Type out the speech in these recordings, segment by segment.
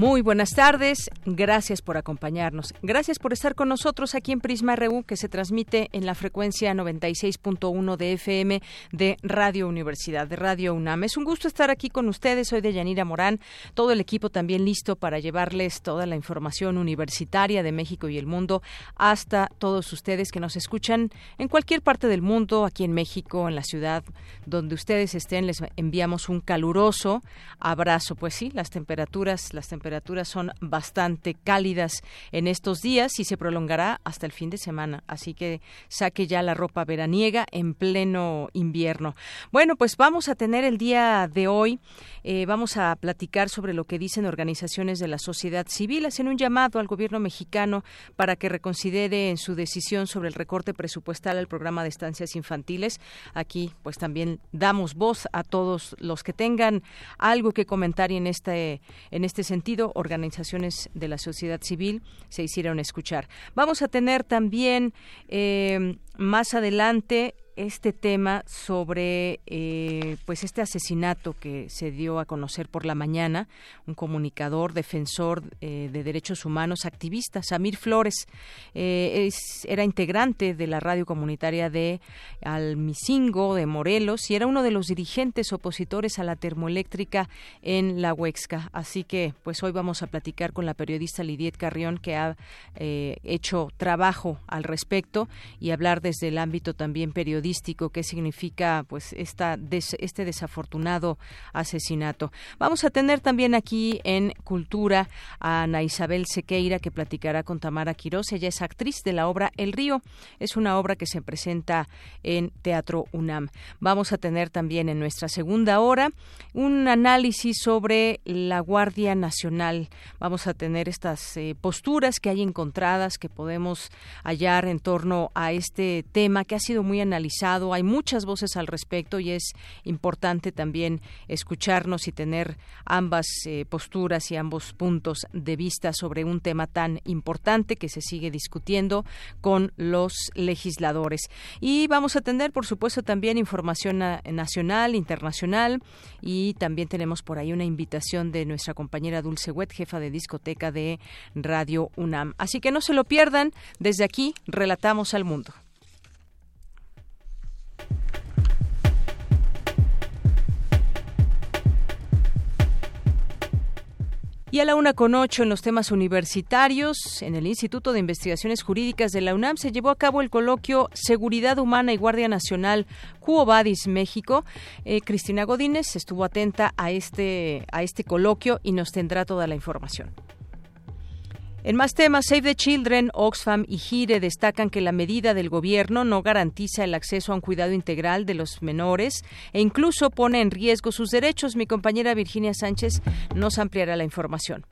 Muy buenas tardes, gracias por acompañarnos. Gracias por estar con nosotros aquí en Prisma RU que se transmite en la frecuencia 96.1 de FM de Radio Universidad, de Radio UNAM. Es un gusto estar aquí con ustedes, soy de Yanira Morán, todo el equipo también listo para llevarles toda la información universitaria de México y el mundo hasta todos ustedes que nos escuchan en cualquier parte del mundo, aquí en México, en la ciudad donde ustedes estén, les enviamos un caluroso abrazo. Pues sí, las temperaturas, las temperaturas temperaturas son bastante cálidas en estos días y se prolongará hasta el fin de semana. Así que saque ya la ropa veraniega en pleno invierno. Bueno, pues vamos a tener el día de hoy, eh, vamos a platicar sobre lo que dicen organizaciones de la sociedad civil. Hacen un llamado al gobierno mexicano para que reconsidere en su decisión sobre el recorte presupuestal al programa de estancias infantiles. Aquí, pues también damos voz a todos los que tengan algo que comentar en este, en este sentido organizaciones de la sociedad civil se hicieron escuchar. Vamos a tener también eh, más adelante este tema sobre eh, pues este asesinato que se dio a conocer por la mañana un comunicador defensor eh, de derechos humanos activista Samir Flores. Eh, era integrante de la radio comunitaria de Almicingo de Morelos y era uno de los dirigentes opositores a la termoeléctrica en la Huexca así que pues hoy vamos a platicar con la periodista Lidiet Carrión que ha hecho trabajo al respecto y hablar desde el ámbito también periodístico qué significa pues esta este desafortunado asesinato. Vamos a tener también aquí en Cultura a Ana Isabel Sequeira que platicará con Tamara Quiroz. Ella es actriz de la obra El Río. Es una obra que se presenta en Teatro UNAM. Vamos a tener también en nuestra segunda hora un análisis sobre la Guardia Nacional. Vamos a tener estas eh, posturas que hay encontradas que podemos hallar en torno a este tema que ha sido muy analizado hay muchas voces al respecto y es importante también escucharnos y tener ambas eh, posturas y ambos puntos de vista sobre un tema tan importante que se sigue discutiendo con los legisladores. Y vamos a tener, por supuesto, también información nacional, internacional y también tenemos por ahí una invitación de nuestra compañera Dulce Wet, jefa de discoteca de Radio UNAM. Así que no se lo pierdan, desde aquí relatamos al mundo. Y a la una con ocho en los temas universitarios, en el Instituto de Investigaciones Jurídicas de la UNAM se llevó a cabo el coloquio Seguridad Humana y Guardia Nacional Cuobadis México. Eh, Cristina Godínez estuvo atenta a este, a este coloquio y nos tendrá toda la información. En más temas, Save the Children, Oxfam y GIRE destacan que la medida del gobierno no garantiza el acceso a un cuidado integral de los menores e incluso pone en riesgo sus derechos. Mi compañera Virginia Sánchez nos ampliará la información.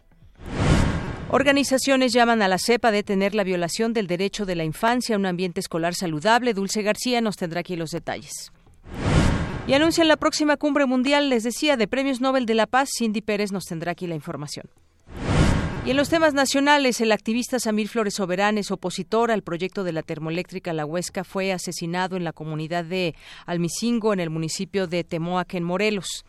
Organizaciones llaman a la CEP a detener la violación del derecho de la infancia a un ambiente escolar saludable. Dulce García nos tendrá aquí los detalles. Y anuncian la próxima cumbre mundial, les decía, de Premios Nobel de la Paz. Cindy Pérez nos tendrá aquí la información. Y en los temas nacionales, el activista Samir Flores Soberanes, opositor al proyecto de la termoeléctrica La Huesca, fue asesinado en la comunidad de Almicingo, en el municipio de Temoac, en Morelos.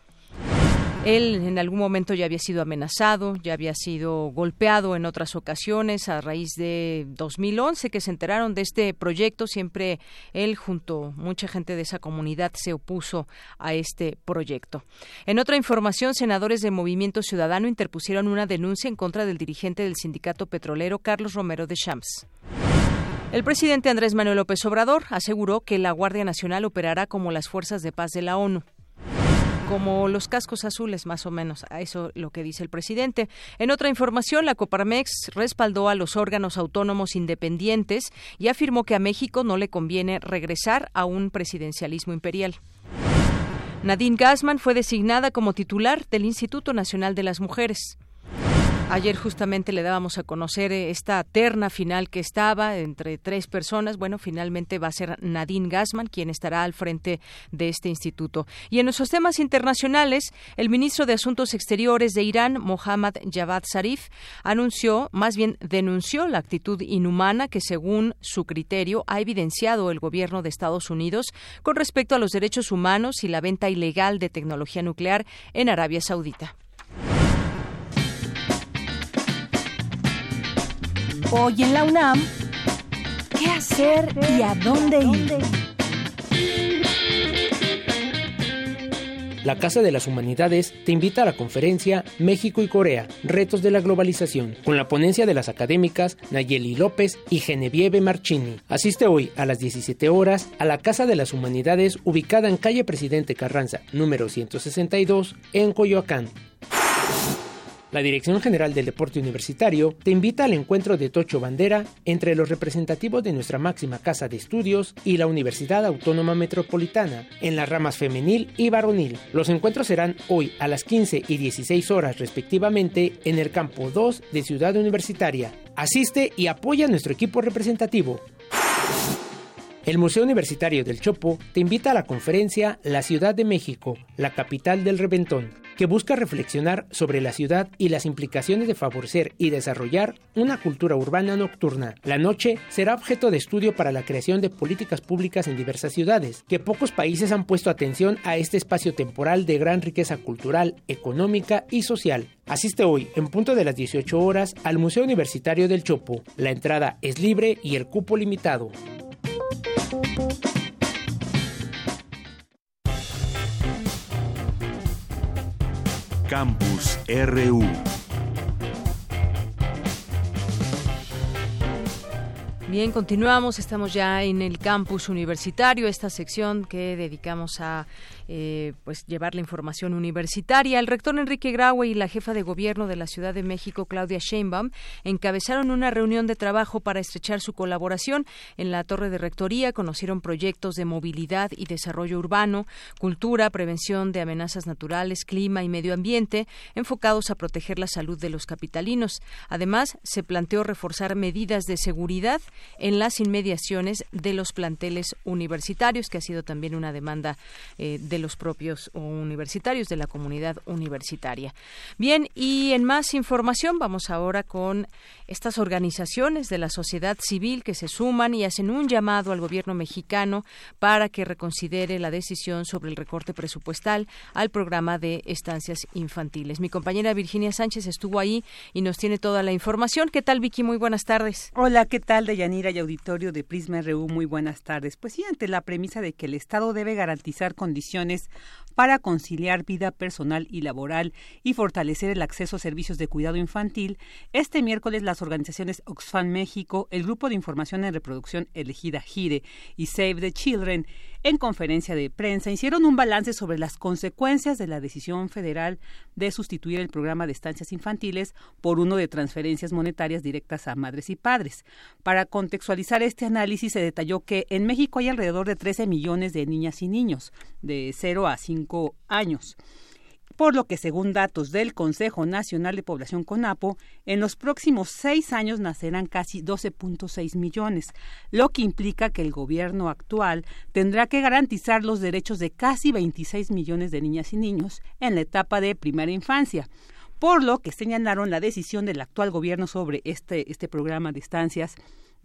Él en algún momento ya había sido amenazado, ya había sido golpeado en otras ocasiones a raíz de 2011 que se enteraron de este proyecto. Siempre él junto mucha gente de esa comunidad se opuso a este proyecto. En otra información, senadores de Movimiento Ciudadano interpusieron una denuncia en contra del dirigente del sindicato petrolero Carlos Romero de Champs. El presidente Andrés Manuel López Obrador aseguró que la Guardia Nacional operará como las fuerzas de paz de la ONU. Como los cascos azules, más o menos, a eso lo que dice el presidente. En otra información, la Coparmex respaldó a los órganos autónomos independientes y afirmó que a México no le conviene regresar a un presidencialismo imperial. Nadine Gassman fue designada como titular del Instituto Nacional de las Mujeres. Ayer justamente le dábamos a conocer eh, esta terna final que estaba entre tres personas. Bueno, finalmente va a ser Nadine Gassman quien estará al frente de este instituto. Y en nuestros temas internacionales, el ministro de Asuntos Exteriores de Irán, Mohammad Javad Zarif, anunció, más bien denunció la actitud inhumana que, según su criterio, ha evidenciado el gobierno de Estados Unidos con respecto a los derechos humanos y la venta ilegal de tecnología nuclear en Arabia Saudita. Hoy en la UNAM, ¿qué hacer y a dónde ir? La Casa de las Humanidades te invita a la conferencia México y Corea, Retos de la Globalización, con la ponencia de las académicas Nayeli López y Genevieve Marchini. Asiste hoy a las 17 horas a la Casa de las Humanidades ubicada en calle Presidente Carranza, número 162, en Coyoacán. La Dirección General del Deporte Universitario te invita al encuentro de Tocho Bandera entre los representativos de nuestra máxima casa de estudios y la Universidad Autónoma Metropolitana en las ramas femenil y varonil. Los encuentros serán hoy a las 15 y 16 horas respectivamente en el campo 2 de Ciudad Universitaria. Asiste y apoya a nuestro equipo representativo. El Museo Universitario del Chopo te invita a la conferencia La Ciudad de México, la capital del reventón que busca reflexionar sobre la ciudad y las implicaciones de favorecer y desarrollar una cultura urbana nocturna. La noche será objeto de estudio para la creación de políticas públicas en diversas ciudades, que pocos países han puesto atención a este espacio temporal de gran riqueza cultural, económica y social. Asiste hoy, en punto de las 18 horas, al Museo Universitario del Chopo. La entrada es libre y el cupo limitado. Campus RU. Bien, continuamos. Estamos ya en el campus universitario, esta sección que dedicamos a eh, pues llevar la información universitaria. El rector Enrique Graue y la jefa de gobierno de la Ciudad de México, Claudia Sheinbaum, encabezaron una reunión de trabajo para estrechar su colaboración. En la torre de rectoría conocieron proyectos de movilidad y desarrollo urbano, cultura, prevención de amenazas naturales, clima y medio ambiente, enfocados a proteger la salud de los capitalinos. Además, se planteó reforzar medidas de seguridad en las inmediaciones de los planteles universitarios, que ha sido también una demanda eh, los propios universitarios, de la comunidad universitaria. Bien, y en más información vamos ahora con estas organizaciones de la sociedad civil que se suman y hacen un llamado al gobierno mexicano para que reconsidere la decisión sobre el recorte presupuestal al programa de estancias infantiles. Mi compañera Virginia Sánchez estuvo ahí y nos tiene toda la información. ¿Qué tal, Vicky? Muy buenas tardes. Hola, ¿qué tal, Deyanira y auditorio de Prisma RU? Muy buenas tardes. Pues sí, ante la premisa de que el Estado debe garantizar condiciones para conciliar vida personal y laboral y fortalecer el acceso a servicios de cuidado infantil, este miércoles las organizaciones Oxfam México, el Grupo de Información en Reproducción Elegida GIRE y Save the Children en conferencia de prensa hicieron un balance sobre las consecuencias de la decisión federal de sustituir el programa de estancias infantiles por uno de transferencias monetarias directas a madres y padres. Para contextualizar este análisis se detalló que en México hay alrededor de 13 millones de niñas y niños de 0 a 5 años por lo que según datos del Consejo Nacional de Población CONAPO, en los próximos seis años nacerán casi 12.6 millones, lo que implica que el gobierno actual tendrá que garantizar los derechos de casi 26 millones de niñas y niños en la etapa de primera infancia por lo que señalaron la decisión del actual gobierno sobre este, este programa de estancias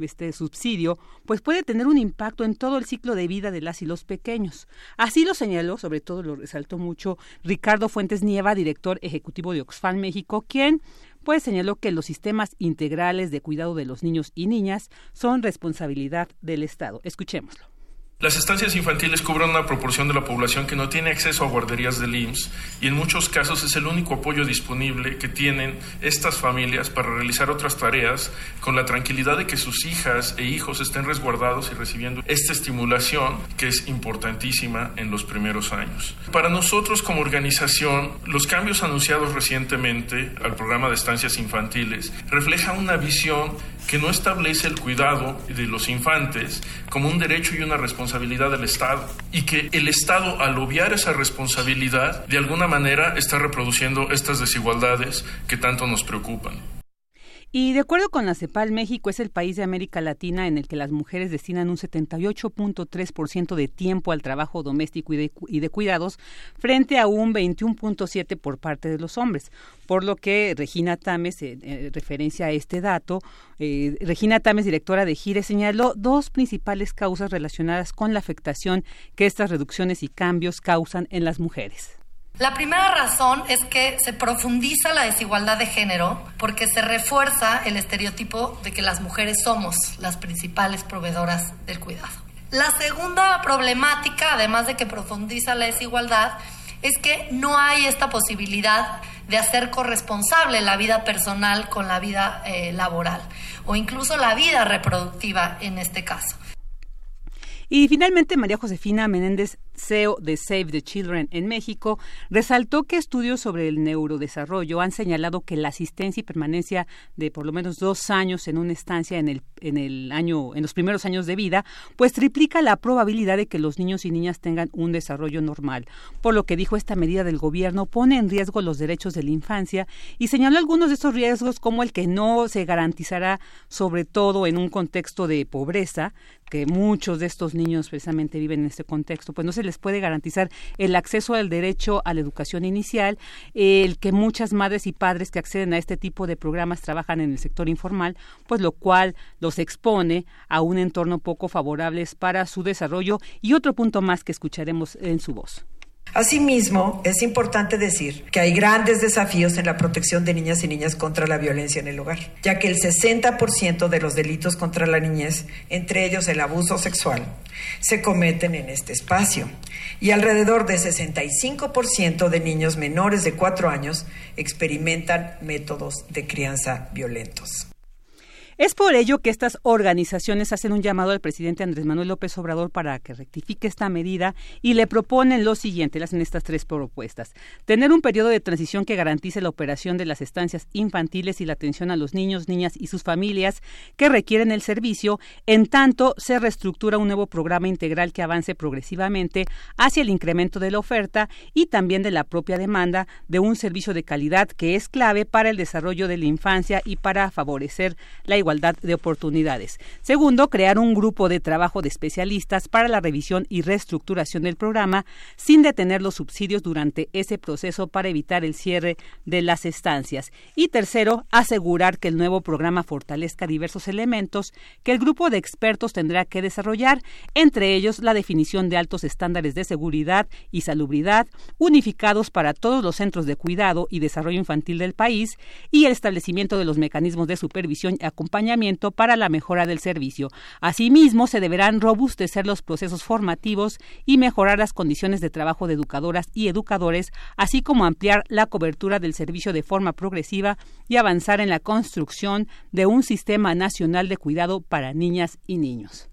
este subsidio, pues puede tener un impacto en todo el ciclo de vida de las y los pequeños. Así lo señaló, sobre todo lo resaltó mucho Ricardo Fuentes Nieva, director ejecutivo de Oxfam México, quien pues señaló que los sistemas integrales de cuidado de los niños y niñas son responsabilidad del Estado. Escuchémoslo. Las estancias infantiles cubren una proporción de la población que no tiene acceso a guarderías del IMSS y en muchos casos es el único apoyo disponible que tienen estas familias para realizar otras tareas con la tranquilidad de que sus hijas e hijos estén resguardados y recibiendo esta estimulación que es importantísima en los primeros años. Para nosotros como organización, los cambios anunciados recientemente al programa de estancias infantiles reflejan una visión que no establece el cuidado de los infantes como un derecho y una responsabilidad del Estado y que el Estado al obviar esa responsabilidad de alguna manera está reproduciendo estas desigualdades que tanto nos preocupan. Y de acuerdo con la CEPAL, México es el país de América Latina en el que las mujeres destinan un 78.3% de tiempo al trabajo doméstico y de, y de, cuidados frente a un 21.7% por parte de los hombres. Por lo que Regina Tames, en eh, referencia a este dato, eh, Regina Tames, directora de Gire, señaló dos principales causas relacionadas con la afectación que estas reducciones y cambios causan en las mujeres. La primera razón es que se profundiza la desigualdad de género porque se refuerza el estereotipo de que las mujeres somos las principales proveedoras del cuidado. La segunda problemática, además de que profundiza la desigualdad, es que no hay esta posibilidad de hacer corresponsable la vida personal con la vida eh, laboral o incluso la vida reproductiva en este caso. Y finalmente, María Josefina Menéndez CEO de Save the Children en México, resaltó que estudios sobre el neurodesarrollo han señalado que la asistencia y permanencia de por lo menos dos años en una estancia en el, en el año, en los primeros años de vida, pues triplica la probabilidad de que los niños y niñas tengan un desarrollo normal. Por lo que dijo esta medida del gobierno pone en riesgo los derechos de la infancia y señaló algunos de estos riesgos como el que no se garantizará, sobre todo en un contexto de pobreza, que muchos de estos niños precisamente viven en este contexto, pues no se les puede garantizar el acceso al derecho a la educación inicial, el que muchas madres y padres que acceden a este tipo de programas trabajan en el sector informal, pues lo cual los expone a un entorno poco favorable para su desarrollo y otro punto más que escucharemos en su voz. Asimismo, es importante decir que hay grandes desafíos en la protección de niñas y niñas contra la violencia en el hogar, ya que el 60% de los delitos contra la niñez, entre ellos el abuso sexual, se cometen en este espacio y alrededor de 65% de niños menores de 4 años experimentan métodos de crianza violentos. Es por ello que estas organizaciones hacen un llamado al presidente Andrés Manuel López Obrador para que rectifique esta medida y le proponen lo siguiente, le hacen estas tres propuestas. Tener un periodo de transición que garantice la operación de las estancias infantiles y la atención a los niños, niñas y sus familias que requieren el servicio, en tanto se reestructura un nuevo programa integral que avance progresivamente hacia el incremento de la oferta y también de la propia demanda de un servicio de calidad que es clave para el desarrollo de la infancia y para favorecer la igualdad igualdad de oportunidades. Segundo, crear un grupo de trabajo de especialistas para la revisión y reestructuración del programa sin detener los subsidios durante ese proceso para evitar el cierre de las estancias. Y tercero, asegurar que el nuevo programa fortalezca diversos elementos que el grupo de expertos tendrá que desarrollar, entre ellos la definición de altos estándares de seguridad y salubridad unificados para todos los centros de cuidado y desarrollo infantil del país y el establecimiento de los mecanismos de supervisión y acompañamiento acompañamiento para la mejora del servicio. Asimismo, se deberán robustecer los procesos formativos y mejorar las condiciones de trabajo de educadoras y educadores, así como ampliar la cobertura del servicio de forma progresiva y avanzar en la construcción de un sistema nacional de cuidado para niñas y niños.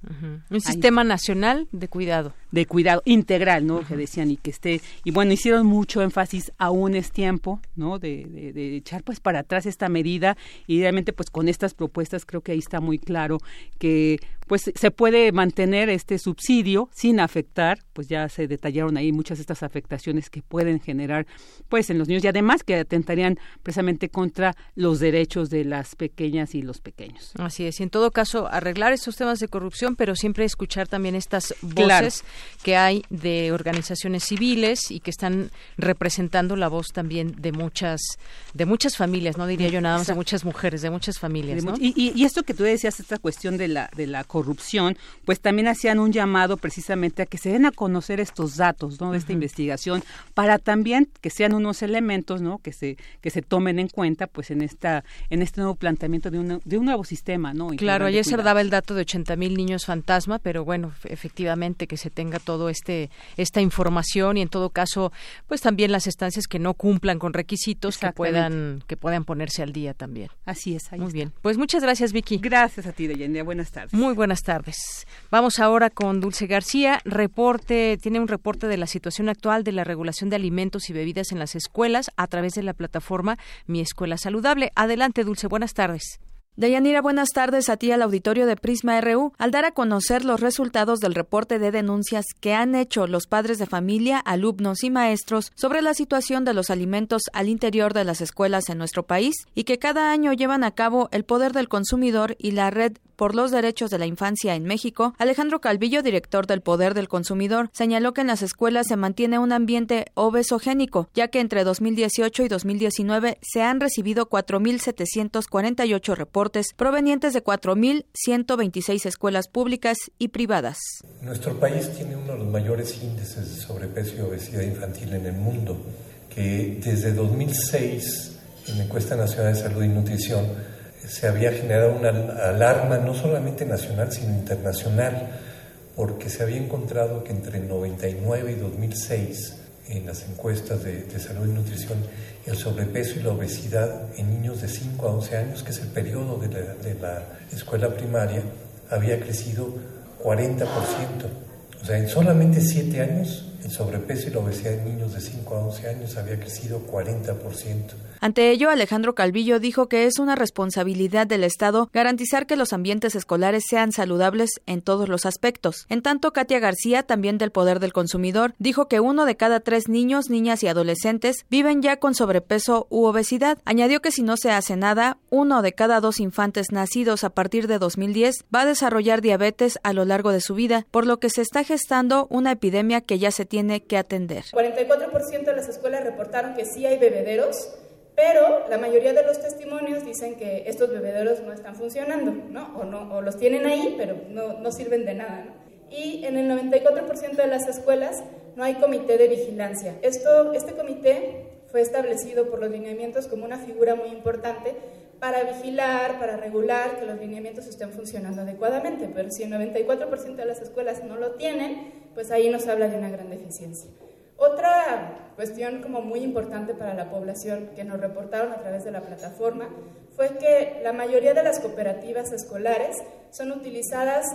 Un sistema nacional de cuidado. De cuidado integral, ¿no? Que decían y que esté. Y bueno, hicieron mucho énfasis, aún es tiempo, ¿no? De, de, de echar pues para atrás esta medida y realmente pues con estas propuestas creo que ahí está muy claro que pues se puede mantener este subsidio sin afectar, pues ya se detallaron ahí muchas de estas afectaciones que pueden generar pues en los niños y además que atentarían precisamente contra los derechos de las pequeñas y los pequeños. Así es, y en todo caso arreglar estos temas de corrupción, pero siempre escuchar también estas voces que hay de organizaciones civiles y que están representando la voz también de muchas de muchas familias, no diría yo nada más de muchas mujeres, de muchas familias, ¿no? y, y, esto que tú decías esta cuestión de la de la corrupción anticorrupción, pues también hacían un llamado precisamente a que se den a conocer estos datos, ¿no? De esta investigación para también que sean unos elementos, ¿no? Que se que se tomen en cuenta, pues en esta en este nuevo planteamiento de un de un nuevo sistema, ¿no? Claro, ayer se daba el dato de 80 mil niños fantasma, pero bueno, efectivamente que se tenga todo este esta información y en todo caso, pues también las estancias que no cumplan con requisitos que puedan que puedan ponerse al día también. Así es. Muy bien. Pues muchas gracias, Vicky. Gracias a ti, Deyanira. Buenas tardes. Muy buenas tardes. Vamos ahora con Dulce García. Reporte, tiene un reporte de la situación actual de la regulación de alimentos y bebidas en las escuelas a través de la plataforma Mi Escuela Saludable. Adelante, Dulce. Buenas tardes. Deyanira, buenas tardes a ti al auditorio de Prisma RU. Al dar a conocer los resultados del reporte de denuncias que han hecho los padres de familia, alumnos y maestros sobre la situación de los alimentos al interior de las escuelas en nuestro país y que cada año llevan a cabo el Poder del Consumidor y la Red por los Derechos de la Infancia en México, Alejandro Calvillo, director del Poder del Consumidor, señaló que en las escuelas se mantiene un ambiente obesogénico, ya que entre 2018 y 2019 se han recibido 4.748 reportes provenientes de 4.126 escuelas públicas y privadas. Nuestro país tiene uno de los mayores índices de sobrepeso y obesidad infantil en el mundo, que desde 2006, en la encuesta nacional de salud y nutrición, se había generado una alarma no solamente nacional, sino internacional, porque se había encontrado que entre 99 y 2006, en las encuestas de, salud y nutrición, el sobrepeso y la obesidad en niños de 5 a 11 años, que es el periodo de la, de la escuela primaria, había crecido 40%. O sea, en solamente 7 años, el sobrepeso y la obesidad en niños de 5 a 11 años había crecido 40%. Ante ello, Alejandro Calvillo dijo que es una responsabilidad del Estado garantizar que los ambientes escolares sean saludables en todos los aspectos. En tanto, Katia García, también del Poder del Consumidor, dijo que uno de cada tres niños, niñas y adolescentes viven ya con sobrepeso u obesidad. Añadió que si no se hace nada, uno de cada dos infantes nacidos a partir de 2010 va a desarrollar diabetes a lo largo de su vida, por lo que se está gestando una epidemia que ya se tiene que atender. 44% de las escuelas reportaron que sí hay bebederos pero la mayoría de los testimonios dicen que estos bebederos no están funcionando, ¿no? O, no, o los tienen ahí, pero no, no sirven de nada, ¿no? Y en el 94% de las escuelas no hay comité de vigilancia. Esto, este comité fue establecido por los lineamientos como una figura muy importante para vigilar, para regular que los lineamientos estén funcionando adecuadamente, pero si el 94% de las escuelas no lo tienen, pues ahí nos habla de una gran deficiencia. Otra cuestión como muy importante para la población que nos reportaron a través de la plataforma fue que la mayoría de las cooperativas escolares son utilizadas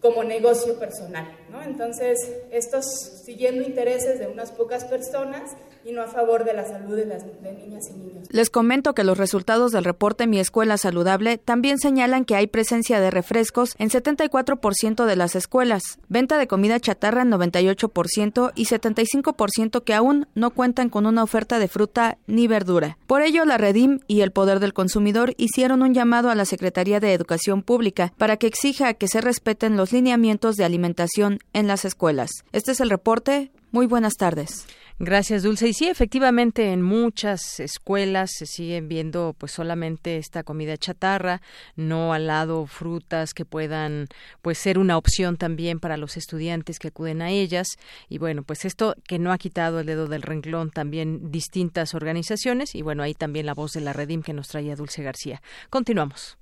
como negocio personal, ¿no? Entonces, estos siguiendo intereses de unas pocas personas y no a favor de la salud de las niñas y niños. Les comento que los resultados del reporte Mi Escuela Saludable también señalan que hay presencia de refrescos en 74% de las escuelas, venta de comida chatarra en 98% y 75% que aún no cuentan con una oferta de fruta ni verdura. Por ello, la Redim y el Poder del Consumidor hicieron un llamado a la Secretaría de Educación Pública para que exija que se respeten los lineamientos de alimentación en las escuelas. Este es el reporte. Muy buenas tardes. Gracias, Dulce. Y sí, efectivamente, en muchas escuelas se siguen viendo pues solamente esta comida chatarra, no al lado frutas que puedan pues ser una opción también para los estudiantes que acuden a ellas. Y bueno, pues esto que no ha quitado el dedo del renglón también distintas organizaciones y bueno, ahí también la voz de la Redim que nos traía Dulce García. Continuamos.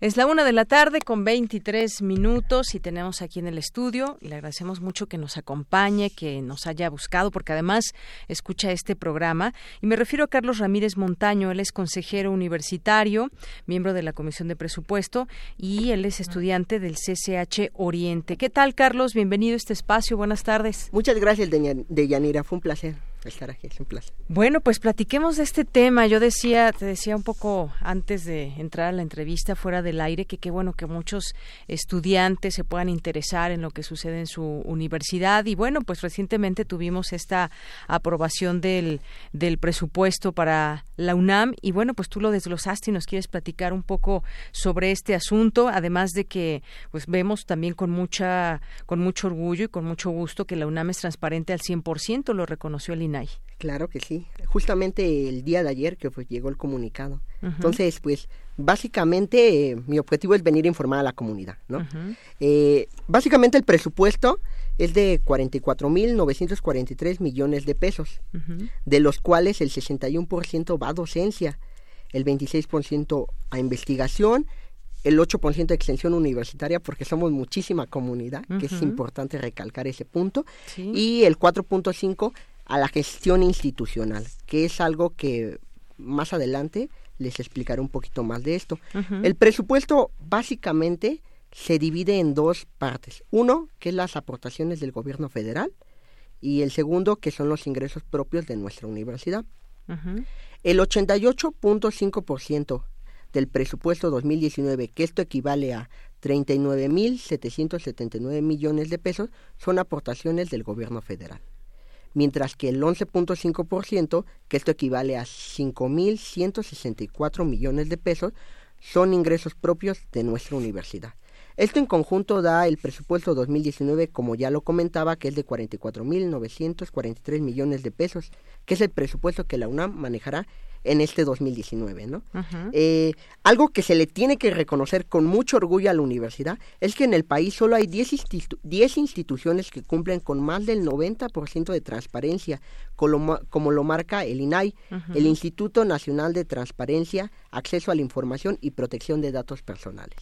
Es la una de la tarde con 23 minutos y tenemos aquí en el estudio. Le agradecemos mucho que nos acompañe, que nos haya buscado, porque además escucha este programa. Y me refiero a Carlos Ramírez Montaño. Él es consejero universitario, miembro de la Comisión de Presupuesto y él es estudiante del CCH Oriente. ¿Qué tal, Carlos? Bienvenido a este espacio. Buenas tardes. Muchas gracias, de Yanira. Fue un placer. Estar aquí, es. Bueno, pues platiquemos de este tema. Yo decía, te decía un poco antes de entrar a la entrevista fuera del aire que qué bueno que muchos estudiantes se puedan interesar en lo que sucede en su universidad y bueno, pues recientemente tuvimos esta aprobación del, del presupuesto para la UNAM y bueno, pues tú lo desglosaste y nos quieres platicar un poco sobre este asunto, además de que pues vemos también con mucha con mucho orgullo y con mucho gusto que la UNAM es transparente al 100%, lo reconoció el INAI. Claro que sí. Justamente el día de ayer que llegó el comunicado. Entonces, pues, básicamente eh, mi objetivo es venir a informar a la comunidad, ¿no? Eh, básicamente el presupuesto es de 44.943 millones de pesos, de los cuales el 61% va a docencia, el 26% a investigación, el 8% a extensión universitaria, porque somos muchísima comunidad, que es importante recalcar ese punto, y el 4.5% a la gestión institucional, que es algo que más adelante les explicaré un poquito más de esto. El presupuesto básicamente se divide en dos partes. Uno, que es las aportaciones del gobierno federal, y el segundo, que son los ingresos propios de nuestra universidad. El 88.5% del presupuesto 2019, que esto equivale a 39.779 millones de pesos, son aportaciones del gobierno federal mientras que el 11.5%, que esto equivale a 5.164 millones de pesos, son ingresos propios de nuestra universidad. Esto en conjunto da el presupuesto 2019, como ya lo comentaba, que es de 44.943 millones de pesos, que es el presupuesto que la UNAM manejará en este 2019, ¿no? Eh, algo que se le tiene que reconocer con mucho orgullo a la universidad es que en el país solo hay 10, instituciones que cumplen con más del 90% de transparencia, como, lo marca el INAI, el Instituto Nacional de Transparencia, Acceso a la Información y Protección de Datos Personales.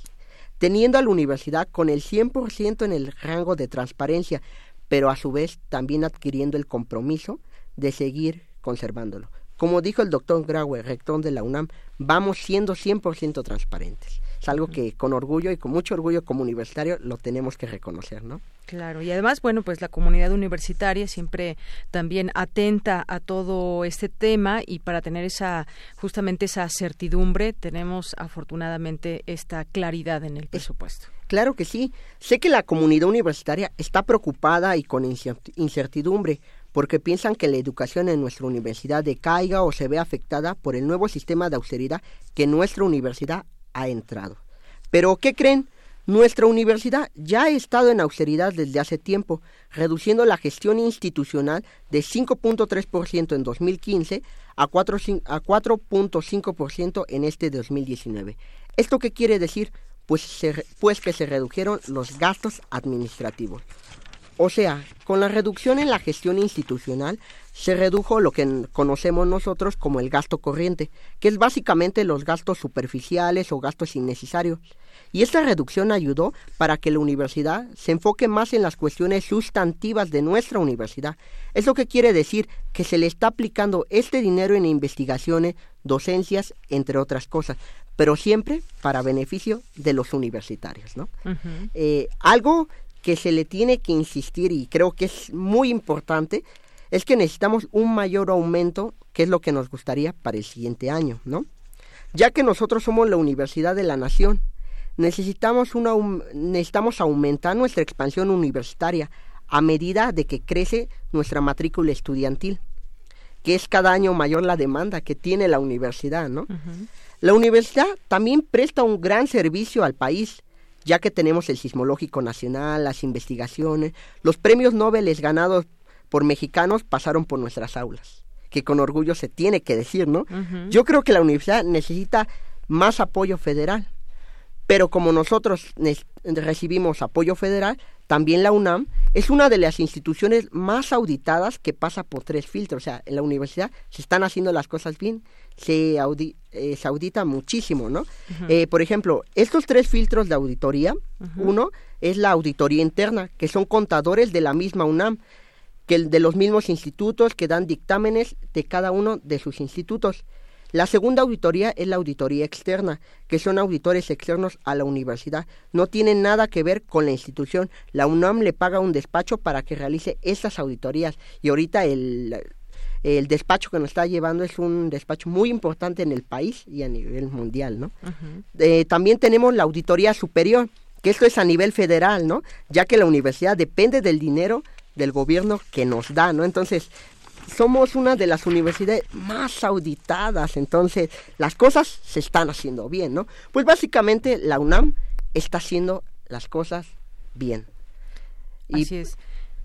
Teniendo a la universidad con el 100% en el rango de transparencia, pero a su vez también adquiriendo el compromiso de seguir conservándolo. Como dijo el doctor Grauer, rector de la UNAM, vamos siendo 100% transparentes. Es algo que con orgullo y con mucho orgullo como universitario lo tenemos que reconocer, ¿no? Claro, y además, bueno, pues la comunidad universitaria siempre también atenta a todo este tema y para tener esa, justamente esa certidumbre, tenemos afortunadamente esta claridad en el presupuesto. Claro que sí. Sé que la comunidad universitaria está preocupada y con incertidumbre porque piensan que la educación en nuestra universidad decaiga o se ve afectada por el nuevo sistema de austeridad que nuestra universidad ha entrado. Pero, ¿qué creen? Nuestra universidad ya ha estado en austeridad desde hace tiempo, reduciendo la gestión institucional de 5.3% en 2015 a 4.5% en este 2019. ¿Esto qué quiere decir? Pues, pues que se redujeron los gastos administrativos. O sea, con la reducción en la gestión institucional se redujo lo que conocemos nosotros como el gasto corriente, que es básicamente los gastos superficiales o gastos innecesarios. Y esta reducción ayudó para que la universidad se enfoque más en las cuestiones sustantivas de nuestra universidad. Es lo que quiere decir que se le está aplicando este dinero en investigaciones, docencias, entre otras cosas, pero siempre para beneficio de los universitarios. ¿no? Eh, algo que se le tiene que insistir y creo que es muy importante es que necesitamos un mayor aumento, que es lo que nos gustaría para el siguiente año, ¿no? Ya que nosotros somos la Universidad de la Nación, necesitamos, una, necesitamos aumentar nuestra expansión universitaria a medida de que crece nuestra matrícula estudiantil, que es cada año mayor la demanda que tiene la universidad, ¿no? La universidad también presta un gran servicio al país, ya que tenemos el Sismológico Nacional, las investigaciones, los premios Nobel ganados por mexicanos pasaron por nuestras aulas, que con orgullo se tiene que decir, ¿no? Yo creo que la universidad necesita más apoyo federal, pero como nosotros recibimos apoyo federal, también la UNAM es una de las instituciones más auditadas que pasa por tres filtros. O sea, en la universidad se están haciendo las cosas bien, se, eh, audita muchísimo, ¿no? Eh, por ejemplo, estos tres filtros de auditoría, uno es la auditoría interna, que son contadores de la misma UNAM, que de los mismos institutos que dan dictámenes de cada uno de sus institutos. La segunda auditoría es la auditoría externa, que son auditores externos a la universidad. No tienen nada que ver con la institución. La UNAM le paga un despacho para que realice esas auditorías. Y ahorita el, el despacho que nos está llevando es un despacho muy importante en el país y a nivel mundial, ¿no? Eh, también tenemos la auditoría superior, que esto es a nivel federal, ¿no? Ya que la universidad depende del dinero del gobierno que nos da, ¿no? Entonces, somos una de las universidades más auditadas, entonces las cosas se están haciendo bien, ¿no? Pues básicamente la UNAM está haciendo las cosas bien. Así es.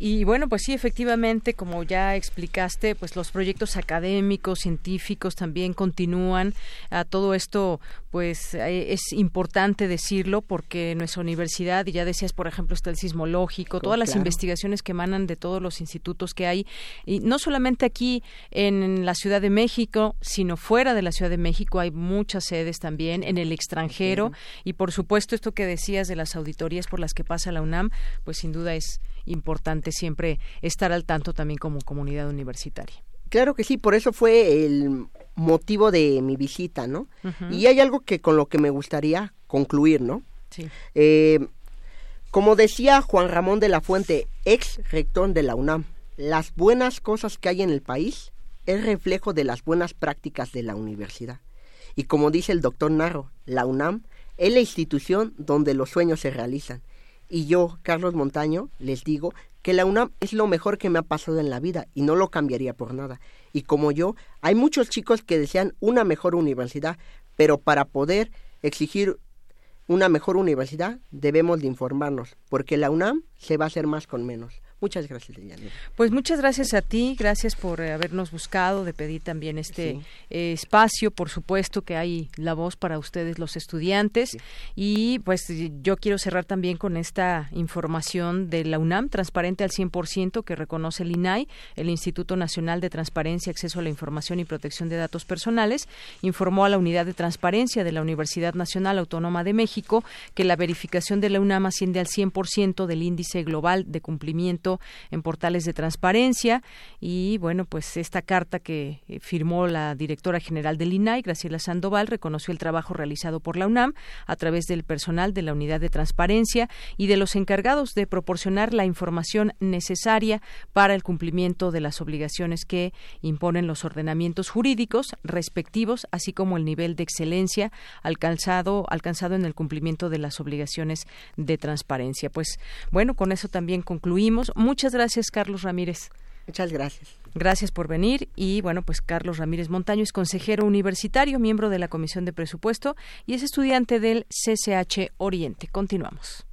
Y bueno, pues sí, efectivamente, como ya explicaste, pues los proyectos académicos, científicos también continúan. A todo esto, pues eh, es importante decirlo porque nuestra universidad, y ya decías, por ejemplo, está el sismológico, todas las investigaciones que emanan de todos los institutos que hay, y no solamente aquí en la Ciudad de México, sino fuera de la Ciudad de México hay muchas sedes también, en el extranjero, y por supuesto esto que decías de las auditorías por las que pasa la UNAM, pues sin duda es importante siempre estar al tanto también como comunidad universitaria. Claro que sí, por eso fue el motivo de mi visita, ¿no? Y hay algo que con lo que me gustaría concluir, ¿no? Sí. Eh, como decía Juan Ramón de la Fuente, ex rector de la UNAM, las buenas cosas que hay en el país es reflejo de las buenas prácticas de la universidad. Y como dice el doctor Narro, la UNAM es la institución donde los sueños se realizan y yo, Carlos Montaño, les digo que la UNAM es lo mejor que me ha pasado en la vida y no lo cambiaría por nada. Y como yo, hay muchos chicos que desean una mejor universidad, pero para poder exigir una mejor universidad debemos de informarnos, porque la UNAM se va a hacer más con menos. Muchas gracias, Pues muchas gracias a ti, gracias por eh, habernos buscado, de pedir también este eh, espacio, por supuesto que hay la voz para ustedes los estudiantes. Y pues yo quiero cerrar también con esta información de la UNAM, transparente al 100% que reconoce el INAI, el Instituto Nacional de Transparencia, Acceso a la Información y Protección de Datos Personales, informó a la Unidad de Transparencia de la Universidad Nacional Autónoma de México que la verificación de la UNAM asciende al 100% del índice global de cumplimiento en portales de transparencia y bueno, pues esta carta que eh, firmó la directora general del INAI, Graciela Sandoval, reconoció el trabajo realizado por la UNAM a través del personal de la unidad de transparencia y de los encargados de proporcionar la información necesaria para el cumplimiento de las obligaciones que imponen los ordenamientos jurídicos respectivos, así como el nivel de excelencia alcanzado, alcanzado en el cumplimiento de las obligaciones de transparencia. Pues bueno, con eso también concluimos. Muchas gracias, Carlos Ramírez. Muchas gracias. Gracias por venir y bueno, pues Carlos Ramírez Montaño es consejero universitario, miembro de la Comisión de Presupuesto y es estudiante del CCH Oriente. Continuamos.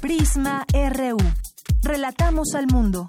Prisma RU. Relatamos al mundo.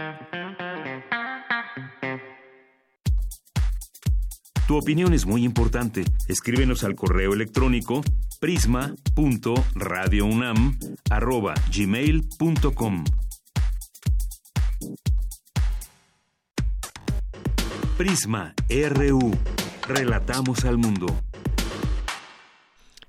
Tu opinión es muy importante. Escríbenos al correo electrónico prisma.radiounam@gmail.com. Prisma RU. Relatamos al mundo.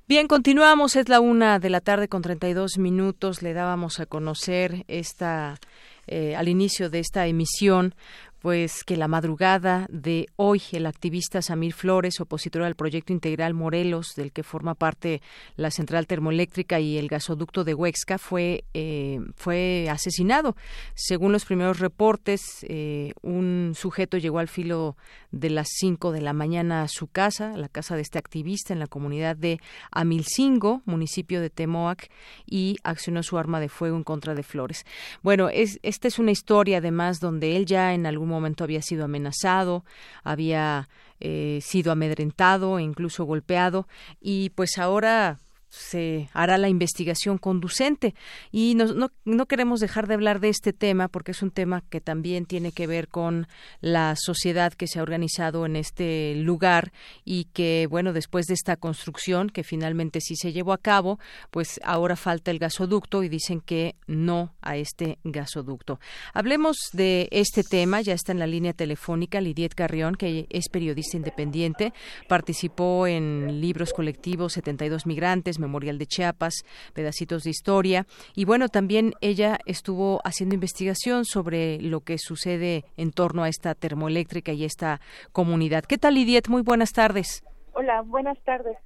Bien, continuamos. Es la una de la tarde con 32 minutos. Le dábamos a conocer esta eh, al inicio de esta emisión pues que la madrugada de hoy el activista Samir Flores, opositor al proyecto integral Morelos, del que forma parte la central termoeléctrica y el gasoducto de Huexca, fue eh, fue asesinado. Según los primeros reportes, eh, un sujeto llegó al filo de las 5 de la mañana a su casa, la casa de este activista en la comunidad de Amilcingo, municipio de Temoac, y accionó su arma de fuego en contra de Flores. Bueno, es, esta es una historia además donde él ya en algún momento había sido amenazado, había eh, sido amedrentado e incluso golpeado. Y pues ahora se hará la investigación conducente. Y no, no, queremos dejar de hablar de este tema porque es un tema que también tiene que ver con la sociedad que se ha organizado en este lugar y que, bueno, después de esta construcción, que finalmente sí se llevó a cabo, pues ahora falta el gasoducto y dicen que no a este gasoducto. Hablemos de este tema, ya está en la línea telefónica Lidiet Carrión, que es periodista independiente, participó en libros colectivos 72 migrantes, Memorial de Chiapas, pedacitos de historia. Y bueno, también ella estuvo haciendo investigación sobre lo que sucede en torno a esta termoeléctrica y esta comunidad. ¿Qué tal, Lidiet? Muy buenas tardes. Hola, buenas tardes.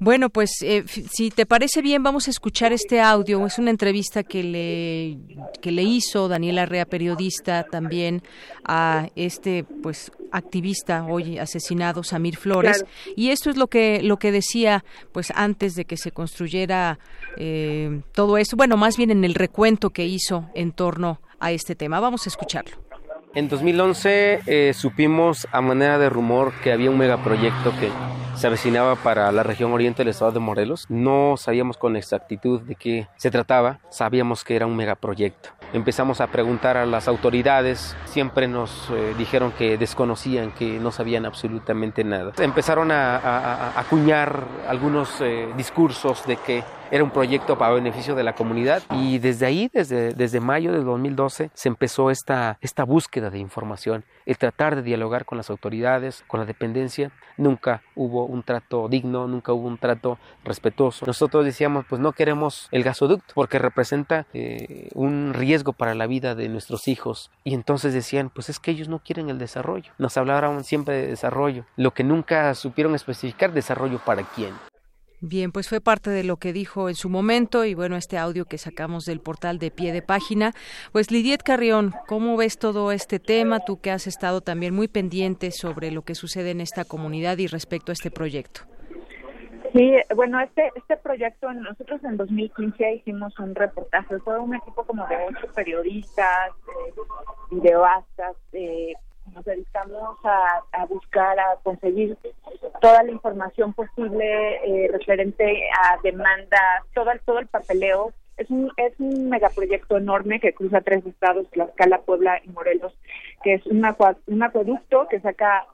Bueno, pues eh, si te parece bien, vamos a escuchar este audio. Es una entrevista que le, que le hizo Daniela Rea, periodista, también a este pues activista hoy asesinado, Samir Flores. Y esto es lo que, lo que decía pues antes de que se construyera eh, todo esto. Bueno, más bien en el recuento que hizo en torno a este tema. Vamos a escucharlo. En 2011 eh, supimos a manera de rumor que había un megaproyecto que se avecinaba para la región oriente del estado de Morelos. No sabíamos con exactitud de qué se trataba, sabíamos que era un megaproyecto. Empezamos a preguntar a las autoridades, siempre nos eh, dijeron que desconocían, que no sabían absolutamente nada. Empezaron a, acuñar algunos eh, discursos de que era un proyecto para beneficio de la comunidad y desde ahí, desde, desde mayo de 2012, se empezó esta, esta búsqueda de información, el tratar de dialogar con las autoridades, con la dependencia. Nunca hubo un trato digno, nunca hubo un trato respetuoso. Nosotros decíamos, pues no queremos el gasoducto porque representa eh, un riesgo para la vida de nuestros hijos. Y entonces decían, pues es que ellos no quieren el desarrollo. Nos hablaron siempre de desarrollo, lo que nunca supieron especificar desarrollo para quién. Bien, pues fue parte de lo que dijo en su momento y bueno, este audio que sacamos del portal de pie de página. Pues Lidiet Carrión, ¿cómo ves todo este tema? Tú que has estado también muy pendiente sobre lo que sucede en esta comunidad y respecto a este proyecto. Sí, bueno, este este proyecto, nosotros en 2015 hicimos un reportaje, fue un equipo como de ocho periodistas, videoastas, eh, nos dedicamos a, buscar, a conseguir toda la información posible eh, referente a demandas, todo el, todo el papeleo. Es un, es un megaproyecto enorme que cruza tres estados, Tlaxcala, Puebla y Morelos, que es un, un acueducto que saca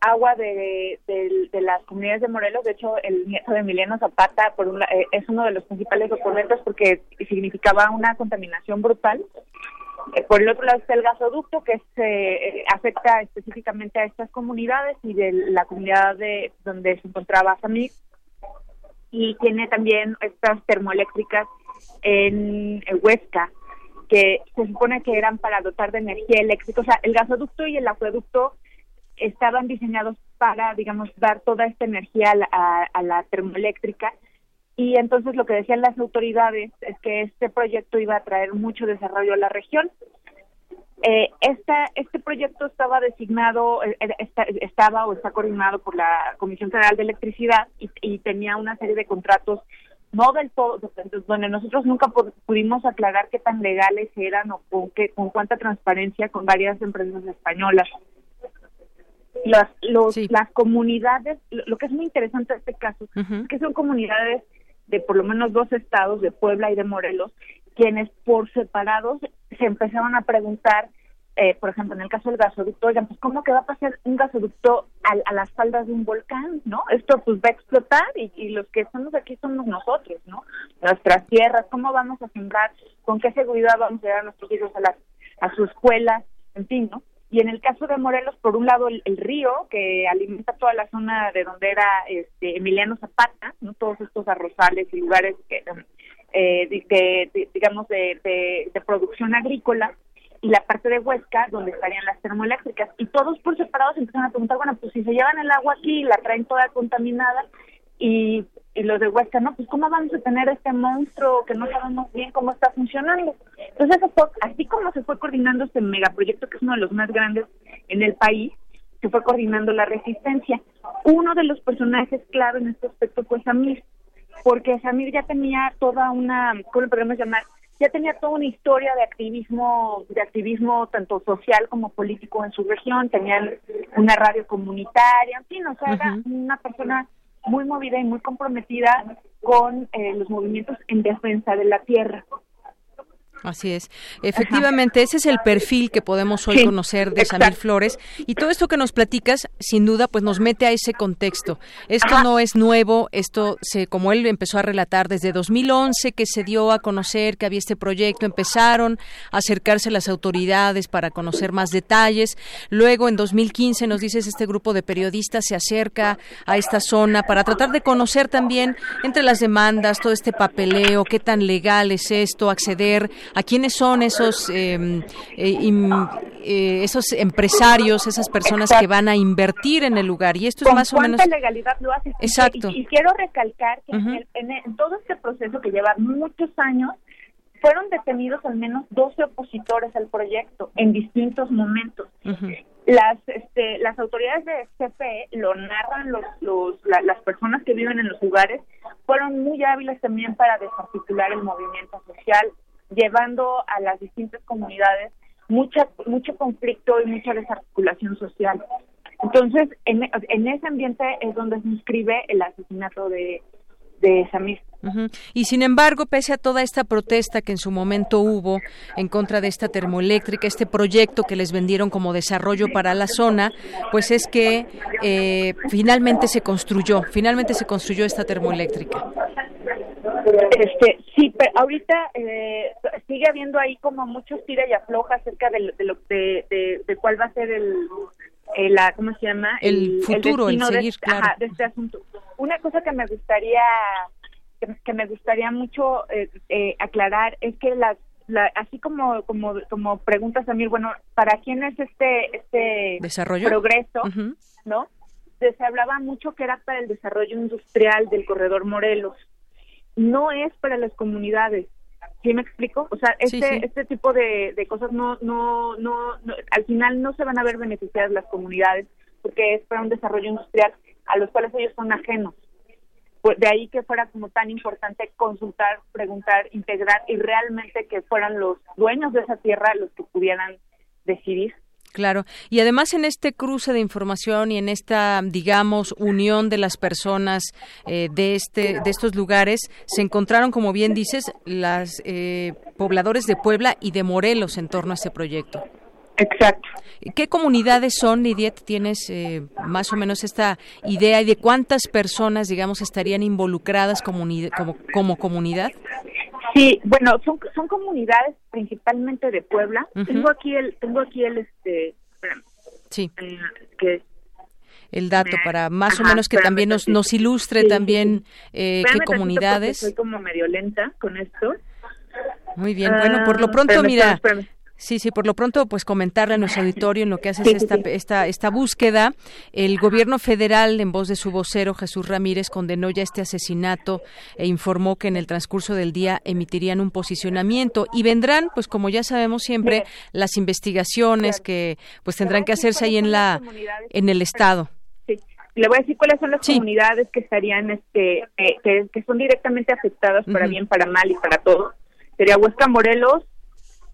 agua de, de, las comunidades de Morelos. De hecho, el nieto de Emiliano Zapata por un, eh, es uno de los principales oponentes porque significaba una contaminación brutal por el otro lado está el gasoducto que se eh, afecta específicamente a estas comunidades y de la comunidad de donde se encontraba Samir y tiene también estas termoeléctricas en Huesca que se supone que eran para dotar de energía eléctrica. O sea, el gasoducto y el acueducto estaban diseñados para, digamos, dar toda esta energía a la termoeléctrica y entonces lo que decían las autoridades es que este proyecto iba a traer mucho desarrollo a la región. Eh, esta, este proyecto estaba designado, eh, estaba o está coordinado por la Comisión Federal de Electricidad y, tenía una serie de contratos no del todo, donde nosotros nunca pudimos aclarar qué tan legales eran o con, qué, con cuánta transparencia con varias empresas españolas. Las, los, las comunidades, lo, que es muy interesante en este caso, es que son comunidades de por lo menos dos estados, de Puebla y de Morelos, quienes por separados se empezaron a preguntar, eh, por ejemplo, en el caso del gasoducto, oigan, pues cómo que va a pasar un gasoducto a, las faldas de un volcán, ¿no? Esto pues va a explotar y, los que estamos aquí somos nosotros, ¿no? Nuestras tierras, ¿cómo vamos a sembrar? ¿Con qué seguridad vamos a llevar a nuestros hijos a, las, a su escuela? En fin, ¿no? Y en el caso de Morelos, por un lado, el, río que alimenta toda la zona de donde era este, Emiliano Zapata, no todos estos arrozales y lugares que, eh, de, digamos, de, de, producción agrícola, y la parte de Huesca, donde estarían las termoeléctricas. Y todos por separados empiezan a preguntar, bueno, pues si se llevan el agua aquí y la traen toda contaminada, y y los de Huesca, no, pues cómo vamos a tener este monstruo que no sabemos bien cómo está funcionando. Entonces, así como se fue coordinando este megaproyecto, que es uno de los más grandes en el país, se fue coordinando la resistencia. Uno de los personajes clave en este aspecto fue Samir, porque Samir ya tenía toda una, ¿cómo lo podemos llamar? Ya tenía toda una historia de activismo, de activismo tanto social como político en su región, tenían una radio comunitaria, en fin, o sea, era una persona muy movida y muy comprometida con eh, los movimientos en defensa de la tierra. Así es. Efectivamente, ese es el perfil que podemos hoy conocer de Samir Flores. Y todo esto que nos platicas, sin duda, pues nos mete a ese contexto. Esto no es nuevo, esto, se, como él empezó a relatar, desde 2011 que se dio a conocer que había este proyecto, empezaron a acercarse las autoridades para conocer más detalles. Luego, en 2015, nos dices, este grupo de periodistas se acerca a esta zona para tratar de conocer también entre las demandas, todo este papeleo, qué tan legal es esto, acceder a quiénes son esos em, eh, eh, esos empresarios, esas personas que van a invertir en el lugar y esto es más o menos legalidad lo hace. Exacto. Y, quiero recalcar que en, todo este proceso que lleva muchos años fueron detenidos al menos 12 opositores al proyecto en distintos momentos. Las este, las autoridades de CPE lo narran los, los las personas que viven en los lugares fueron muy hábiles también para desarticular el movimiento social llevando a las distintas comunidades mucha, mucho conflicto y mucha desarticulación social. Entonces, en, en ese ambiente es donde se inscribe el asesinato de, de Samir. Y sin embargo, pese a toda esta protesta que en su momento hubo en contra de esta termoeléctrica, este proyecto que les vendieron como desarrollo para la zona, pues es que eh, finalmente se construyó, finalmente se construyó esta termoeléctrica. Este, sí, pero ahorita eh, sigue habiendo ahí como muchos tira y afloja acerca de, lo de, de, cuál va a ser el, la cómo se llama el, futuro, el, seguir, de, este asunto. Una cosa que me gustaría que, me gustaría mucho eh, eh, aclarar es que las así como como como preguntas a mí bueno para quién es este este desarrollo progreso no se hablaba mucho que era para el desarrollo industrial del corredor Morelos no es para las comunidades. ¿Sí me explico? O sea, este, este tipo de, cosas no, no, no, al final no se van a ver beneficiadas las comunidades porque es para un desarrollo industrial a los cuales ellos son ajenos. Pues de ahí que fuera como tan importante consultar, preguntar, integrar y realmente que fueran los dueños de esa tierra los que pudieran decidir Claro, y además en este cruce de información y en esta, digamos, unión de las personas eh, de este, de estos lugares, se encontraron, como bien dices, las eh, pobladores de Puebla y de Morelos en torno a este proyecto. Exacto. ¿Qué comunidades son, Lidiet? ¿Tienes eh, más o menos esta idea y de cuántas personas, digamos, estarían involucradas como, como comunidad? Sí, bueno, son, son comunidades principalmente de Puebla. Tengo aquí el, tengo aquí el, este, sí. Eh, que el dato para más o menos que también nos, nos ilustre también eh, qué comunidades. Soy como medio lenta con esto. Muy bien, bueno, por lo ah, pronto, mira, Sí, sí, por lo pronto, pues comentarle a nuestro auditorio en lo que hace esta, esta, esta búsqueda. El gobierno federal, en voz de su vocero Jesús Ramírez, condenó ya este asesinato e informó que en el transcurso del día emitirían un posicionamiento y vendrán, pues como ya sabemos siempre, las investigaciones que pues tendrán que hacerse ahí en la en el estado. Sí. Le voy a decir cuáles son las comunidades que estarían, este, eh, que, son directamente afectadas para bien, para mal y para todo. Sería Huesca, Morelos,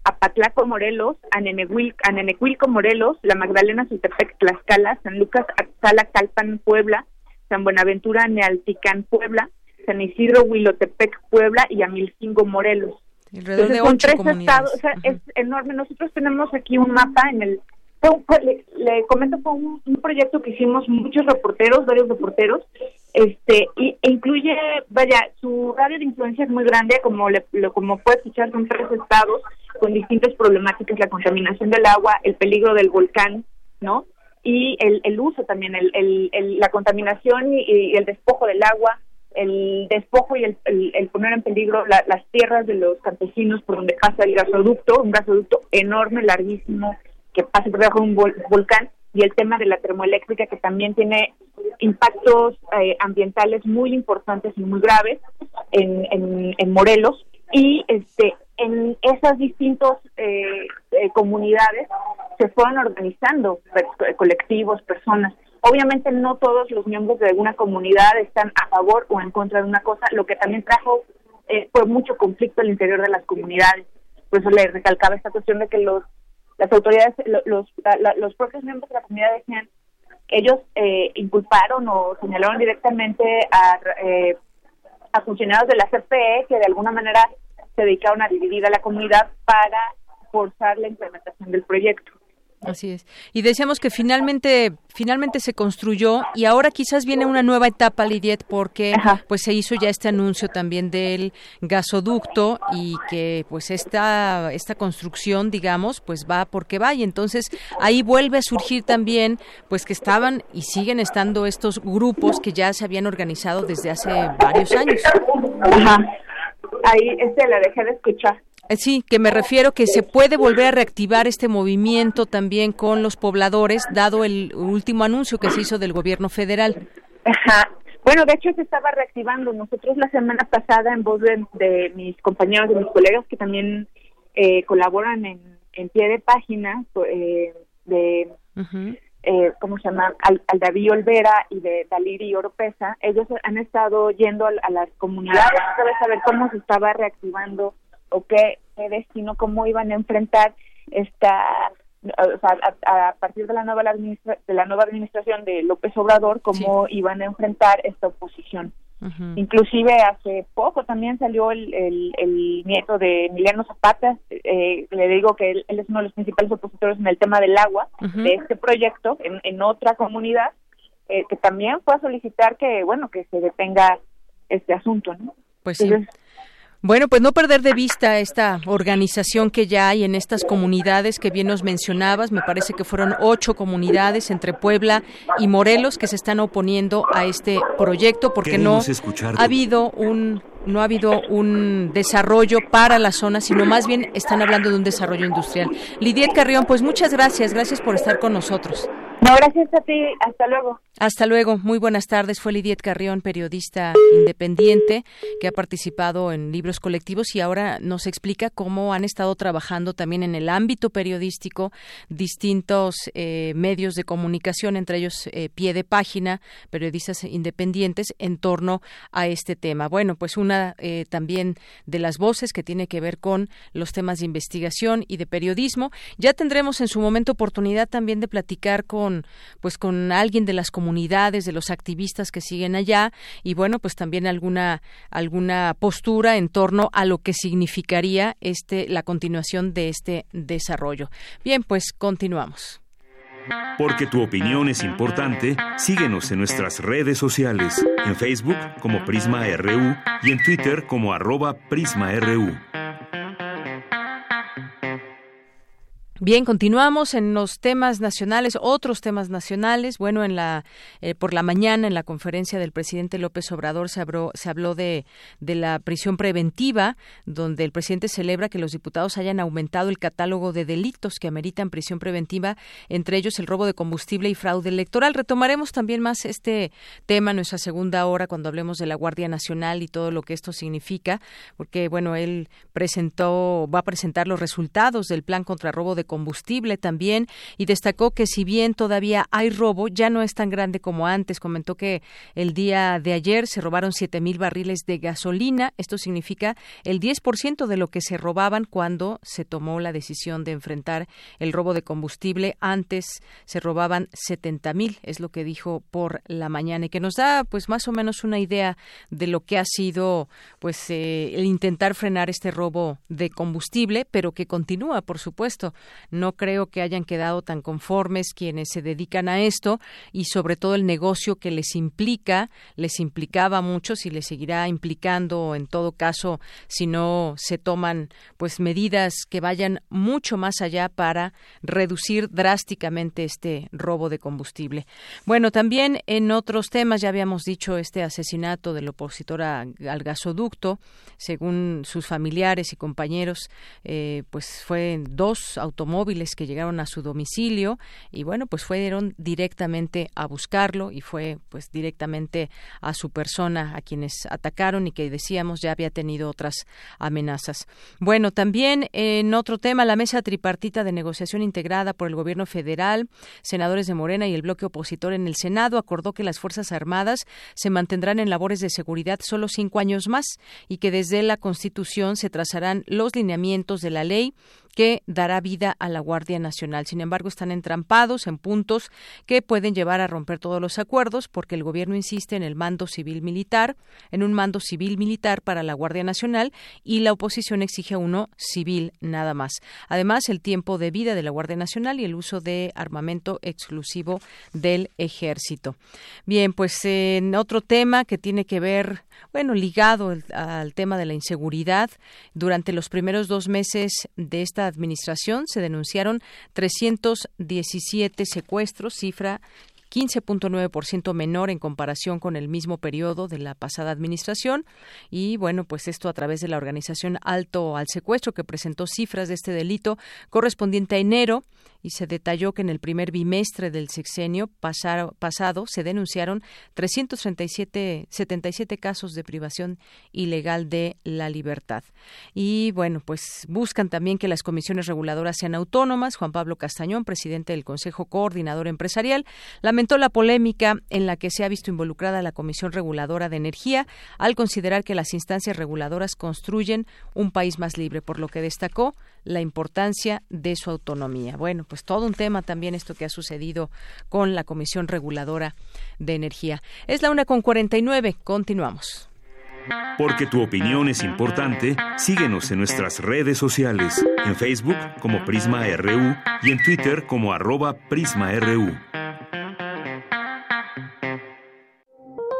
Apatlaco Morelos, Anenecuilco Morelos, La Magdalena Sultepec Tlaxcala, San Lucas Axala Calpan Puebla, San Buenaventura Nealticán Puebla, San Isidro Huilotepec Puebla y Amilcingo Morelos. Entonces, de son tres estados, o sea, es enorme. Nosotros tenemos aquí un mapa en el le, comento fue un, proyecto que hicimos muchos reporteros, varios reporteros, este y, e incluye, vaya, su radio de influencia es muy grande, como le, como puede escuchar son tres estados con distintas problemáticas, la contaminación del agua, el peligro del volcán, ¿no? Y el, el uso también, el, el, la contaminación y, el despojo del agua, el despojo y el, el, poner en peligro las tierras de los campesinos por donde pasa el gasoducto, un gasoducto enorme, larguísimo, que pasa por debajo de un volcán y el tema de la termoeléctrica que también tiene impactos eh, ambientales muy importantes y muy graves en, en, Morelos y este en esas distintas eh, eh, comunidades se fueron organizando colectivos, personas. Obviamente no todos los miembros de alguna comunidad están a favor o en contra de una cosa, lo que también trajo fue mucho conflicto al interior de las comunidades. Por eso le recalcaba esta cuestión de que los las autoridades, los, los propios miembros de la comunidad decían, ellos eh, inculparon o señalaron directamente a, eh, a funcionarios de la CPE que de alguna manera se dedicaron a dividir a la comunidad para forzar la implementación del proyecto. Así es. Y decíamos que finalmente, finalmente se construyó y ahora quizás viene una nueva etapa, Lidiet, porque pues se hizo ya este anuncio también del gasoducto y que pues esta, esta construcción, digamos, pues va porque va y entonces ahí vuelve a surgir también pues que estaban y siguen estando estos grupos que ya se habían organizado desde hace varios años. Ajá. Ahí este la dejé de escuchar. Eh, sí, que me refiero que se puede volver a reactivar este movimiento también con los pobladores, dado el último anuncio que se hizo del gobierno federal. Ajá. Bueno, de hecho se estaba reactivando. Nosotros la semana pasada, en voz de, mis compañeros, de mis colegas que también eh, colaboran en, en, pie de página, eh, de, eh, ¿cómo se llama? Al, David Olvera y de Daliri Oropesa, ellos han estado yendo a, a las comunidades para saber cómo se estaba reactivando o qué, destino, cómo iban a enfrentar esta o sea, a, partir de la nueva de la nueva administración de López Obrador cómo iban a enfrentar esta oposición. Inclusive hace poco también salió el, el, nieto de Emiliano Zapata, eh, le digo que él, es uno de los principales opositores en el tema del agua de este proyecto en, en otra comunidad, eh, que también fue a solicitar que, bueno, que se detenga este asunto, ¿no? Pues sí. Bueno, pues no perder de vista esta organización que ya hay en estas comunidades que bien nos mencionabas. Me parece que fueron ocho comunidades entre Puebla y Morelos que se están oponiendo a este proyecto porque no ha habido un no ha habido un desarrollo para la zona, sino más bien están hablando de un desarrollo industrial. Lidiet Carrión, pues muchas gracias, gracias por estar con nosotros. No, gracias a ti, hasta luego. Hasta luego, muy buenas tardes. Fue Lidiet Carrión, periodista independiente que ha participado en libros colectivos y ahora nos explica cómo han estado trabajando también en el ámbito periodístico distintos eh, medios de comunicación, entre ellos eh, pie de página, periodistas independientes, en torno a este tema. Bueno, pues una eh, también de las voces que tiene que ver con los temas de investigación y de periodismo. Ya tendremos en su momento oportunidad también de platicar con, pues, con alguien de las comunidades, de los activistas que siguen allá y bueno, pues también alguna, alguna postura en torno a lo que significaría este, la continuación de este desarrollo. Bien, pues continuamos. Porque tu opinión es importante, síguenos en nuestras redes sociales, en Facebook como Prisma RU y en Twitter como arroba PrismaRU. Bien, continuamos en los temas nacionales, otros temas nacionales. Bueno, en la eh, por la mañana en la conferencia del presidente López Obrador se habló, se habló de, de la prisión preventiva, donde el presidente celebra que los diputados hayan aumentado el catálogo de delitos que ameritan prisión preventiva, entre ellos el robo de combustible y fraude electoral. Retomaremos también más este tema en nuestra segunda hora cuando hablemos de la Guardia Nacional y todo lo que esto significa, porque bueno, él presentó va a presentar los resultados del plan contra robo de combustible también y destacó que si bien todavía hay robo, ya no es tan grande como antes. Comentó que el día de ayer se robaron siete mil barriles de gasolina. Esto significa el 10% de lo que se robaban cuando se tomó la decisión de enfrentar el robo de combustible. Antes se robaban 70 mil, es lo que dijo por la mañana y que nos da pues más o menos una idea de lo que ha sido pues eh, el intentar frenar este robo de combustible, pero que continúa, por supuesto. No creo que hayan quedado tan conformes quienes se dedican a esto y sobre todo el negocio que les implica, les implicaba mucho y les seguirá implicando en todo caso si no se toman pues medidas que vayan mucho más allá para reducir drásticamente este robo de combustible. Bueno, también en otros temas ya habíamos dicho este asesinato del opositor al gasoducto, según sus familiares y compañeros, eh, pues fue dos automóviles móviles que llegaron a su domicilio y bueno, pues fueron directamente a buscarlo y fue pues directamente a su persona a quienes atacaron y que decíamos ya había tenido otras amenazas. Bueno, también en otro tema, la mesa tripartita de negociación integrada por el gobierno federal, senadores de Morena y el bloque opositor en el Senado acordó que las Fuerzas Armadas se mantendrán en labores de seguridad solo cinco años más y que desde la Constitución se trazarán los lineamientos de la ley que dará vida a la Guardia Nacional. Sin embargo, están entrampados en puntos que pueden llevar a romper todos los acuerdos porque el gobierno insiste en el mando civil militar, en un mando civil militar para la Guardia Nacional y la oposición exige uno civil nada más. Además, el tiempo de vida de la Guardia Nacional y el uso de armamento exclusivo del ejército. Bien, pues en otro tema que tiene que ver, bueno, ligado al tema de la inseguridad, durante los primeros dos meses de esta administración se denunciaron 317 secuestros, cifra 15.9% menor en comparación con el mismo periodo de la pasada administración. Y bueno, pues esto a través de la organización Alto al Secuestro, que presentó cifras de este delito correspondiente a enero y se detalló que en el primer bimestre del sexenio pasado se denunciaron 337 77 casos de privación ilegal de la libertad. Y bueno, pues buscan también que las comisiones reguladoras sean autónomas. Juan Pablo Castañón, presidente del Consejo Coordinador Empresarial, lamentó la polémica en la que se ha visto involucrada la Comisión Reguladora de Energía al considerar que las instancias reguladoras construyen un país más libre, por lo que destacó la importancia de su autonomía. Bueno, pues todo un tema también esto que ha sucedido con la Comisión Reguladora de Energía. Es la una con 49. Continuamos. Porque tu opinión es importante, síguenos en nuestras redes sociales, en Facebook como Prisma RU y en Twitter como arroba PrismaRU.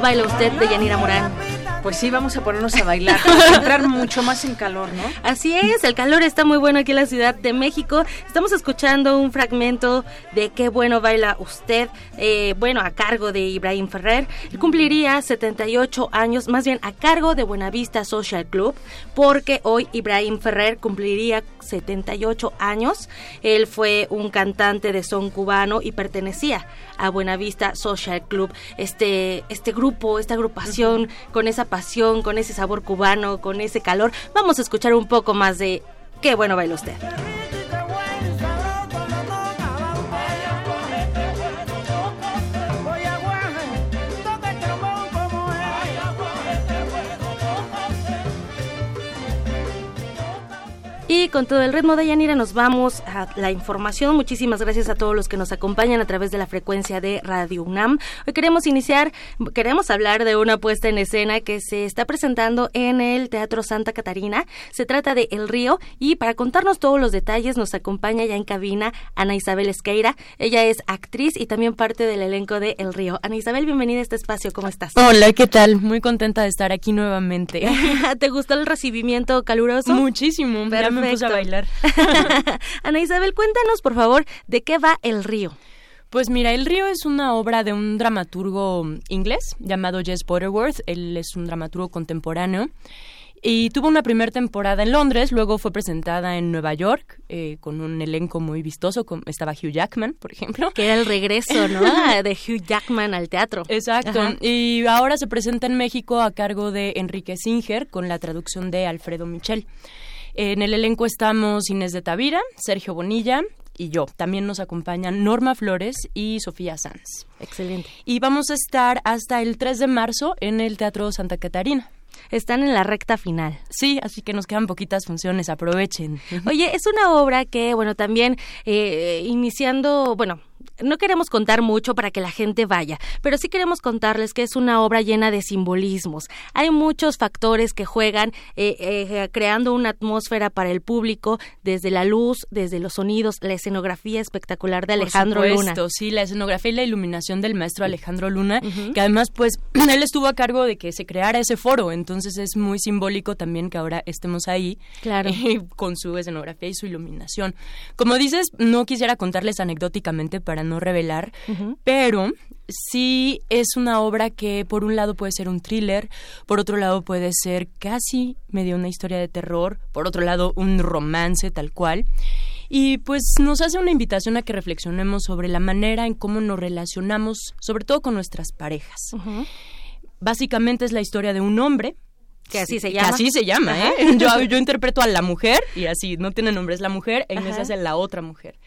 Baila usted de Yanira Morán. Pues sí, vamos a ponernos a bailar, a entrar mucho más en calor, ¿no? Así es, el calor está muy bueno aquí en la Ciudad de México. Estamos escuchando un fragmento de Qué bueno baila usted, eh, bueno, a cargo de Ibrahim Ferrer. Él cumpliría 78 años, más bien a cargo de Buenavista Social Club, porque hoy Ibrahim Ferrer cumpliría 78 años. Él fue un cantante de son cubano y pertenecía a Buenavista Social Club, este, este grupo, esta agrupación con esa pasión, con ese sabor cubano, con ese calor. Vamos a escuchar un poco más de qué bueno baila usted. Y con todo el ritmo de Yanira nos vamos a la información. Muchísimas gracias a todos los que nos acompañan a través de la frecuencia de Radio UNAM. Hoy queremos iniciar, queremos hablar de una puesta en escena que se está presentando en el Teatro Santa Catarina. Se trata de El Río y para contarnos todos los detalles nos acompaña ya en cabina Ana Isabel Esqueira. Ella es actriz y también parte del elenco de El Río. Ana Isabel, bienvenida a este espacio. ¿Cómo estás? Hola, ¿qué tal? Muy contenta de estar aquí nuevamente. ¿Te gustó el recibimiento caluroso? Muchísimo a bailar. Ana Isabel, cuéntanos, por favor, de qué va El Río. Pues mira, El Río es una obra de un dramaturgo inglés llamado Jess Butterworth. Él es un dramaturgo contemporáneo. Y tuvo una primera temporada en Londres, luego fue presentada en Nueva York eh, con un elenco muy vistoso. estaba Hugh Jackman, por ejemplo. Que era el regreso, ¿no? de Hugh Jackman al teatro. Exacto. Y ahora se presenta en México a cargo de Enrique Singer con la traducción de Alfredo Michel. En el elenco estamos Inés de Tavira, Sergio Bonilla y yo. También nos acompañan Norma Flores y Sofía Sanz. Excelente. Y vamos a estar hasta el 3 de marzo en el Teatro Santa Catarina. Están en la recta final. Sí, así que nos quedan poquitas funciones, aprovechen. Oye, es una obra que, bueno, también eh, iniciando, bueno, no queremos contar mucho para que la gente vaya, pero sí queremos contarles que es una obra llena de simbolismos. Hay muchos factores que juegan eh, eh, creando una atmósfera para el público, desde la luz, desde los sonidos, la escenografía espectacular de Alejandro Por Luna. Sí, la escenografía y la iluminación del maestro Alejandro Luna, que además pues él estuvo a cargo de que se creara ese foro, entonces es muy simbólico también que ahora estemos ahí claro. con su escenografía y su iluminación. Como dices, no quisiera contarles anecdóticamente para no revelar, pero sí es una obra que por un lado puede ser un thriller, por otro lado puede ser casi medio una historia de terror, por otro lado un romance tal cual. Y pues nos hace una invitación a que reflexionemos sobre la manera en cómo nos relacionamos, sobre todo con nuestras parejas. Básicamente es la historia de un hombre que así se llama. Que así se llama, ¿eh? Yo, yo, interpreto a la mujer y así, no tiene nombre, es la mujer, e Inés hace la otra mujer.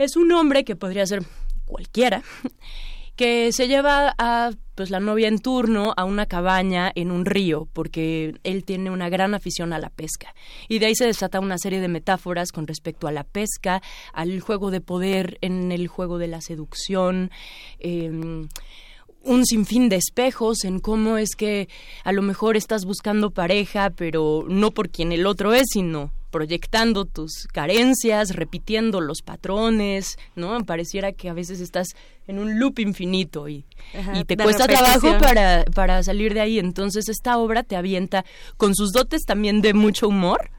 Es un hombre que podría ser cualquiera, que se lleva a pues la novia en turno a una cabaña en un río porque él tiene una gran afición a la pesca. Y de ahí se desata una serie de metáforas con respecto a la pesca al juego de poder en el juego de la seducción eh, un sinfín de espejos en cómo es que a lo mejor estás buscando pareja, pero no por quien el otro es, sino proyectando tus carencias, repitiendo los patrones, ¿no? Pareciera que a veces estás en un loop infinito y, y te cuesta trabajo para, para salir de ahí. Entonces esta obra te avienta, con sus dotes también de mucho humor,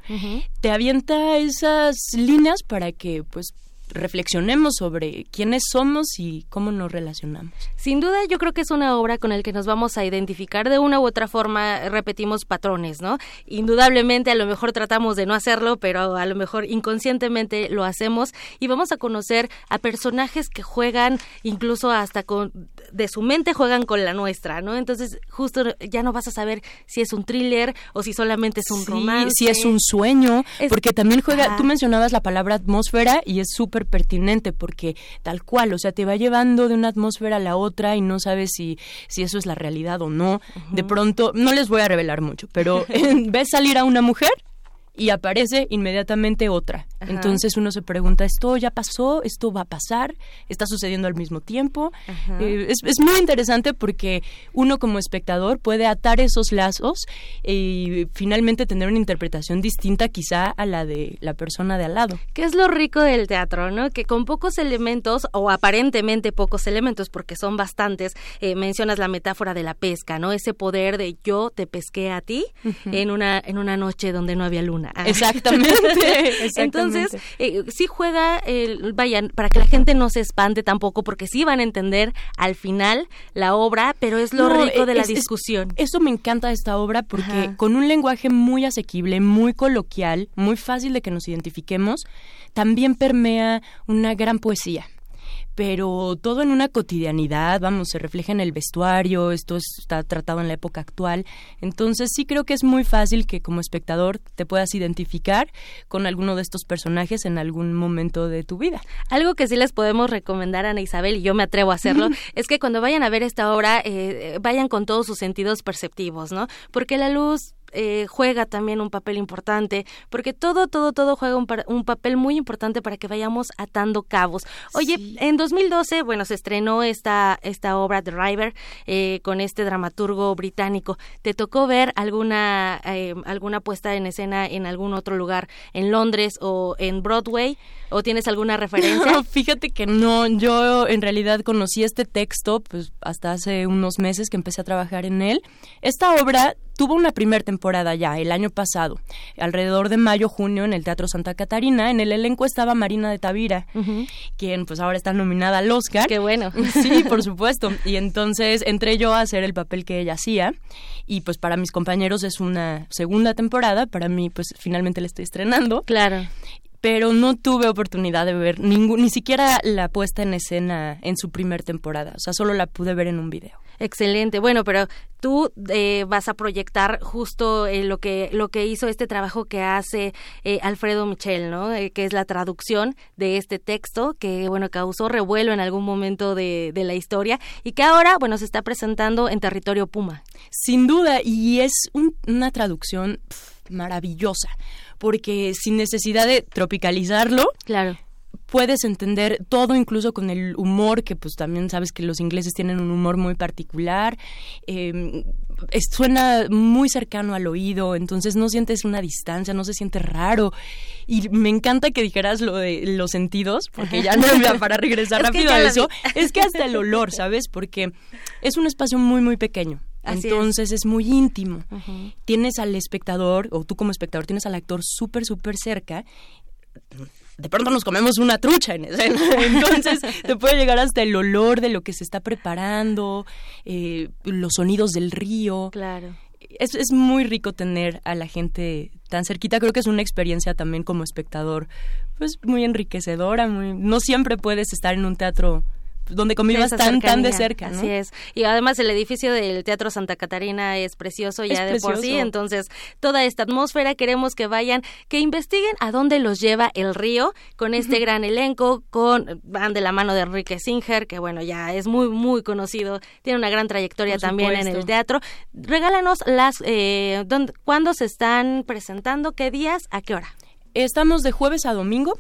te avienta esas líneas para que pues reflexionemos sobre quiénes somos y cómo nos relacionamos. Sin duda, yo creo que es una obra con la que nos vamos a identificar de una u otra forma, repetimos patrones, ¿no? Indudablemente, a lo mejor tratamos de no hacerlo, pero a lo mejor inconscientemente lo hacemos y vamos a conocer a personajes que juegan incluso hasta con de su mente juegan con la nuestra, ¿no? Entonces, justo ya no vas a saber si es un thriller o si solamente es un romance. Si es un sueño, porque también juega, tú mencionabas la palabra atmósfera y es súper pertinente porque tal cual, o sea, te va llevando de una atmósfera a la otra y no sabes si, si eso es la realidad o no. De pronto, no les voy a revelar mucho, pero ves salir a una mujer y aparece inmediatamente otra. Entonces uno se pregunta, ¿esto ya pasó? ¿Esto va a pasar? ¿Está sucediendo al mismo tiempo? Eh, es, es, muy interesante porque uno como espectador puede atar esos lazos y finalmente tener una interpretación distinta quizá a la de la persona de al lado. ¿Qué es lo rico del teatro? ¿no? Que con pocos elementos, o aparentemente pocos elementos, porque son bastantes, eh, mencionas la metáfora de la pesca, ¿no? Ese poder de yo te pesqué a ti en, una, en una noche donde no había luna. Exactamente. Entonces, eh, sí juega, el, vayan, para que la gente no se espante tampoco, porque sí van a entender al final la obra, pero es lo No, rico de la es- es- discusión. eso me encanta de esta obra porque Ajá. con un lenguaje muy asequible, muy coloquial, muy fácil de que nos identifiquemos, también permea una gran poesía. Pero todo en una cotidianidad, vamos, se refleja en el vestuario, esto es- está tratado en la época actual. Entonces sí creo que es muy fácil que como espectador te puedas identificar con alguno de estos personajes en algún momento de tu vida. Algo que sí les podemos recomendar a Ana Isabel, y yo me atrevo a hacerlo, es que cuando vayan a ver esta obra, eh, eh, vayan con todos sus sentidos perceptivos, ¿no? Porque la luz eh, juega también un papel importante, porque todo, todo, todo juega un, un papel muy importante para que vayamos atando cabos. Oye, en 2012, bueno, se estrenó esta, esta obra Driver eh, con este dramaturgo británico. ¿Te tocó ver alguna, eh, alguna puesta en escena en algún otro lugar, en Londres o en Broadway? ¿O tienes alguna referencia? No, fíjate que no, yo en realidad conocí este texto pues hasta hace unos meses que empecé a trabajar en él. Esta obra tuvo una primera temporada ya, el año pasado, alrededor de mayo, junio, en el Teatro Santa Catarina. En el elenco estaba Marina de Tavira, quien pues ahora está nominada al Oscar. Qué bueno. Sí, por supuesto. Y entonces entré yo a hacer el papel que ella hacía. Y pues para mis compañeros es una segunda temporada, para mí pues finalmente la estoy estrenando. Claro pero no tuve oportunidad de ver ningún, ni siquiera la puesta en escena en su primer temporada, o sea, solo la pude ver en un video. Excelente. Bueno, pero tú eh, vas a proyectar justo eh, lo que lo que hizo este trabajo que hace eh, Alfredo Michel, ¿no? Eh, que es la traducción de este texto que bueno causó revuelo en algún momento de, de la historia y que ahora bueno se está presentando en territorio Puma. Sin duda, y es un- una traducción maravillosa, porque sin necesidad de tropicalizarlo, claro. puedes entender todo incluso con el humor, que pues también sabes que los ingleses tienen un humor muy particular. Eh, suena muy cercano al oído, entonces no sientes una distancia, no se siente raro. Y me encanta que dijeras lo de los sentidos, porque ya no para regresar rápido a eso, es que hasta el olor, ¿sabes? Porque es un espacio muy, muy pequeño. Entonces es. muy íntimo. Tienes al espectador, o tú como espectador, tienes al actor súper, súper cerca de pronto nos comemos una trucha en escena. Entonces te puede llegar hasta el olor de lo que se está preparando, eh, los sonidos del río. Claro. Es, es muy rico tener a la gente tan cerquita. Creo que es una experiencia también como espectador, pues muy enriquecedora. Muy, no siempre puedes estar en un teatro donde convivas tan tan de cerca. Así es. Y además el edificio del Teatro Santa Catarina es precioso ya de por sí, entonces toda esta atmósfera queremos que vayan, que investiguen a dónde los lleva el río con este gran elenco, con van de la mano de Enrique Singer, que bueno, ya es muy muy conocido, tiene una gran trayectoria también en el teatro. Regálanos las eh, dónde, cuándo se están presentando, qué días, a qué hora. Estamos de jueves a domingo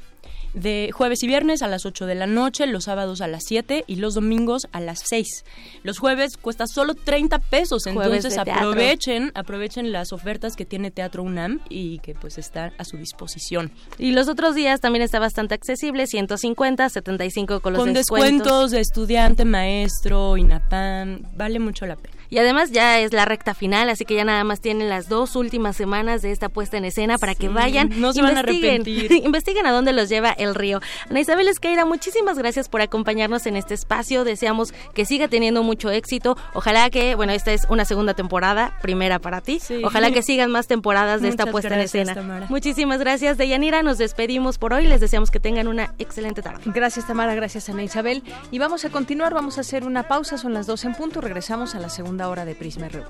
de jueves y viernes a las 8 de la noche, los sábados a las 7 y los domingos a las 6. Los jueves cuesta solo 30 pesos, entonces aprovechen, aprovechen las ofertas que tiene Teatro UNAM y que pues están a su disposición. Y los otros días también está bastante accesible, 150, 75 con los con descuentos de estudiante, maestro, INAPAM, vale mucho la pena. Y además ya es la recta final, así que ya nada más tienen las dos últimas semanas de esta puesta en escena para que vayan. No se van a arrepentir. investiguen a dónde los lleva el río. Ana Isabel Esqueira, muchísimas gracias por acompañarnos en este espacio. Deseamos que siga teniendo mucho éxito. Ojalá que, bueno, esta es una segunda temporada, primera para ti. Ojalá que sigan más temporadas de esta puesta en escena. Muchísimas gracias, Deyanira. Nos despedimos por hoy. Les deseamos que tengan una excelente tarde. Gracias, Tamara. Gracias, Ana Isabel. Y vamos a continuar. Vamos a hacer una pausa. Son las dos en punto. Regresamos a la segunda hora de Prisma RU.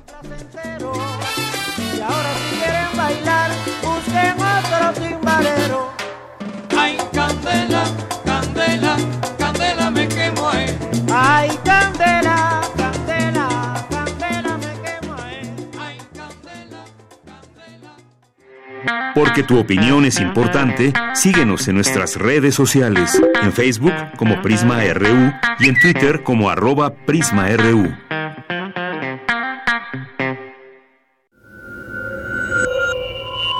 Y ahora si quieren bailar, busquen otro timbalero. Ay, candela, candela, candela me quemo ahí. Ay, candela, candela, candela me quemo ahí. Ay, candela, candela. Porque tu opinión es importante, síguenos en nuestras redes sociales, en Facebook como Prisma RU y en Twitter como arroba PrismaRU.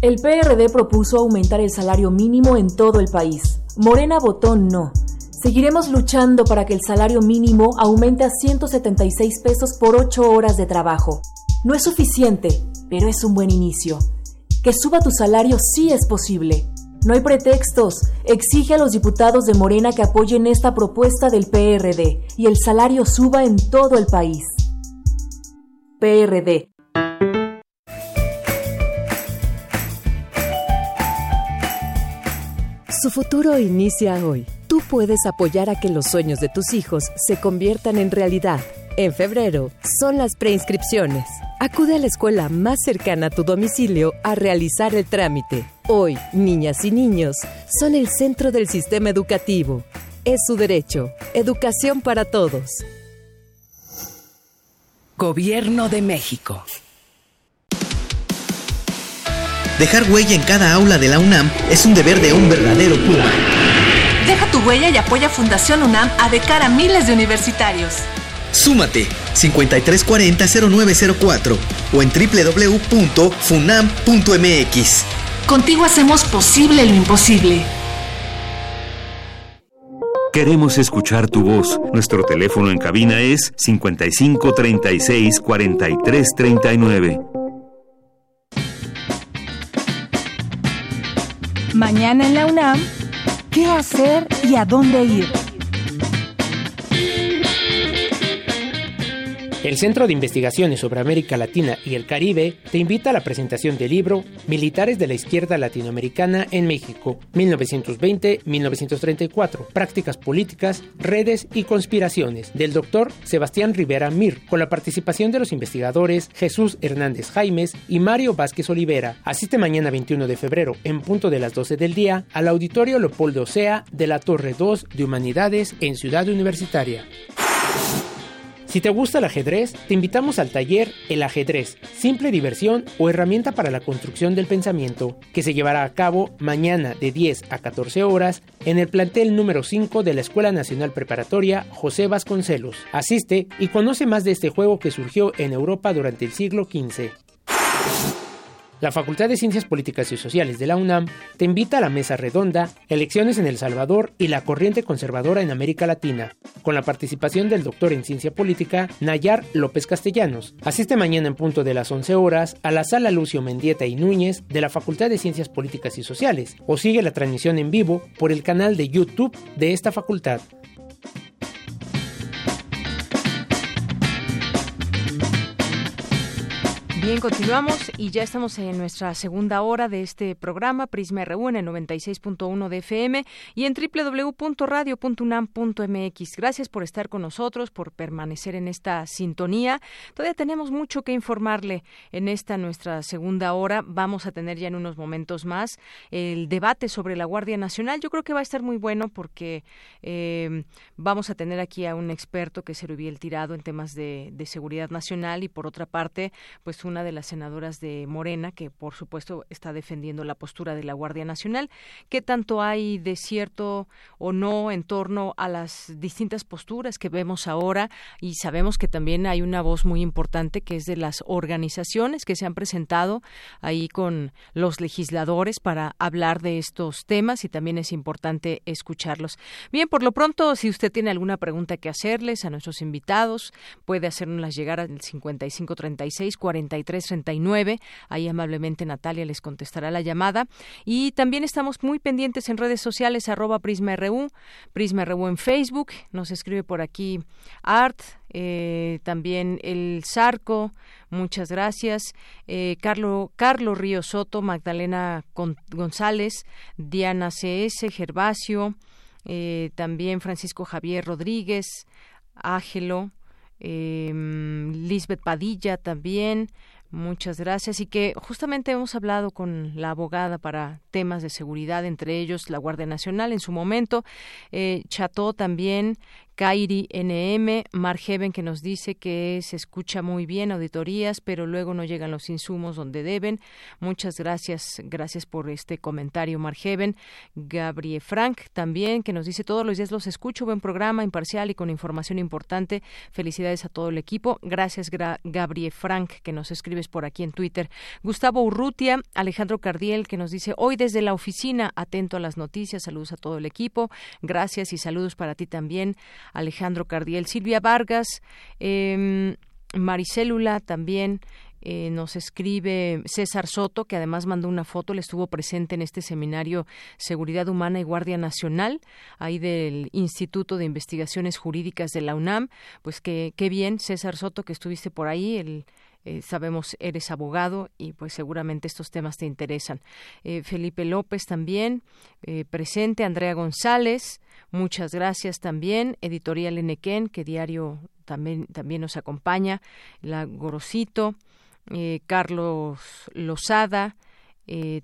El PRD propuso aumentar el salario mínimo en todo el país. Morena votó no. Seguiremos luchando para que el salario mínimo aumente a 176 pesos por 8 horas de trabajo. No es suficiente, pero es un buen inicio. Que suba tu salario sí es posible. No hay pretextos. Exige a los diputados de Morena que apoyen esta propuesta del PRD y el salario suba en todo el país. PRD. Su futuro inicia hoy. Tú puedes apoyar a que los sueños de tus hijos se conviertan en realidad. En febrero son las preinscripciones. Acude a la escuela más cercana a tu domicilio a realizar el trámite. Hoy, niñas y niños son el centro del sistema educativo. Es su derecho. Educación para todos. Gobierno de México. Dejar huella en cada aula de la UNAM es un deber de un verdadero Puma. Deja tu huella y apoya Fundación UNAM a de cara a miles de universitarios. Súmate 5340-0904 o en www.funam.mx. Contigo hacemos posible lo imposible. Queremos escuchar tu voz. Nuestro teléfono en cabina es 55 36 43 39. Mañana en la UNAM, ¿qué hacer y a dónde ir? El Centro de Investigaciones sobre América Latina y el Caribe te invita a la presentación del libro Militares de la Izquierda Latinoamericana en México, 1920-1934, Prácticas Políticas, Redes y Conspiraciones, del doctor Sebastián Rivera Mir, con la participación de los investigadores Jesús Hernández Jaimes y Mario Vázquez Olivera. Asiste mañana 21 de febrero, en punto de las 12 del día, al Auditorio Leopoldo Osea de la Torre 2 de Humanidades en Ciudad Universitaria. Si te gusta el ajedrez, te invitamos al taller El ajedrez, simple diversión o herramienta para la construcción del pensamiento, que se llevará a cabo mañana de 10 a 14 horas en el plantel número 5 de la Escuela Nacional Preparatoria José Vasconcelos. Asiste y conoce más de este juego que surgió en Europa durante el siglo XV. La Facultad de Ciencias Políticas y Sociales de la UNAM te invita a la mesa redonda Elecciones en El Salvador y la corriente conservadora en América Latina, con la participación del doctor en Ciencia Política Nayar López Castellanos. Asiste mañana en punto de las 11 horas a la sala Lucio Mendieta y Núñez de la Facultad de Ciencias Políticas y Sociales o sigue la transmisión en vivo por el canal de YouTube de esta facultad. Bien, continuamos y ya estamos en nuestra segunda hora de este programa Prisma RU en el 96.1 de FM y en www.radio.unam.mx. Gracias por estar con nosotros, por permanecer en esta sintonía. Todavía tenemos mucho que informarle en esta nuestra segunda hora. Vamos a tener ya en unos momentos más el debate sobre la Guardia Nacional. Yo creo que va a estar muy bueno porque eh, vamos a tener aquí a un experto que se el tirado en temas de, de seguridad nacional y por otra parte, pues un una de las senadoras de Morena, que por supuesto está defendiendo la postura de la Guardia Nacional. ¿Qué tanto hay de cierto o no en torno a las distintas posturas que vemos ahora? Y sabemos que también hay una voz muy importante que es de las organizaciones que se han presentado ahí con los legisladores para hablar de estos temas y también es importante escucharlos. Bien, por lo pronto, si usted tiene alguna pregunta que hacerles a nuestros invitados, puede hacernoslas llegar al 5536 43 39 Ahí amablemente Natalia les contestará la llamada. Y también estamos muy pendientes en redes sociales, arroba PrismaRU, PrismaRU en Facebook. Nos escribe por aquí Art, eh, también el Zarco, muchas gracias. Eh, Carlos Río Soto, Magdalena González, Diana CS, Gervasio, eh, también Francisco Javier Rodríguez, Ágelo, Lisbeth Padilla también, Muchas gracias. Y que justamente hemos hablado con la abogada para temas de seguridad, entre ellos la Guardia Nacional en su momento. Eh, Cható también Kairi NM, Margeven que nos dice que se escucha muy bien auditorías, pero luego no llegan los insumos donde deben. Muchas gracias, gracias por este comentario, Margeven. Gabriel Frank también que nos dice todos los días los escucho, buen programa, imparcial y con información importante. Felicidades a todo el equipo. Gracias, Gabriel Frank, que nos escribes por aquí en Twitter. Gustavo Urrutia, Alejandro Cardiel, que nos dice hoy desde la oficina, atento a las noticias, saludos a todo el equipo. Gracias y saludos para ti también. Alejandro Cardiel, Silvia Vargas, eh, Maricélula también. Eh, nos escribe César Soto, que además mandó una foto, le estuvo presente en este seminario Seguridad Humana y Guardia Nacional, ahí del Instituto de Investigaciones Jurídicas de la UNAM. Pues qué bien, César Soto, que estuviste por ahí, el eh, sabemos eres abogado y pues seguramente estos temas te interesan. Eh, Felipe López también eh, presente, Andrea González, muchas gracias también, Editorial Enequén, que diario también, también nos acompaña, la Gorosito, Carlos Lozada,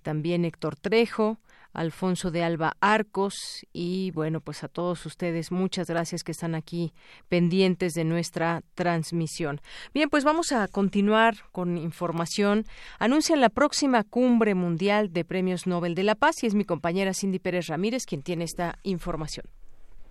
también Héctor Trejo, Alfonso de Alba Arcos y bueno, pues a todos ustedes muchas gracias que están aquí pendientes de nuestra transmisión. Bien, pues vamos a continuar con información. Anuncian la próxima cumbre mundial de premios Nobel de la Paz y es mi compañera Cindy Pérez Ramírez quien tiene esta información.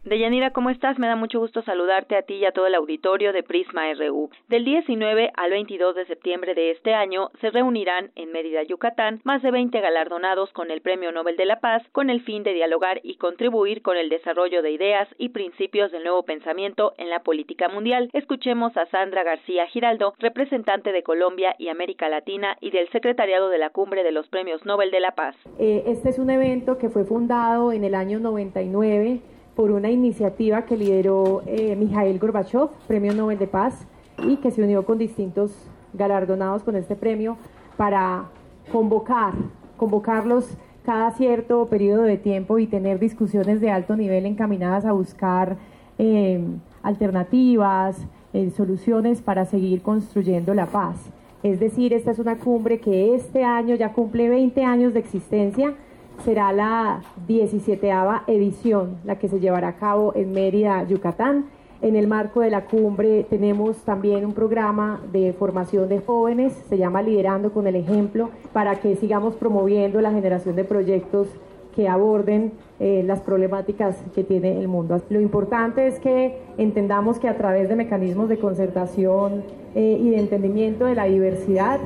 Deyanira, ¿cómo estás? Me da mucho gusto saludarte a ti y a todo el auditorio de Prisma RU. Del 19 al 22 de septiembre de este año se reunirán en Mérida, Yucatán, más de 20 galardonados con el Premio Nobel de la Paz con el fin de dialogar y contribuir con el desarrollo de ideas y principios del nuevo pensamiento en la política mundial. Escuchemos a Sandra García Giraldo, representante de Colombia y América Latina y del Secretariado de la Cumbre de los Premios Nobel de la Paz. Eh, este es un evento que fue fundado en el año 99 por una iniciativa que lideró eh, Mikhail Gorbachev, Premio Nobel de Paz, y que se unió con distintos galardonados con este premio para convocar, convocarlos cada cierto periodo de tiempo y tener discusiones de alto nivel encaminadas a buscar eh, alternativas, eh, soluciones para seguir construyendo la paz. Es decir, esta es una cumbre que este año ya cumple 20 años de existencia será la 17 edición, la que se llevará a cabo en Mérida, Yucatán. En el marco de la cumbre tenemos también un programa de formación de jóvenes, se llama Liderando con el Ejemplo, para que sigamos promoviendo la generación de proyectos que aborden eh, las problemáticas que tiene el mundo. Lo importante es que entendamos que a través de mecanismos de concertación eh, y de entendimiento de la diversidad,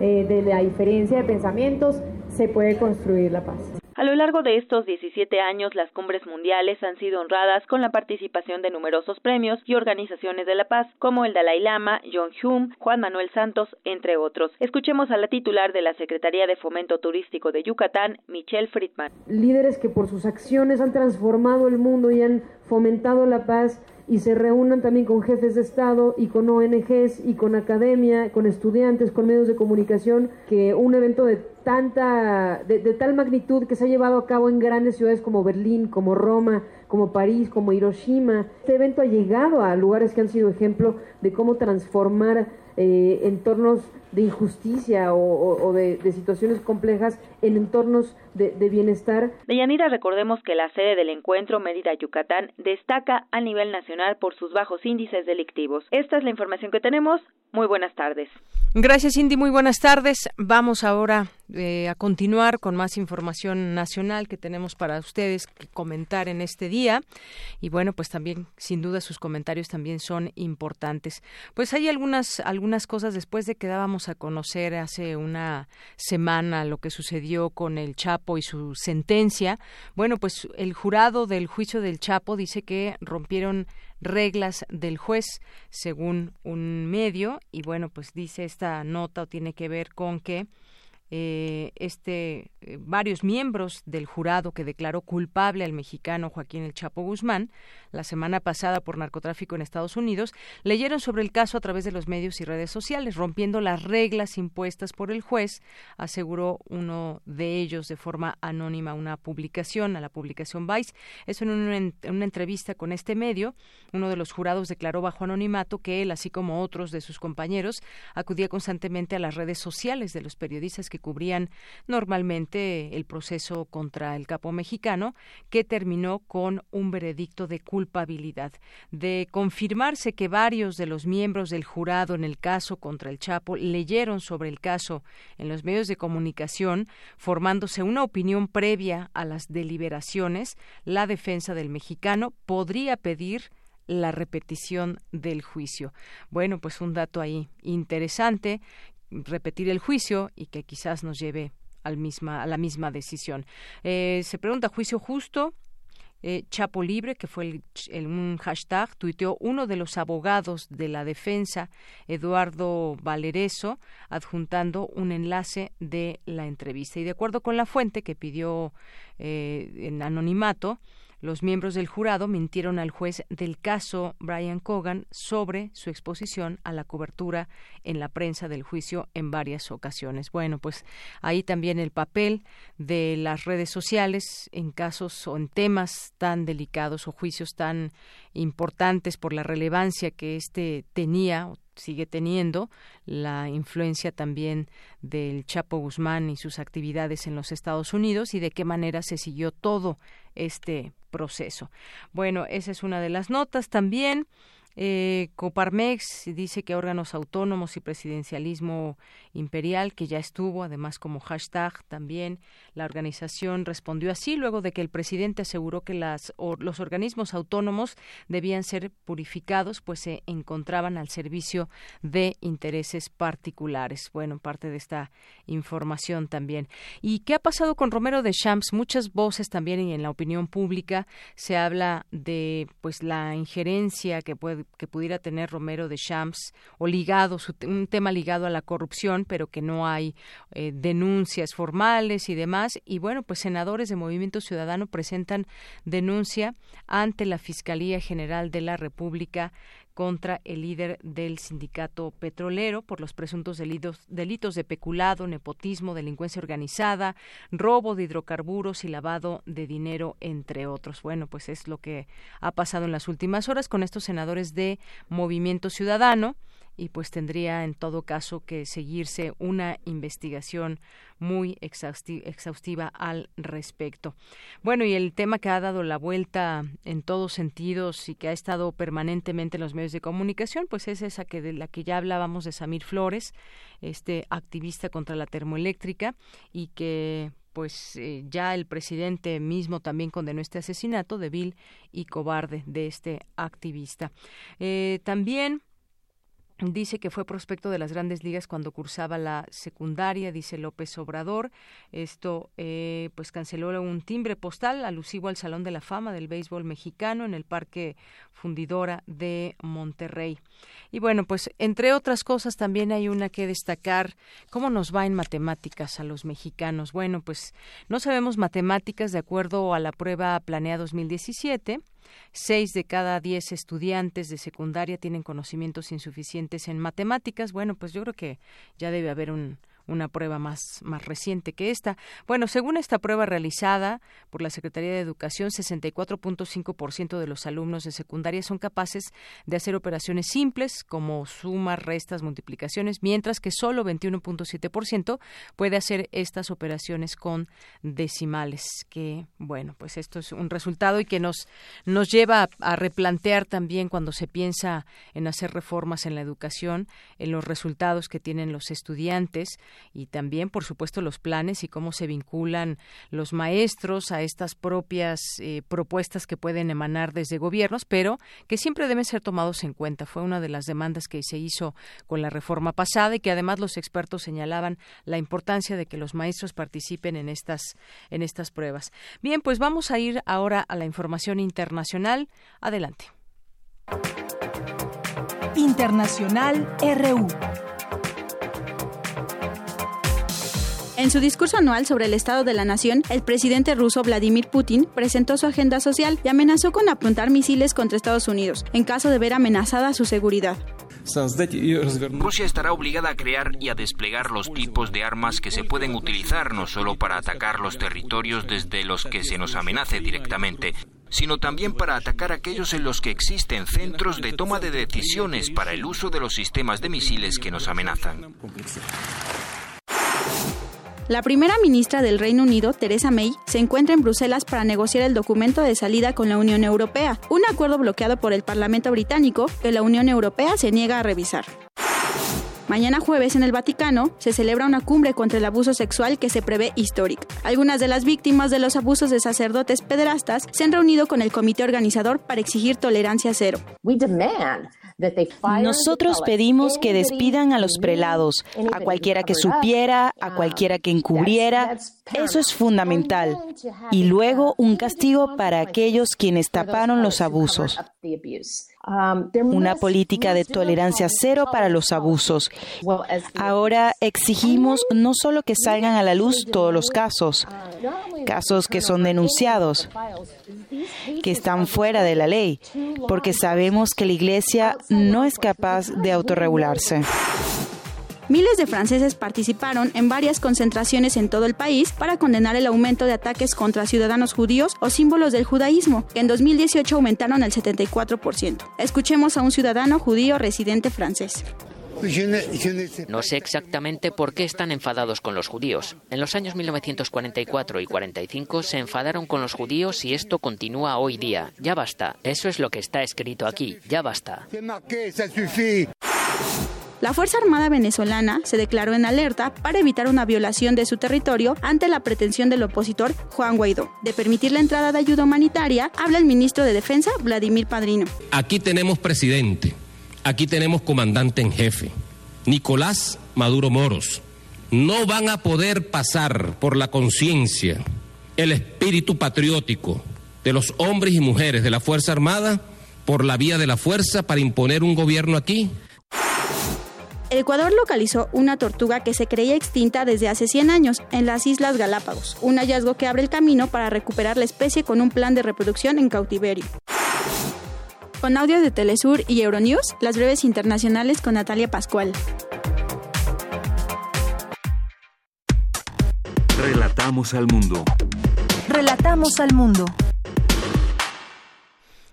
eh, de la diferencia de pensamientos, se puede construir la paz. A lo largo de estos 17 años, las cumbres mundiales han sido honradas con la participación de numerosos premios y organizaciones de la paz, como el Dalai Lama, John Hume, Juan Manuel Santos, entre otros. Escuchemos a la titular de la Secretaría de Fomento Turístico de Yucatán, Michelle Friedman. Líderes que por sus acciones han transformado el mundo y han fomentado la paz y se reúnan también con jefes de Estado y con ONGs y con academia, con estudiantes, con medios de comunicación, que un evento de tanta, de, tal magnitud que se ha llevado a cabo en grandes ciudades como Berlín, como Roma, como París, como Hiroshima. Este evento ha llegado a lugares que han sido ejemplo de cómo transformar eh, entornos de injusticia o, de, situaciones complejas en entornos de, de bienestar. Deyanira, recordemos que la sede del encuentro Mérida Yucatán destaca a nivel nacional por sus bajos índices delictivos. Esta es la información que tenemos. Muy buenas tardes. Gracias, Cindy. Muy buenas tardes. Vamos ahora eh, a continuar con más información nacional que tenemos para ustedes que comentar en este día. Y bueno, pues también, sin duda, sus comentarios también son importantes. Pues hay algunas, algunas cosas después de que dábamos a conocer hace una semana lo que sucedió con el Chapo y su sentencia. Bueno, pues el jurado del juicio del Chapo dice que rompieron reglas del juez, según un medio. Y bueno, pues dice esta nota o tiene que ver con que eh, este eh, varios miembros del jurado que declaró culpable al mexicano Joaquín El Chapo Guzmán la semana pasada por narcotráfico en Estados Unidos leyeron sobre el caso a través de los medios y redes sociales, rompiendo las reglas impuestas por el juez, aseguró uno de ellos de forma anónima una publicación, a la publicación Vice. Eso en en una entrevista con este medio, uno de los jurados declaró bajo anonimato que él, así como otros de sus compañeros, acudía constantemente a las redes sociales de los periodistas que cubrían normalmente el proceso contra el capo mexicano, que terminó con un veredicto de culpabilidad. De confirmarse que varios de los miembros del jurado en el caso contra el Chapo leyeron sobre el caso en los medios de comunicación, formándose una opinión previa a las deliberaciones, la defensa del mexicano podría pedir la repetición del juicio. Bueno, pues un dato ahí interesante repetir el juicio y que quizás nos lleve a la misma decisión. Eh, se pregunta juicio justo. Eh, Chapo Libre, que fue el, un hashtag, tuiteó uno de los abogados de la defensa, Eduardo Valereso, adjuntando un enlace de la entrevista. Y de acuerdo con la fuente que pidió eh, en anonimato, los miembros del jurado mintieron al juez del caso Brian Cogan sobre su exposición a la cobertura en la prensa del juicio en varias ocasiones. Bueno, pues ahí también el papel de las redes sociales en casos o en temas tan delicados o juicios tan importantes por la relevancia que éste tenía sigue teniendo la influencia también del Chapo Guzmán y sus actividades en los Estados Unidos y de qué manera se siguió todo este proceso. Bueno, esa es una de las notas también. Eh, Coparmex dice que órganos autónomos y presidencialismo imperial, que ya estuvo, además como hashtag también. La organización respondió así luego de que el presidente aseguró que las, los organismos autónomos debían ser purificados, pues se encontraban al servicio de intereses particulares. Bueno, parte de esta información también. ¿Y qué ha pasado con Romero de Champs? Muchas voces también y en la opinión pública se habla de pues la injerencia que puede que pudiera tener Romero de Champs o ligado, un tema ligado a la corrupción, pero que no hay eh, denuncias formales y demás. Y bueno, pues senadores de Movimiento Ciudadano presentan denuncia ante la Fiscalía General de la República contra el líder del sindicato petrolero por los presuntos delitos, delitos de peculado, nepotismo, delincuencia organizada, robo de hidrocarburos y lavado de dinero, entre otros. Bueno, pues es lo que ha pasado en las últimas horas con estos senadores de Movimiento Ciudadano y pues tendría en todo caso que seguirse una investigación muy exhaustiva al respecto. Bueno, y el tema que ha dado la vuelta en todos sentidos y que ha estado permanentemente en los medios de comunicación, pues es esa que de la que ya hablábamos de Samir Flores, este activista contra la termoeléctrica y que pues eh, ya el presidente mismo también condenó este asesinato de vil y cobarde de este activista. Eh, también Dice que fue prospecto de las grandes ligas cuando cursaba la secundaria, dice López Obrador. Esto, eh, pues, canceló un timbre postal alusivo al Salón de la Fama del Béisbol Mexicano en el Parque Fundidora de Monterrey. Y bueno, pues, entre otras cosas, también hay una que destacar. ¿Cómo nos va en matemáticas a los mexicanos? Bueno, pues, no sabemos matemáticas de acuerdo a la prueba Planea 2017 Seis de cada diez estudiantes de secundaria tienen conocimientos insuficientes en matemáticas. Bueno, pues yo creo que ya debe haber un, una prueba más, más reciente que esta. Bueno, según esta prueba realizada por la Secretaría de Educación, 64.5% de los alumnos de secundaria son capaces de hacer operaciones simples como sumas, restas, multiplicaciones, mientras que solo 21.7% puede hacer estas operaciones con decimales. Que, bueno, pues esto es un resultado y que nos, nos lleva a, a replantear también cuando se piensa en hacer reformas en la educación, en los resultados que tienen los estudiantes y también, por supuesto, los planes y cómo se vinculan los maestros a estas propias eh, propuestas que pueden emanar desde gobiernos, pero que siempre deben ser tomados en cuenta. Fue una de las demandas que se hizo con la reforma pasada y que además los expertos señalaban la importancia de que los maestros participen en estas en estas pruebas. Bien, pues vamos a ir ahora a la información internacional. Adelante. Internacional RU. En su discurso anual sobre el estado de la nación, el presidente ruso Vladimir Putin presentó su agenda social y amenazó con apuntar misiles contra Estados Unidos en caso de ver amenazada su seguridad. Rusia estará obligada a crear y a desplegar los tipos de armas que se pueden utilizar no solo para atacar los territorios desde los que se nos amenace directamente, sino también para atacar aquellos en los que existen centros de toma de decisiones para el uso de los sistemas de misiles que nos amenazan. La primera ministra del Reino Unido, Theresa May, se encuentra en Bruselas para negociar el documento de salida con la Unión Europea, un acuerdo bloqueado por el Parlamento británico que la Unión Europea se niega a revisar. Mañana jueves en el Vaticano se celebra una cumbre contra el abuso sexual que se prevé histórica. Algunas de las víctimas de los abusos de sacerdotes pederastas se han reunido con el comité organizador para exigir tolerancia cero. Nosotros pedimos que despidan a los prelados, a cualquiera que supiera, a cualquiera que encubriera. Eso es fundamental. Y luego un castigo para aquellos quienes taparon los abusos. Um, una política de tolerancia cero para los abusos. Ahora exigimos no solo que salgan a la luz todos los casos, casos que son denunciados, que están fuera de la ley, porque sabemos que la Iglesia no es capaz de autorregularse. Miles de franceses participaron en varias concentraciones en todo el país para condenar el aumento de ataques contra ciudadanos judíos o símbolos del judaísmo, que en 2018 aumentaron el 74%. Escuchemos a un ciudadano judío residente francés. No sé exactamente por qué están enfadados con los judíos. En los años 1944 y 45 se enfadaron con los judíos y esto continúa hoy día. Ya basta. Eso es lo que está escrito aquí. Ya basta. La Fuerza Armada venezolana se declaró en alerta para evitar una violación de su territorio ante la pretensión del opositor Juan Guaidó de permitir la entrada de ayuda humanitaria, habla el ministro de Defensa Vladimir Padrino. Aquí tenemos presidente, aquí tenemos comandante en jefe, Nicolás Maduro Moros. No van a poder pasar por la conciencia el espíritu patriótico de los hombres y mujeres de la Fuerza Armada por la vía de la fuerza para imponer un gobierno aquí Ecuador localizó una tortuga que se creía extinta desde hace 100 años en las Islas Galápagos, un hallazgo que abre el camino para recuperar la especie con un plan de reproducción en cautiverio. Con audio de Telesur y Euronews, las breves internacionales con Natalia Pascual. Relatamos al mundo. Relatamos al mundo.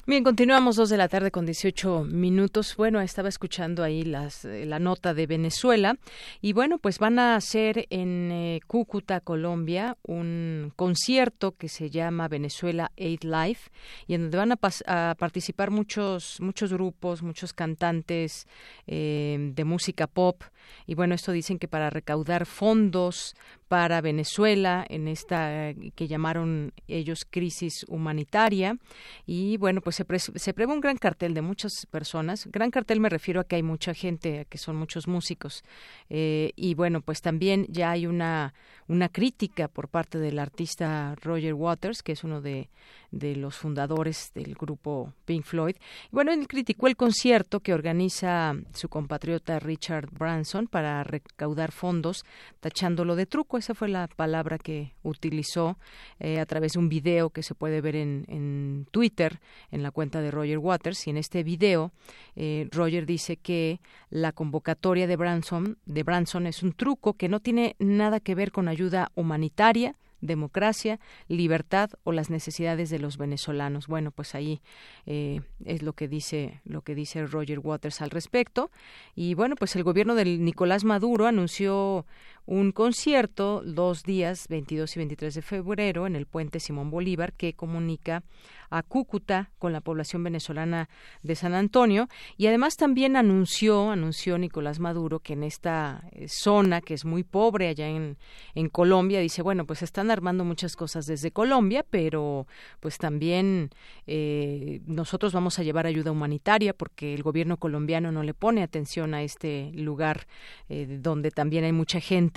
Bien, continuamos dos de la tarde con 18 minutos. Bueno, estaba escuchando ahí las, eh, la nota de Venezuela y bueno, pues van a hacer en eh, Cúcuta, Colombia, un concierto que se llama Venezuela Aid Life y en donde van a, participar muchos muchos grupos, muchos cantantes eh, de música pop y bueno, esto dicen que para recaudar fondos para Venezuela en esta que llamaron ellos crisis humanitaria. Y bueno pues se, se prevé un gran cartel de muchas personas. Gran cartel me refiero a que hay mucha gente que son muchos músicos. Eh, y bueno pues también ya hay una una crítica por parte del artista Roger Waters que es uno de de los fundadores del grupo Pink Floyd. bueno, él criticó el concierto que organiza su compatriota Richard Branson para recaudar fondos, tachándolo de truco. Esa fue la palabra que utilizó eh, a través de un video que se puede ver en, en, Twitter, en la cuenta de Roger Waters. Y en este video, eh, Roger dice que la convocatoria de Branson, de Branson es un truco que no tiene nada que ver con ayuda humanitaria, democracia, libertad o las necesidades de los venezolanos. Bueno, pues ahí eh, es lo que dice lo que dice Roger Waters al respecto. Y bueno, pues el gobierno del Nicolás Maduro anunció un concierto dos días, 22 y 23 de febrero, en el puente Simón Bolívar, que comunica a Cúcuta con la población venezolana de San Antonio. Y además también anunció, anunció Nicolás Maduro que en esta eh, zona, que es muy pobre allá en, en Colombia, dice, bueno, pues están armando muchas cosas desde Colombia, pero pues también eh, nosotros vamos a llevar ayuda humanitaria porque el gobierno colombiano no le pone atención a este lugar eh, donde también hay mucha gente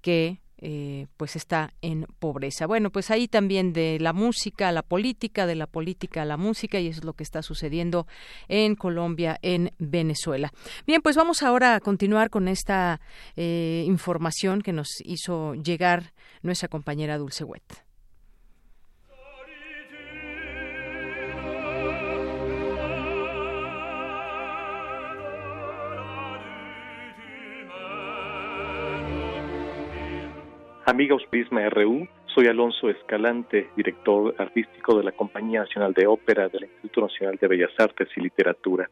que eh, pues está en pobreza. Bueno, pues ahí también de la música a la política, de la política a la música, y eso es lo que está sucediendo en Colombia, en Venezuela. Bien, pues vamos ahora a continuar con esta eh, información que nos hizo llegar nuestra compañera Dulce Wet. Amigos Prisma RU, soy Alonso Escalante, director artístico de la Compañía Nacional de Ópera del Instituto Nacional de Bellas Artes y Literatura.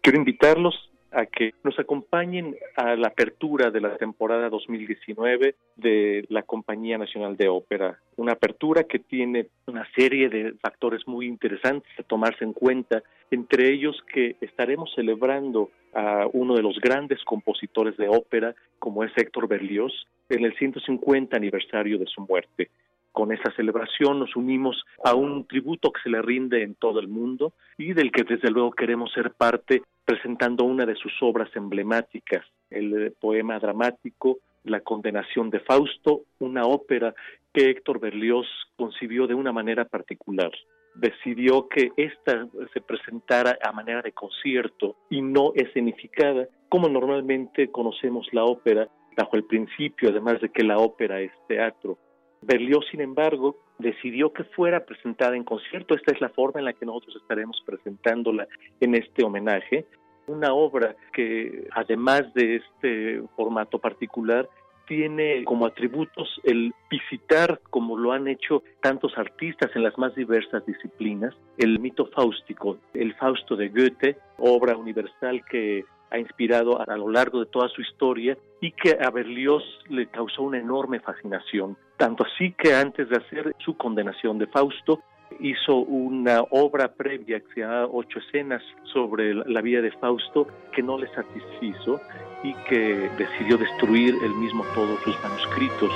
Quiero invitarlos a que nos acompañen a la apertura de la temporada 2019 de la Compañía Nacional de Ópera. Una apertura que tiene una serie de factores muy interesantes a tomarse en cuenta, entre ellos que estaremos celebrando a uno de los grandes compositores de ópera, como es Héctor Berlioz, en el 150 aniversario de su muerte. Con esta celebración nos unimos a un tributo que se le rinde en todo el mundo y del que desde luego queremos ser parte presentando una de sus obras emblemáticas, el poema dramático La condenación de Fausto, una ópera que Héctor Berlioz concibió de una manera particular. Decidió que ésta se presentara a manera de concierto y no escenificada, como normalmente conocemos la ópera, bajo el principio, además de que la ópera es teatro. Berlioz, sin embargo, decidió que fuera presentada en concierto. Esta es la forma en la que nosotros estaremos presentándola en este homenaje. Una obra que, además de este formato particular, tiene como atributos el visitar, como lo han hecho tantos artistas en las más diversas disciplinas, el mito fáustico, el Fausto de Goethe, obra universal que ha inspirado a, lo largo de toda su historia y que a Berlioz le causó una enorme fascinación. Tanto así que antes de hacer su condenación de Fausto, hizo una obra previa que se llama Ocho escenas sobre la vida de Fausto que no le satisfizo y que decidió destruir él mismo todos sus manuscritos.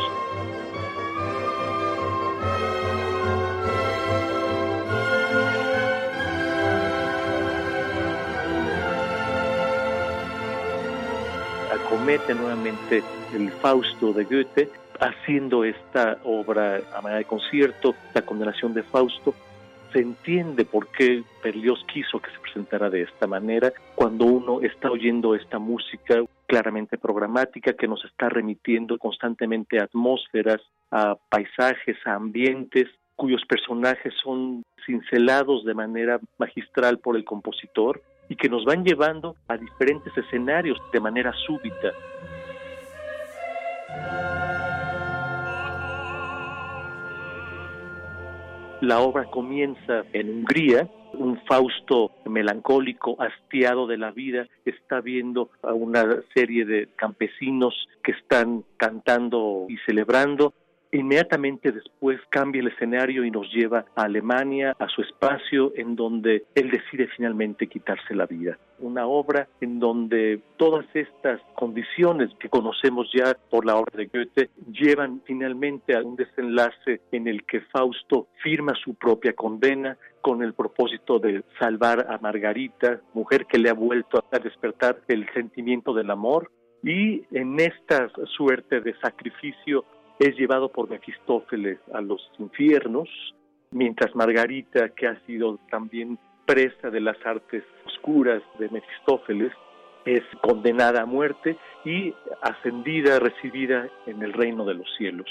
Acomete nuevamente el Fausto de Goethe haciendo esta obra a manera de concierto, La condenación de Fausto, se entiende por qué Berlioz quiso que se presentara de esta manera cuando uno está oyendo esta música claramente programática que nos está remitiendo constantemente a atmósferas, a paisajes, a ambientes cuyos personajes son cincelados de manera magistral por el compositor y que nos van llevando a diferentes escenarios de manera súbita. La obra comienza en Hungría, un Fausto melancólico, hastiado de la vida, está viendo a una serie de campesinos que están cantando y celebrando Inmediatamente después cambia el escenario y nos lleva a Alemania, a su espacio, en donde él decide finalmente quitarse la vida. Una obra en donde todas estas condiciones que conocemos ya por la obra de Goethe llevan finalmente a un desenlace en el que Fausto firma su propia condena con el propósito de salvar a Margarita, mujer que le ha vuelto a despertar el sentimiento del amor y en esta suerte de sacrificio es llevado por Mefistófeles a los infiernos, mientras Margarita, que ha sido también presa de las artes oscuras de Mefistófeles, es condenada a muerte y ascendida, recibida en el reino de los cielos.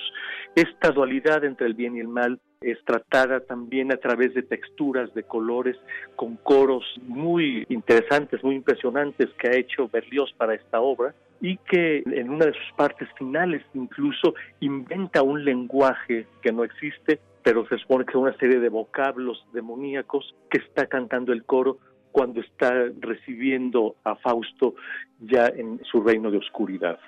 Esta dualidad entre el bien y el mal es tratada también a través de texturas, de colores, con coros muy interesantes, muy impresionantes que ha hecho Berlioz para esta obra y que en una de sus partes finales incluso inventa un lenguaje que no existe, pero se supone que es una serie de vocablos demoníacos que está cantando el coro cuando está recibiendo a Fausto ya en su reino de oscuridad.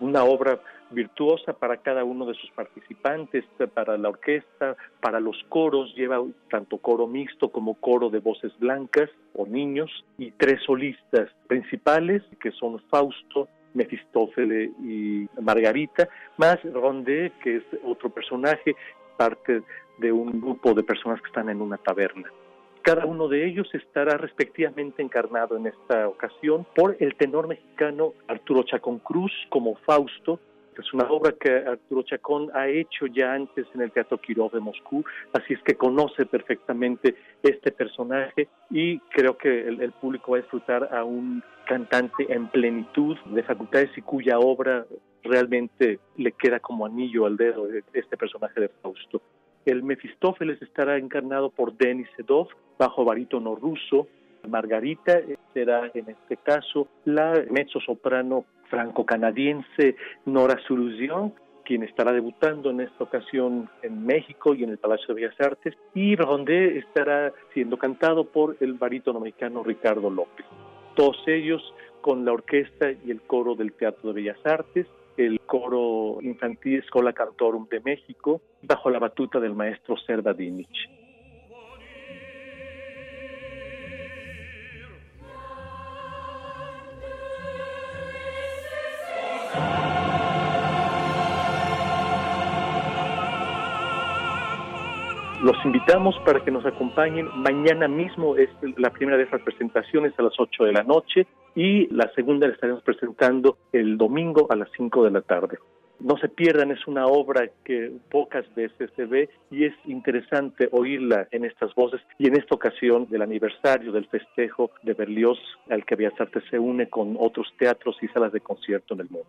Una obra virtuosa para cada uno de sus participantes, para la orquesta, para los coros, lleva tanto coro mixto como coro de voces blancas o niños y tres solistas principales que son Fausto, Mefistófeles y Margarita, más Rondé, que es otro personaje, parte de un grupo de personas que están en una taberna. Cada uno de ellos estará respectivamente encarnado en esta ocasión por el tenor mexicano Arturo Chacón Cruz como Fausto, es una obra que Arturo Chacón ha hecho ya antes en el Teatro Kirov de Moscú, así es que conoce perfectamente este personaje y creo que el, público va a disfrutar a un cantante en plenitud de facultades y cuya obra realmente le queda como anillo al dedo de este personaje de Fausto. El Mefistófeles estará encarnado por Denis Sedov bajo barítono ruso. Margarita será en este caso la mezzo soprano franco-canadiense Nora Solución, quien estará debutando en esta ocasión en México y en el Palacio de Bellas Artes, y Rondé estará siendo cantado por el barítono mexicano Ricardo López. Todos ellos con la orquesta y el coro del Teatro de Bellas Artes, el coro infantil Escola Cantorum de México, bajo la batuta del maestro Serda Dinich. Los invitamos para que nos acompañen. Mañana mismo es la primera de esas presentaciones a las 8 de la noche y la segunda la estaremos presentando el domingo a las 5 de la tarde. No se pierdan, es una obra que pocas veces se ve y es interesante oírla en estas voces y en esta ocasión del aniversario del festejo de Berlioz al que Bellas Artes se une con otros teatros y salas de concierto en el mundo.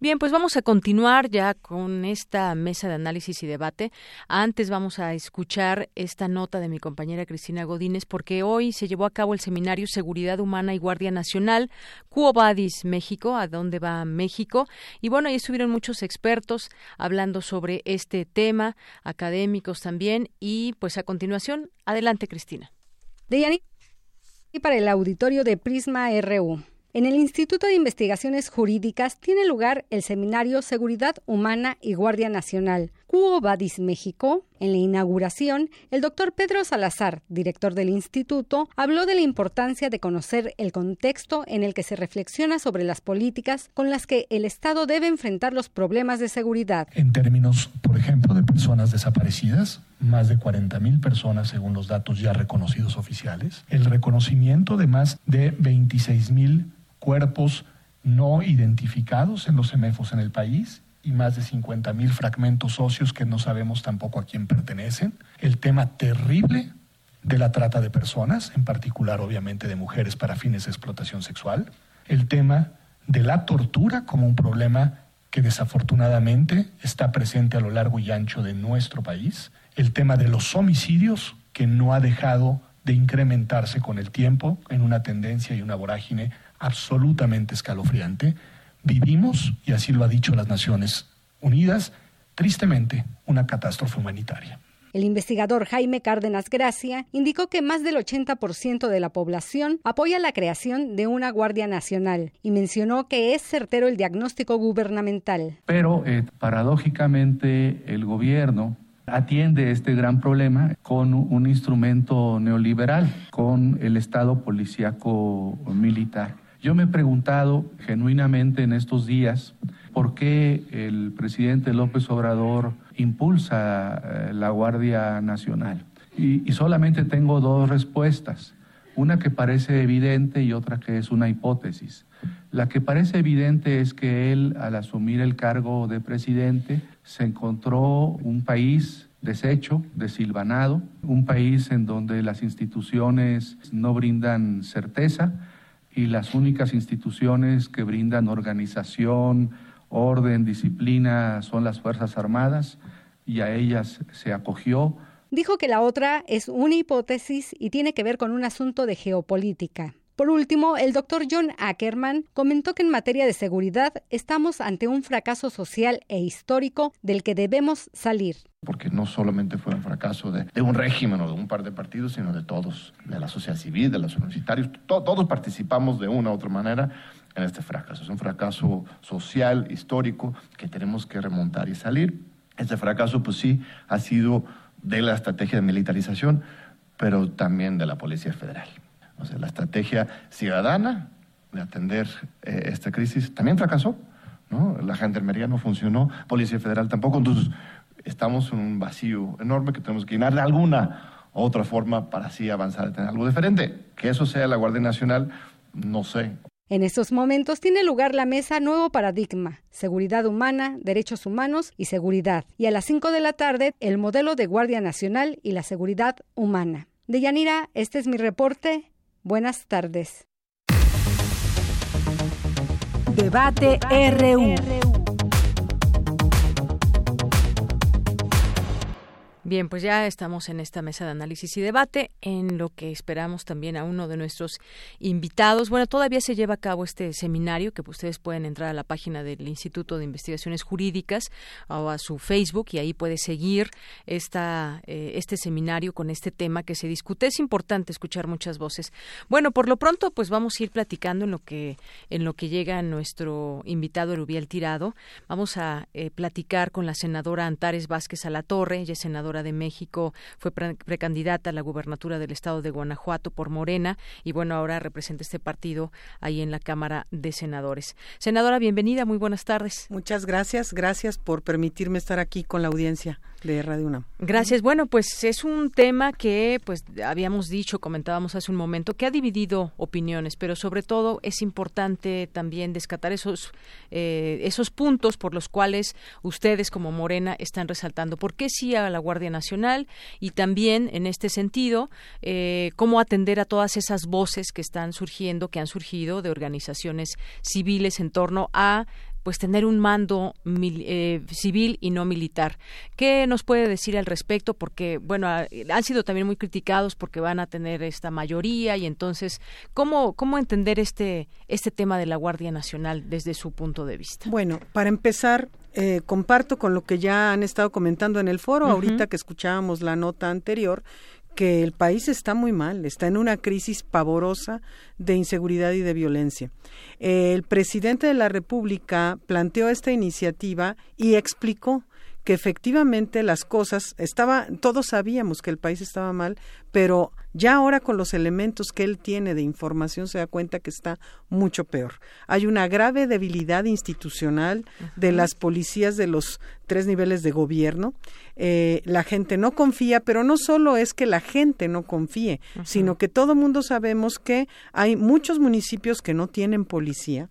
Bien, pues vamos a continuar ya con esta mesa de análisis y debate. Antes vamos a escuchar esta nota de mi compañera Cristina Godínez porque hoy se llevó a cabo el seminario Seguridad Humana y Guardia Nacional, Cuobadis México, a dónde va México. Y bueno, ahí estuvieron muchos expertos hablando sobre este tema, académicos también. Y pues a continuación, adelante Cristina. De y para el auditorio de Prisma RU. En el Instituto de Investigaciones Jurídicas tiene lugar el seminario Seguridad Humana y Guardia Nacional, Cuo Vadis México. En la inauguración, el doctor Pedro Salazar, director del instituto, habló de la importancia de conocer el contexto en el que se reflexiona sobre las políticas con las que el Estado debe enfrentar los problemas de seguridad. En términos, por ejemplo, de personas desaparecidas, más de 40 mil personas según los datos ya reconocidos oficiales, el reconocimiento de más de 26 mil cuerpos no identificados en los CEMEFOS en el país y más de 50 mil fragmentos óseos que no sabemos tampoco a quién pertenecen. El tema terrible de la trata de personas, en particular obviamente de mujeres para fines de explotación sexual. El tema de la tortura como un problema que desafortunadamente está presente a lo largo y ancho de nuestro país. El tema de los homicidios que no ha dejado de incrementarse con el tiempo en una tendencia y una vorágine absolutamente escalofriante, vivimos, y así lo ha dicho las Naciones Unidas, tristemente una catástrofe humanitaria. El investigador Jaime Cárdenas Gracia indicó que más del 80% de la población apoya la creación de una Guardia Nacional y mencionó que es certero el diagnóstico gubernamental. Pero eh, paradójicamente el gobierno atiende este gran problema con un instrumento neoliberal, con el Estado policíaco militar. Yo me he preguntado genuinamente en estos días por qué el presidente López Obrador impulsa eh, la Guardia Nacional. Y, solamente tengo dos respuestas, una que parece evidente y otra que es una hipótesis. La que parece evidente es que él, al asumir el cargo de presidente, se encontró un país deshecho, desilvanado, un país en donde las instituciones no brindan certeza, y las únicas instituciones que brindan organización, orden, disciplina son las Fuerzas Armadas y a ellas se acogió. Dijo que la otra es una hipótesis y tiene que ver con un asunto de geopolítica. Por último, el doctor John Ackerman comentó que en materia de seguridad estamos ante un fracaso social e histórico del que debemos salir. Porque no solamente fue un fracaso de, un régimen o de un par de partidos, sino de todos, de la sociedad civil, de los universitarios. todos participamos de una u otra manera en este fracaso. Es un fracaso social, histórico, que tenemos que remontar y salir. Este fracaso, pues sí, ha sido de la estrategia de militarización, pero también de la Policía Federal. O sea, la estrategia ciudadana de atender eh, esta crisis también fracasó. ¿no? La gendarmería no funcionó, Policía Federal tampoco. Entonces, estamos en un vacío enorme que tenemos que llenar de alguna otra forma para así avanzar a tener algo diferente. Que eso sea la Guardia Nacional, no sé. En estos momentos tiene lugar la mesa Nuevo Paradigma, Seguridad Humana, Derechos Humanos y Seguridad. Y a las 5 de la tarde, el modelo de Guardia Nacional y la Seguridad Humana. De Yanira, este es mi reporte. Buenas tardes. Debate, RU. Bien, pues ya estamos en esta mesa de análisis y debate, en lo que esperamos también a uno de nuestros invitados. Bueno, todavía se lleva a cabo este seminario que ustedes pueden entrar a la página del Instituto de Investigaciones Jurídicas o a su Facebook y ahí puede seguir esta, eh, este seminario con este tema que se discute. Es importante escuchar muchas voces. Bueno, por lo pronto, pues vamos a ir platicando en lo que en lo que llega nuestro invitado Erubiel Tirado. Vamos a eh, platicar con la senadora Antares Vázquez Alatorre, ella es senadora de México, fue precandidata a la gubernatura del estado de Guanajuato por Morena y bueno, ahora representa este partido ahí en la Cámara de Senadores. Senadora, bienvenida, muy buenas tardes. Muchas gracias, gracias por permitirme estar aquí con la audiencia. De. Gracias. Bueno, pues es un tema que pues habíamos dicho, comentábamos hace un momento, que ha dividido opiniones, pero sobre todo es importante también descatar esos eh, esos puntos por los cuales ustedes como Morena están resaltando por qué sí a la Guardia Nacional y también en este sentido eh, cómo atender a todas esas voces que están surgiendo, que han surgido de organizaciones civiles en torno a pues tener un mando eh, civil y no militar. ¿Qué nos puede decir al respecto? Porque, bueno, han sido también muy criticados porque van a tener esta mayoría y entonces, ¿cómo, cómo entender este, este tema de la Guardia Nacional desde su punto de vista? Bueno, para empezar, eh, comparto con lo que ya han estado comentando en el foro, ahorita que escuchábamos la nota anterior, que el país está muy mal, está en una crisis pavorosa de inseguridad y de violencia. El presidente de la República planteó esta iniciativa y explicó que efectivamente las cosas estaba todos sabíamos que el país estaba mal, pero ya ahora con los elementos que él tiene de información se da cuenta que está mucho peor. Hay una grave debilidad institucional de las policías de los tres niveles de gobierno. Eh, la gente no confía, pero no solo es que la gente no confíe, sino que todo mundo sabemos que hay muchos municipios que no tienen policía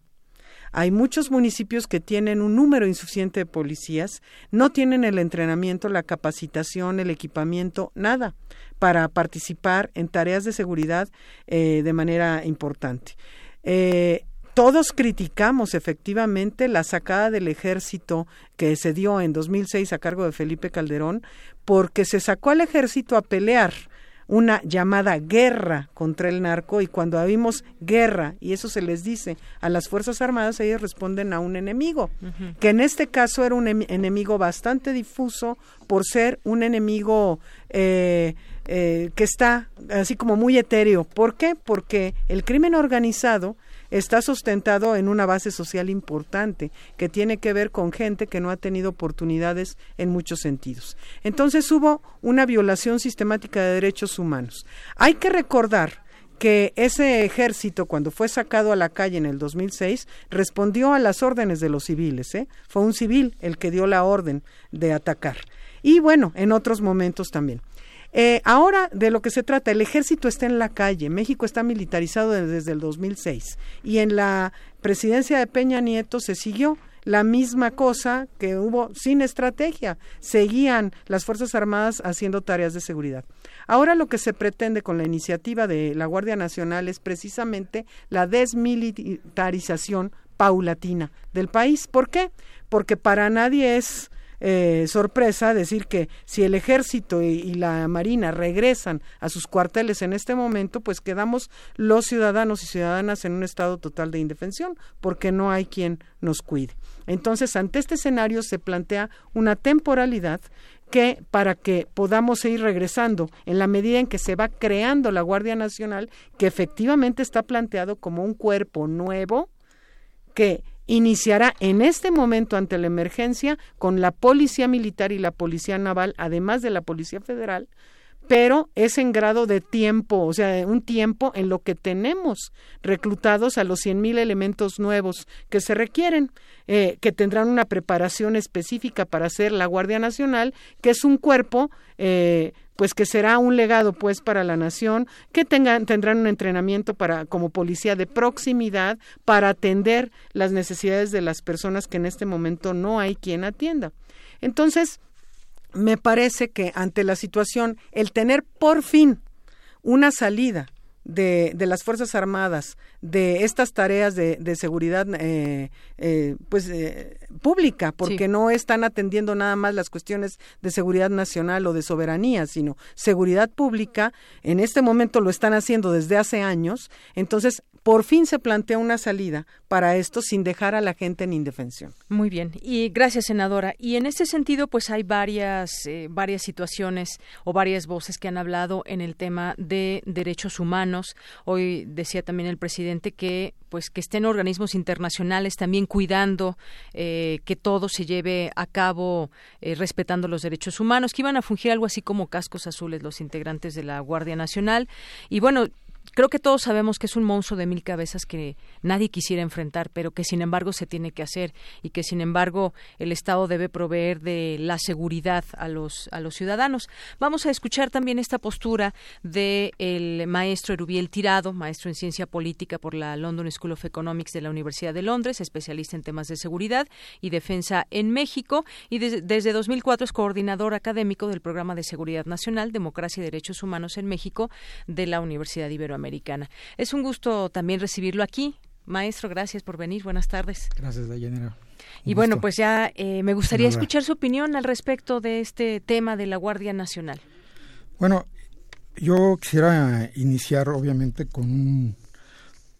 hay muchos municipios que tienen un número insuficiente de policías, no tienen el entrenamiento, la capacitación, el equipamiento, nada para participar en tareas de seguridad eh, de manera importante. Eh, todos criticamos efectivamente la sacada del ejército que se dio en 2006 a cargo de Felipe Calderón, porque se sacó al ejército a pelear una llamada guerra contra el narco y cuando vimos guerra y eso se les dice a las Fuerzas Armadas, ellos responden a un enemigo, que en este caso era un enemigo bastante difuso por ser un enemigo eh, eh, que está así como muy etéreo. ¿Por qué? Porque el crimen organizado está sustentado en una base social importante que tiene que ver con gente que no ha tenido oportunidades en muchos sentidos. Entonces hubo una violación sistemática de derechos humanos. Hay que recordar que ese ejército, cuando fue sacado a la calle en el 2006, respondió a las órdenes de los civiles. ¿eh? Fue un civil el que dio la orden de atacar. Y bueno, en otros momentos también. Eh, ahora de lo que se trata, el ejército está en la calle, México está militarizado desde el 2006 y en la presidencia de Peña Nieto se siguió la misma cosa que hubo sin estrategia. Seguían las Fuerzas Armadas haciendo tareas de seguridad. Ahora lo que se pretende con la iniciativa de la Guardia Nacional es precisamente la desmilitarización paulatina del país. ¿Por qué? Porque para nadie es eh, sorpresa decir que si el ejército y, la marina regresan a sus cuarteles en este momento, pues quedamos los ciudadanos y ciudadanas en un estado total de indefensión, porque no hay quien nos cuide. Entonces, ante este escenario se plantea una temporalidad que para que podamos ir regresando en la medida en que se va creando la Guardia Nacional, que efectivamente está planteado como un cuerpo nuevo que iniciará en este momento ante la emergencia con la Policía Militar y la Policía Naval, además de la Policía Federal, pero es en grado de tiempo, o sea, un tiempo en lo que tenemos reclutados a los cien mil elementos nuevos que se requieren, eh, que tendrán una preparación específica para ser la Guardia Nacional, que es un cuerpo eh, pues que será un legado pues para la nación, que tengan, tendrán un entrenamiento para como policía de proximidad para atender las necesidades de las personas que en este momento no hay quien atienda. Entonces, me parece que ante la situación, el tener por fin una salida de, de, las Fuerzas Armadas, de estas tareas de, de seguridad eh, eh, pues eh, pública, porque no están atendiendo nada más las cuestiones de seguridad nacional o de soberanía, sino seguridad pública. En este momento lo están haciendo desde hace años. Entonces, por fin se plantea una salida para esto sin dejar a la gente en indefensión. Muy bien, y gracias senadora. Y en este sentido, pues hay varias eh, varias situaciones o varias voces que han hablado en el tema de derechos humanos. Hoy decía también el presidente que pues que estén organismos internacionales también cuidando eh, que todo se lleve a cabo eh, respetando los derechos humanos, que iban a fungir algo así como cascos azules los integrantes de la Guardia Nacional. Y bueno, creo que todos sabemos que es un monstruo de mil cabezas que nadie quisiera enfrentar, pero que sin embargo se tiene que hacer y que sin embargo el Estado debe proveer de la seguridad a los a los ciudadanos. Vamos a escuchar también esta postura del el maestro Erubiel Tirado, maestro en ciencia política por la London School of Economics de la Universidad de Londres, especialista en temas de seguridad y defensa en México y desde 2004 es coordinador académico del programa de seguridad nacional, democracia y derechos humanos en México de la Universidad Iberoamericana. Es un gusto también recibirlo aquí. Maestro, gracias por venir. Buenas tardes. Gracias, Dayanera. Y bueno, pues ya eh, me gustaría escuchar su opinión al respecto de este tema de la Guardia Nacional. Bueno, yo quisiera iniciar obviamente con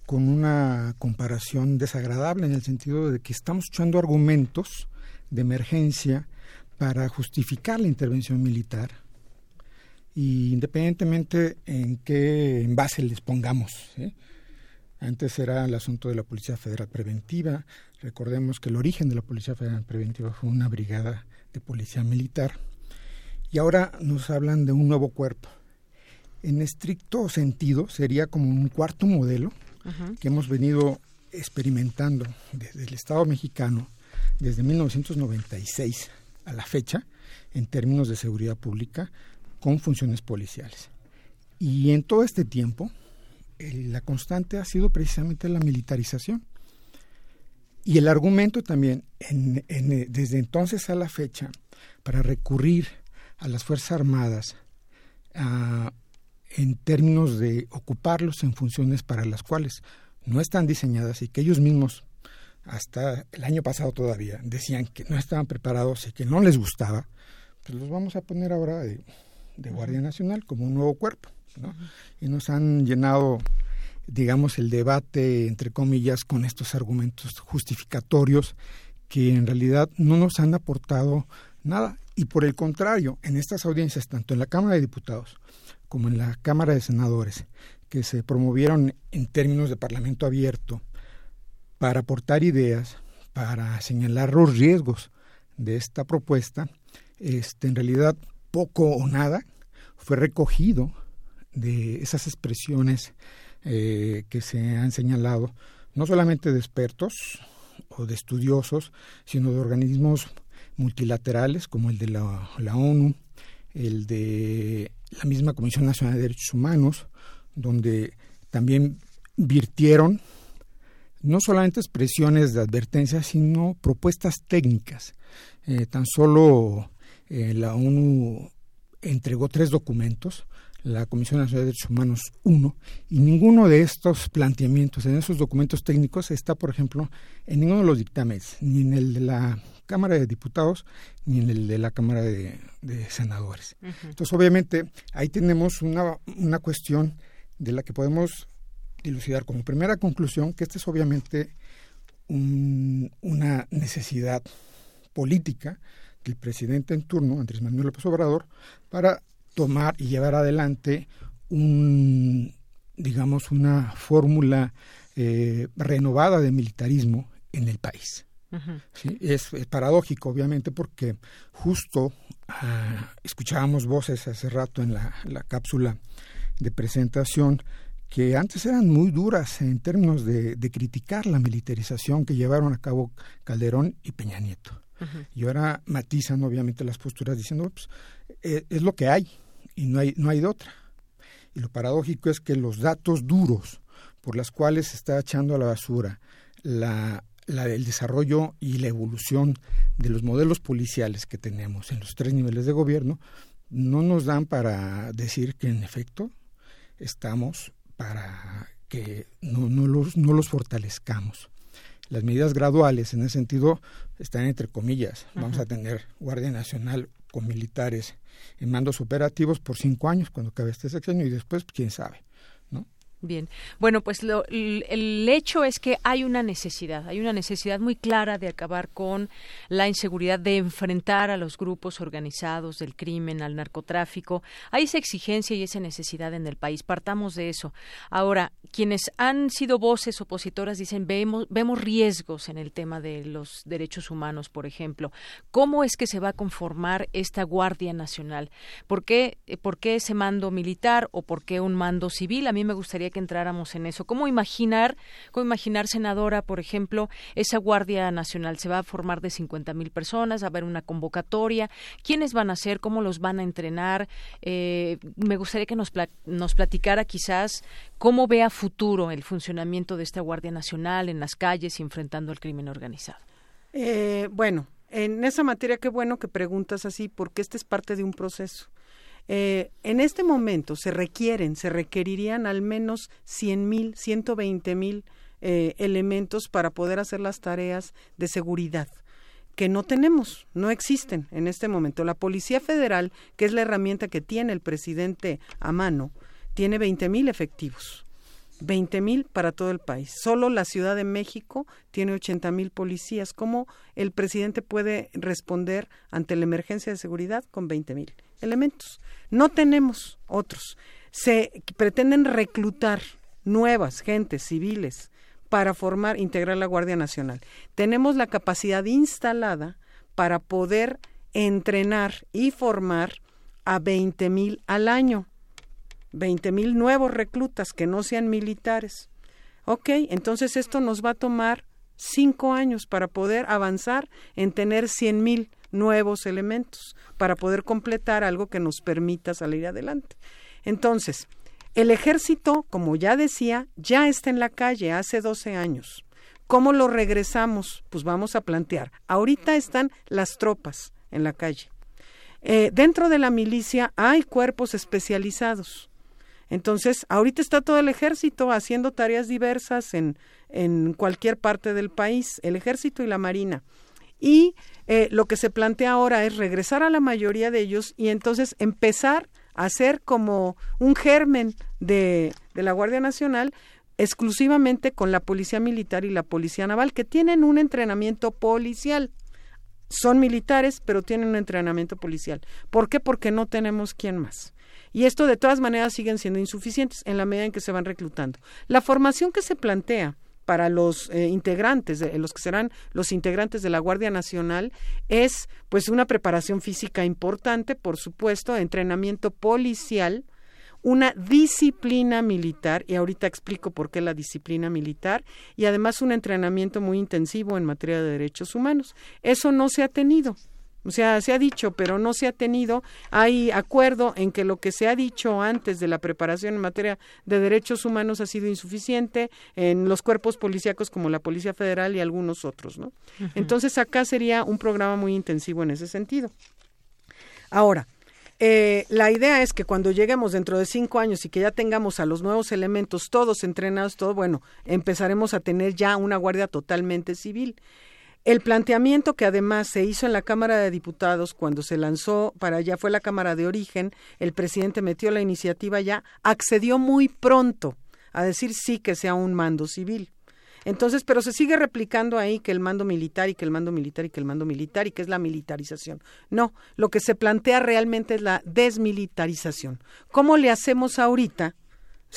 con una comparación desagradable en el sentido de que estamos echando argumentos de emergencia para justificar la intervención militar y independientemente en qué envase les pongamos. Antes era el asunto de la Policía Federal Preventiva. Recordemos que el origen de la Policía Federal Preventiva fue una brigada de policía militar. Y ahora nos hablan de un nuevo cuerpo. En estricto sentido, sería como un cuarto modelo que hemos venido experimentando desde el Estado mexicano desde 1996 a la fecha en términos de seguridad pública con funciones policiales. Y en todo este tiempo, la constante ha sido precisamente la militarización. Y el argumento también, desde entonces a la fecha, para recurrir a las Fuerzas Armadas en términos de ocuparlos en funciones para las cuales no están diseñadas y que ellos mismos, hasta el año pasado todavía, decían que no estaban preparados y que no les gustaba, pues los vamos a poner ahora de Guardia Nacional como un nuevo cuerpo. Y nos han llenado, digamos, el debate, entre comillas, con estos argumentos justificatorios que en realidad no nos han aportado nada. Y por el contrario, en estas audiencias, tanto en la Cámara de Diputados como en la Cámara de Senadores, que se promovieron en términos de Parlamento abierto para aportar ideas, para señalar los riesgos de esta propuesta, este, en realidad poco o nada fue recogido de esas expresiones eh, que se han señalado, no solamente de expertos o de estudiosos, sino de organismos multilaterales como el de la, ONU, el de la misma Comisión Nacional de Derechos Humanos, donde también virtieron no solamente expresiones de advertencia, sino propuestas técnicas. Eh, tan solo eh, la ONU entregó tres documentos, la Comisión Nacional de Derechos Humanos uno, y ninguno de estos planteamientos en esos documentos técnicos está, por ejemplo, en ninguno de los dictámenes, ni en el de la Cámara de Diputados, ni en el de la Cámara de, Senadores. Entonces, obviamente, ahí tenemos una, una cuestión de la que podemos dilucidar como primera conclusión que esta es obviamente una necesidad política el presidente en turno, Andrés Manuel López Obrador, para tomar y llevar adelante un, digamos, una fórmula eh, renovada de militarismo en el país. es, paradójico, obviamente, porque justo ah, escuchábamos voces hace rato en la, cápsula de presentación que antes eran muy duras en términos de, de, criticar la militarización que llevaron a cabo Calderón y Peña Nieto. Y ahora matizan obviamente las posturas diciendo, pues, eh, es lo que hay y no hay, no hay de otra. Y lo paradójico es que los datos duros por los cuales se está echando a la basura la, la, el desarrollo y la evolución de los modelos policiales que tenemos en los tres niveles de gobierno no nos dan para decir que en efecto estamos para que no, no, los, no los fortalezcamos las medidas graduales en ese sentido están entre comillas. Vamos a tener Guardia Nacional con militares en mandos operativos por cinco años cuando acabe este sexenio y después quién sabe. Bien, bueno, pues el hecho es que hay una necesidad, hay una necesidad muy clara de acabar con la inseguridad, de enfrentar a los grupos organizados del crimen, al narcotráfico. Hay esa exigencia y esa necesidad en el país. Partamos de eso. Ahora, quienes han sido voces opositoras dicen vemos, vemos riesgos en el tema de los derechos humanos, por ejemplo. ¿Cómo es que se va a conformar esta Guardia Nacional? ¿Por qué, por qué ese mando militar o por qué un mando civil? A mí me gustaría que entráramos en eso. ¿Cómo imaginar, cómo imaginar, senadora, por ejemplo, esa Guardia Nacional? ¿Se va a formar de 50 mil personas? ¿Va a haber una convocatoria? ¿Quiénes van a ser? ¿Cómo los van a entrenar? Eh, me gustaría que nos, nos platicara quizás cómo ve a futuro el funcionamiento de esta Guardia Nacional en las calles y enfrentando al crimen organizado. Eh, bueno, en esa materia qué bueno que preguntas así, porque este es parte de un proceso. Eh, en este momento se requieren, se requerirían al menos 100 mil, 120 mil eh, elementos para poder hacer las tareas de seguridad que no tenemos, no existen en este momento. La Policía Federal, que es la herramienta que tiene el presidente a mano, tiene 20 mil efectivos. 20 mil para todo el país. Solo la Ciudad de México tiene 80 mil policías. ¿Cómo el presidente puede responder ante la emergencia de seguridad con 20 mil elementos? No tenemos otros. Se pretenden reclutar nuevas gentes civiles para formar, integrar la Guardia Nacional. Tenemos la capacidad instalada para poder entrenar y formar a 20 mil al año. 20 mil nuevos reclutas que no sean militares. Ok, entonces esto nos va a tomar cinco años para poder avanzar en tener 100 mil nuevos elementos, para poder completar algo que nos permita salir adelante. Entonces, el ejército, como ya decía, ya está en la calle hace 12 años. ¿Cómo lo regresamos? Pues vamos a plantear. Ahorita están las tropas en la calle. Eh, dentro de la milicia hay cuerpos especializados. Entonces, ahorita está todo el ejército haciendo tareas diversas en, en cualquier parte del país, el ejército y la marina. Y eh, lo que se plantea ahora es regresar a la mayoría de ellos y entonces empezar a hacer como un germen de, de la Guardia Nacional exclusivamente con la Policía Militar y la Policía Naval, que tienen un entrenamiento policial. Son militares, pero tienen un entrenamiento policial. ¿Por qué? Porque no tenemos quien más. Y esto de todas maneras siguen siendo insuficientes en la medida en que se van reclutando. La formación que se plantea para los eh, integrantes, los que serán los integrantes de la Guardia Nacional, es pues una preparación física importante, por supuesto, entrenamiento policial, una disciplina militar, y ahorita explico por qué la disciplina militar, y además un entrenamiento muy intensivo en materia de derechos humanos. Eso no se ha tenido. O sea, se ha dicho, pero no se ha tenido. Hay acuerdo en que lo que se ha dicho antes de la preparación en materia de derechos humanos ha sido insuficiente en los cuerpos policíacos como la Policía Federal y algunos otros, ¿no? Entonces acá sería un programa muy intensivo en ese sentido. Ahora, eh, la idea es que cuando lleguemos dentro de cinco años y que ya tengamos a los nuevos elementos todos entrenados, todo bueno, empezaremos a tener ya una guardia totalmente civil. El planteamiento que además se hizo en la Cámara de Diputados cuando se lanzó para allá fue la Cámara de Origen, el presidente metió la iniciativa ya, accedió muy pronto a decir sí que sea un mando civil. Entonces, pero se sigue replicando ahí que el mando militar y que el mando militar y que el mando militar y que es la militarización. No, lo que se plantea realmente es la desmilitarización. ¿Cómo le hacemos ahorita?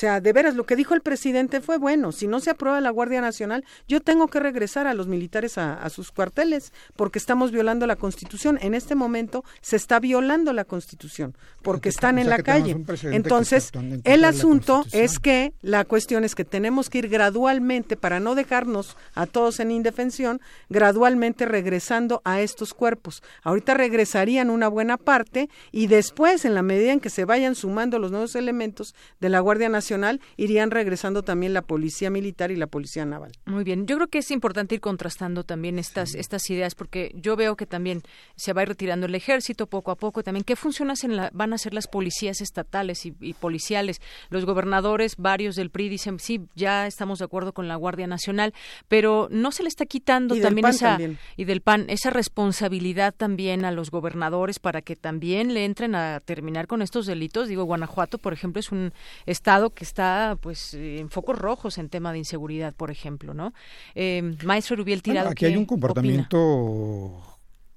O sea, de veras, lo que dijo el presidente fue bueno. Si no se aprueba la Guardia Nacional, yo tengo que regresar a los militares a, sus cuarteles porque estamos violando la Constitución. En este momento se está violando la Constitución porque están en la calle. Entonces, el asunto es que la cuestión es que tenemos que ir gradualmente, para no dejarnos a todos en indefensión, gradualmente regresando a estos cuerpos. Ahorita regresarían una buena parte y después, en la medida en que se vayan sumando los nuevos elementos de la Guardia Nacional, Nacional, irían regresando también la Policía Militar y la Policía Naval. Muy bien, yo creo que es importante ir contrastando también estas, estas ideas, porque yo veo que también se va a ir retirando el ejército poco a poco, también qué funciones en la, van a ser las policías estatales y, policiales. Los gobernadores, varios del PRI dicen, sí, ya estamos de acuerdo con la Guardia Nacional, pero no se le está quitando también esa, y del PAN, esa responsabilidad también a los gobernadores para que también le entren a terminar con estos delitos. Digo, Guanajuato, por ejemplo, es un estado que está pues en focos rojos en tema de inseguridad, por ejemplo, ¿no? Eh, maestro Rubiel Tirado. aquí hay un comportamiento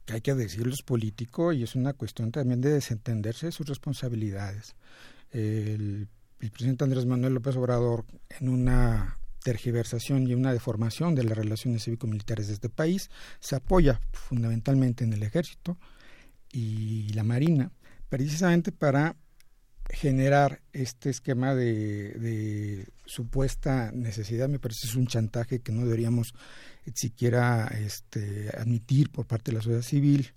que hay que decirlo es político y es una cuestión también de desentenderse de sus responsabilidades. El, el presidente Andrés Manuel López Obrador, en una tergiversación y una deformación de las relaciones cívico-militares de este país, se apoya fundamentalmente en el ejército y la marina, precisamente para generar este esquema de, supuesta necesidad me parece es un chantaje que no deberíamos siquiera este, admitir por parte de la sociedad civil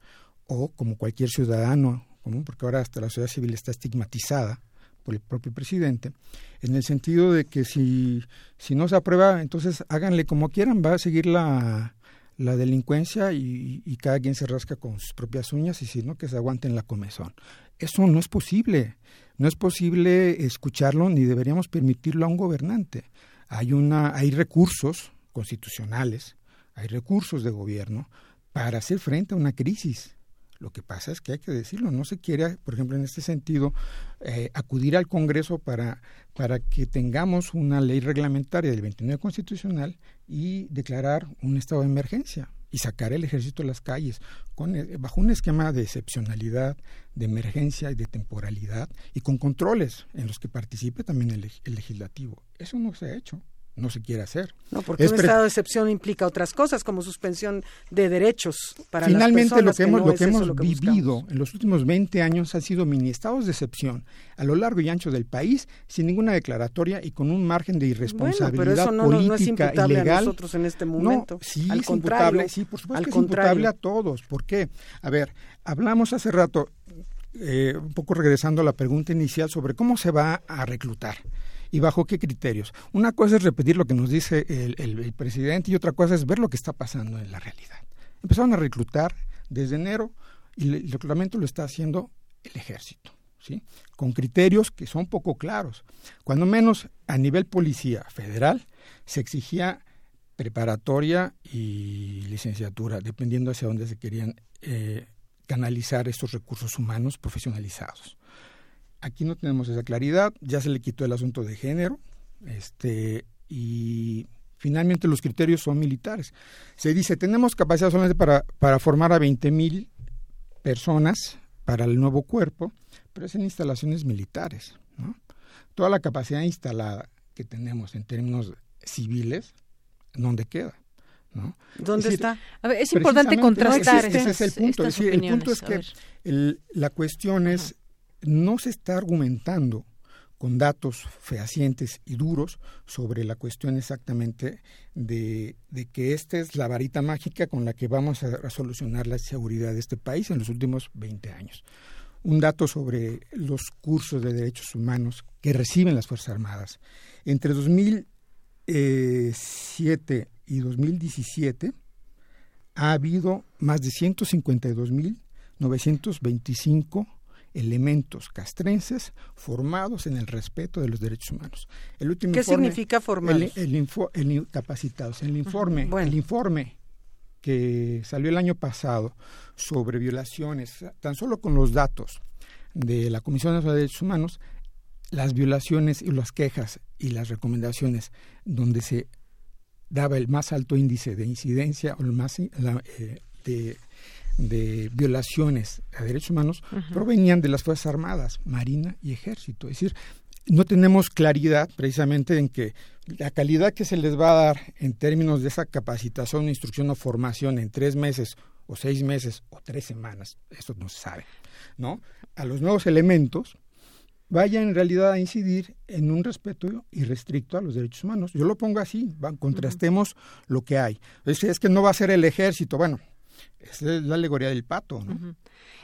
o como cualquier ciudadano común, porque ahora hasta la sociedad civil está estigmatizada por el propio presidente, en el sentido de que si, si no se aprueba, entonces háganle como quieran, va a seguir la, la delincuencia y, cada quien se rasca con sus propias uñas y si no, que se aguanten la comezón. Eso no es posible. No es posible escucharlo ni deberíamos permitirlo a un gobernante. Hay, una, hay recursos constitucionales, hay recursos de gobierno para hacer frente a una crisis. Lo que pasa es que hay que decirlo, no se quiere, por ejemplo, en este sentido, eh, acudir al Congreso para, para que tengamos una ley reglamentaria del 29 constitucional y declarar un estado de emergencia y sacar el ejército a las calles con, eh, bajo un esquema de excepcionalidad, de emergencia y de temporalidad y con controles en los que participe también el, el legislativo. Eso no se ha hecho no se quiere hacer. No, porque un estado de excepción implica otras cosas, como suspensión de derechos para Finalmente, las lo que hemos, no lo que hemos vivido en los últimos 20 años han sido mini estados de excepción a lo largo y ancho del país, sin ninguna declaratoria y con un margen de irresponsabilidad bueno, pero eso no, política no es imputable ilegal. a nosotros en este momento. No, sí, al es contrario, imputable, sí, por supuesto al que es contrario. imputable a todos. ¿Por qué? A ver, hablamos hace rato, eh, un poco regresando a la pregunta inicial sobre cómo se va a reclutar y bajo qué criterios. Una cosa es repetir lo que nos dice el, presidente y otra cosa es ver lo que está pasando en la realidad. Empezaron a reclutar desde enero y el reclutamiento lo está haciendo el ejército, ¿sí? con criterios que son poco claros. Cuando menos a nivel policía federal se exigía preparatoria y licenciatura, dependiendo hacia dónde se querían eh, canalizar estos recursos humanos profesionalizados. Aquí no tenemos esa claridad, ya se le quitó el asunto de género, este, y finalmente los criterios son militares. Se dice, tenemos capacidad solamente para, para formar a 20 mil personas para el nuevo cuerpo, pero es en instalaciones militares. ¿no? Toda la capacidad instalada que tenemos en términos civiles, ¿dónde queda? ¿no? ¿Dónde es decir, está? A ver, es importante contrastar. ese, ese es el punto. Es decir, el punto es que el, la cuestión es, no se está argumentando con datos fehacientes y duros sobre la cuestión exactamente de, de, que esta es la varita mágica con la que vamos a, solucionar la seguridad de este país en los últimos 20 años. Un dato sobre los cursos de derechos humanos que reciben las Fuerzas Armadas. Entre 2007 y 2017 ha habido más de 152.925 elementos castrenses formados en el respeto de los derechos humanos. El último ¿Qué informe, significa formados? El, el, info, el, capacitados. El informe, bueno. el informe que salió el año pasado sobre violaciones, tan solo con los datos de la Comisión Nacional de Derechos Humanos, las violaciones y las quejas y las recomendaciones donde se daba el más alto índice de incidencia o el más la, eh, de de violaciones a derechos humanos uh -huh. provenían de las Fuerzas Armadas, Marina y Ejército. Es decir, no tenemos claridad precisamente en que la calidad que se les va a dar en términos de esa capacitación, instrucción o formación en tres meses o seis meses o tres semanas, eso no se sabe, ¿no? A los nuevos elementos vaya en realidad a incidir en un respeto irrestricto a los derechos humanos. Yo lo pongo así, contrastemos uh -huh. lo que hay. Es, es que no va a ser el ejército, bueno, es la alegoría del pato, ¿no?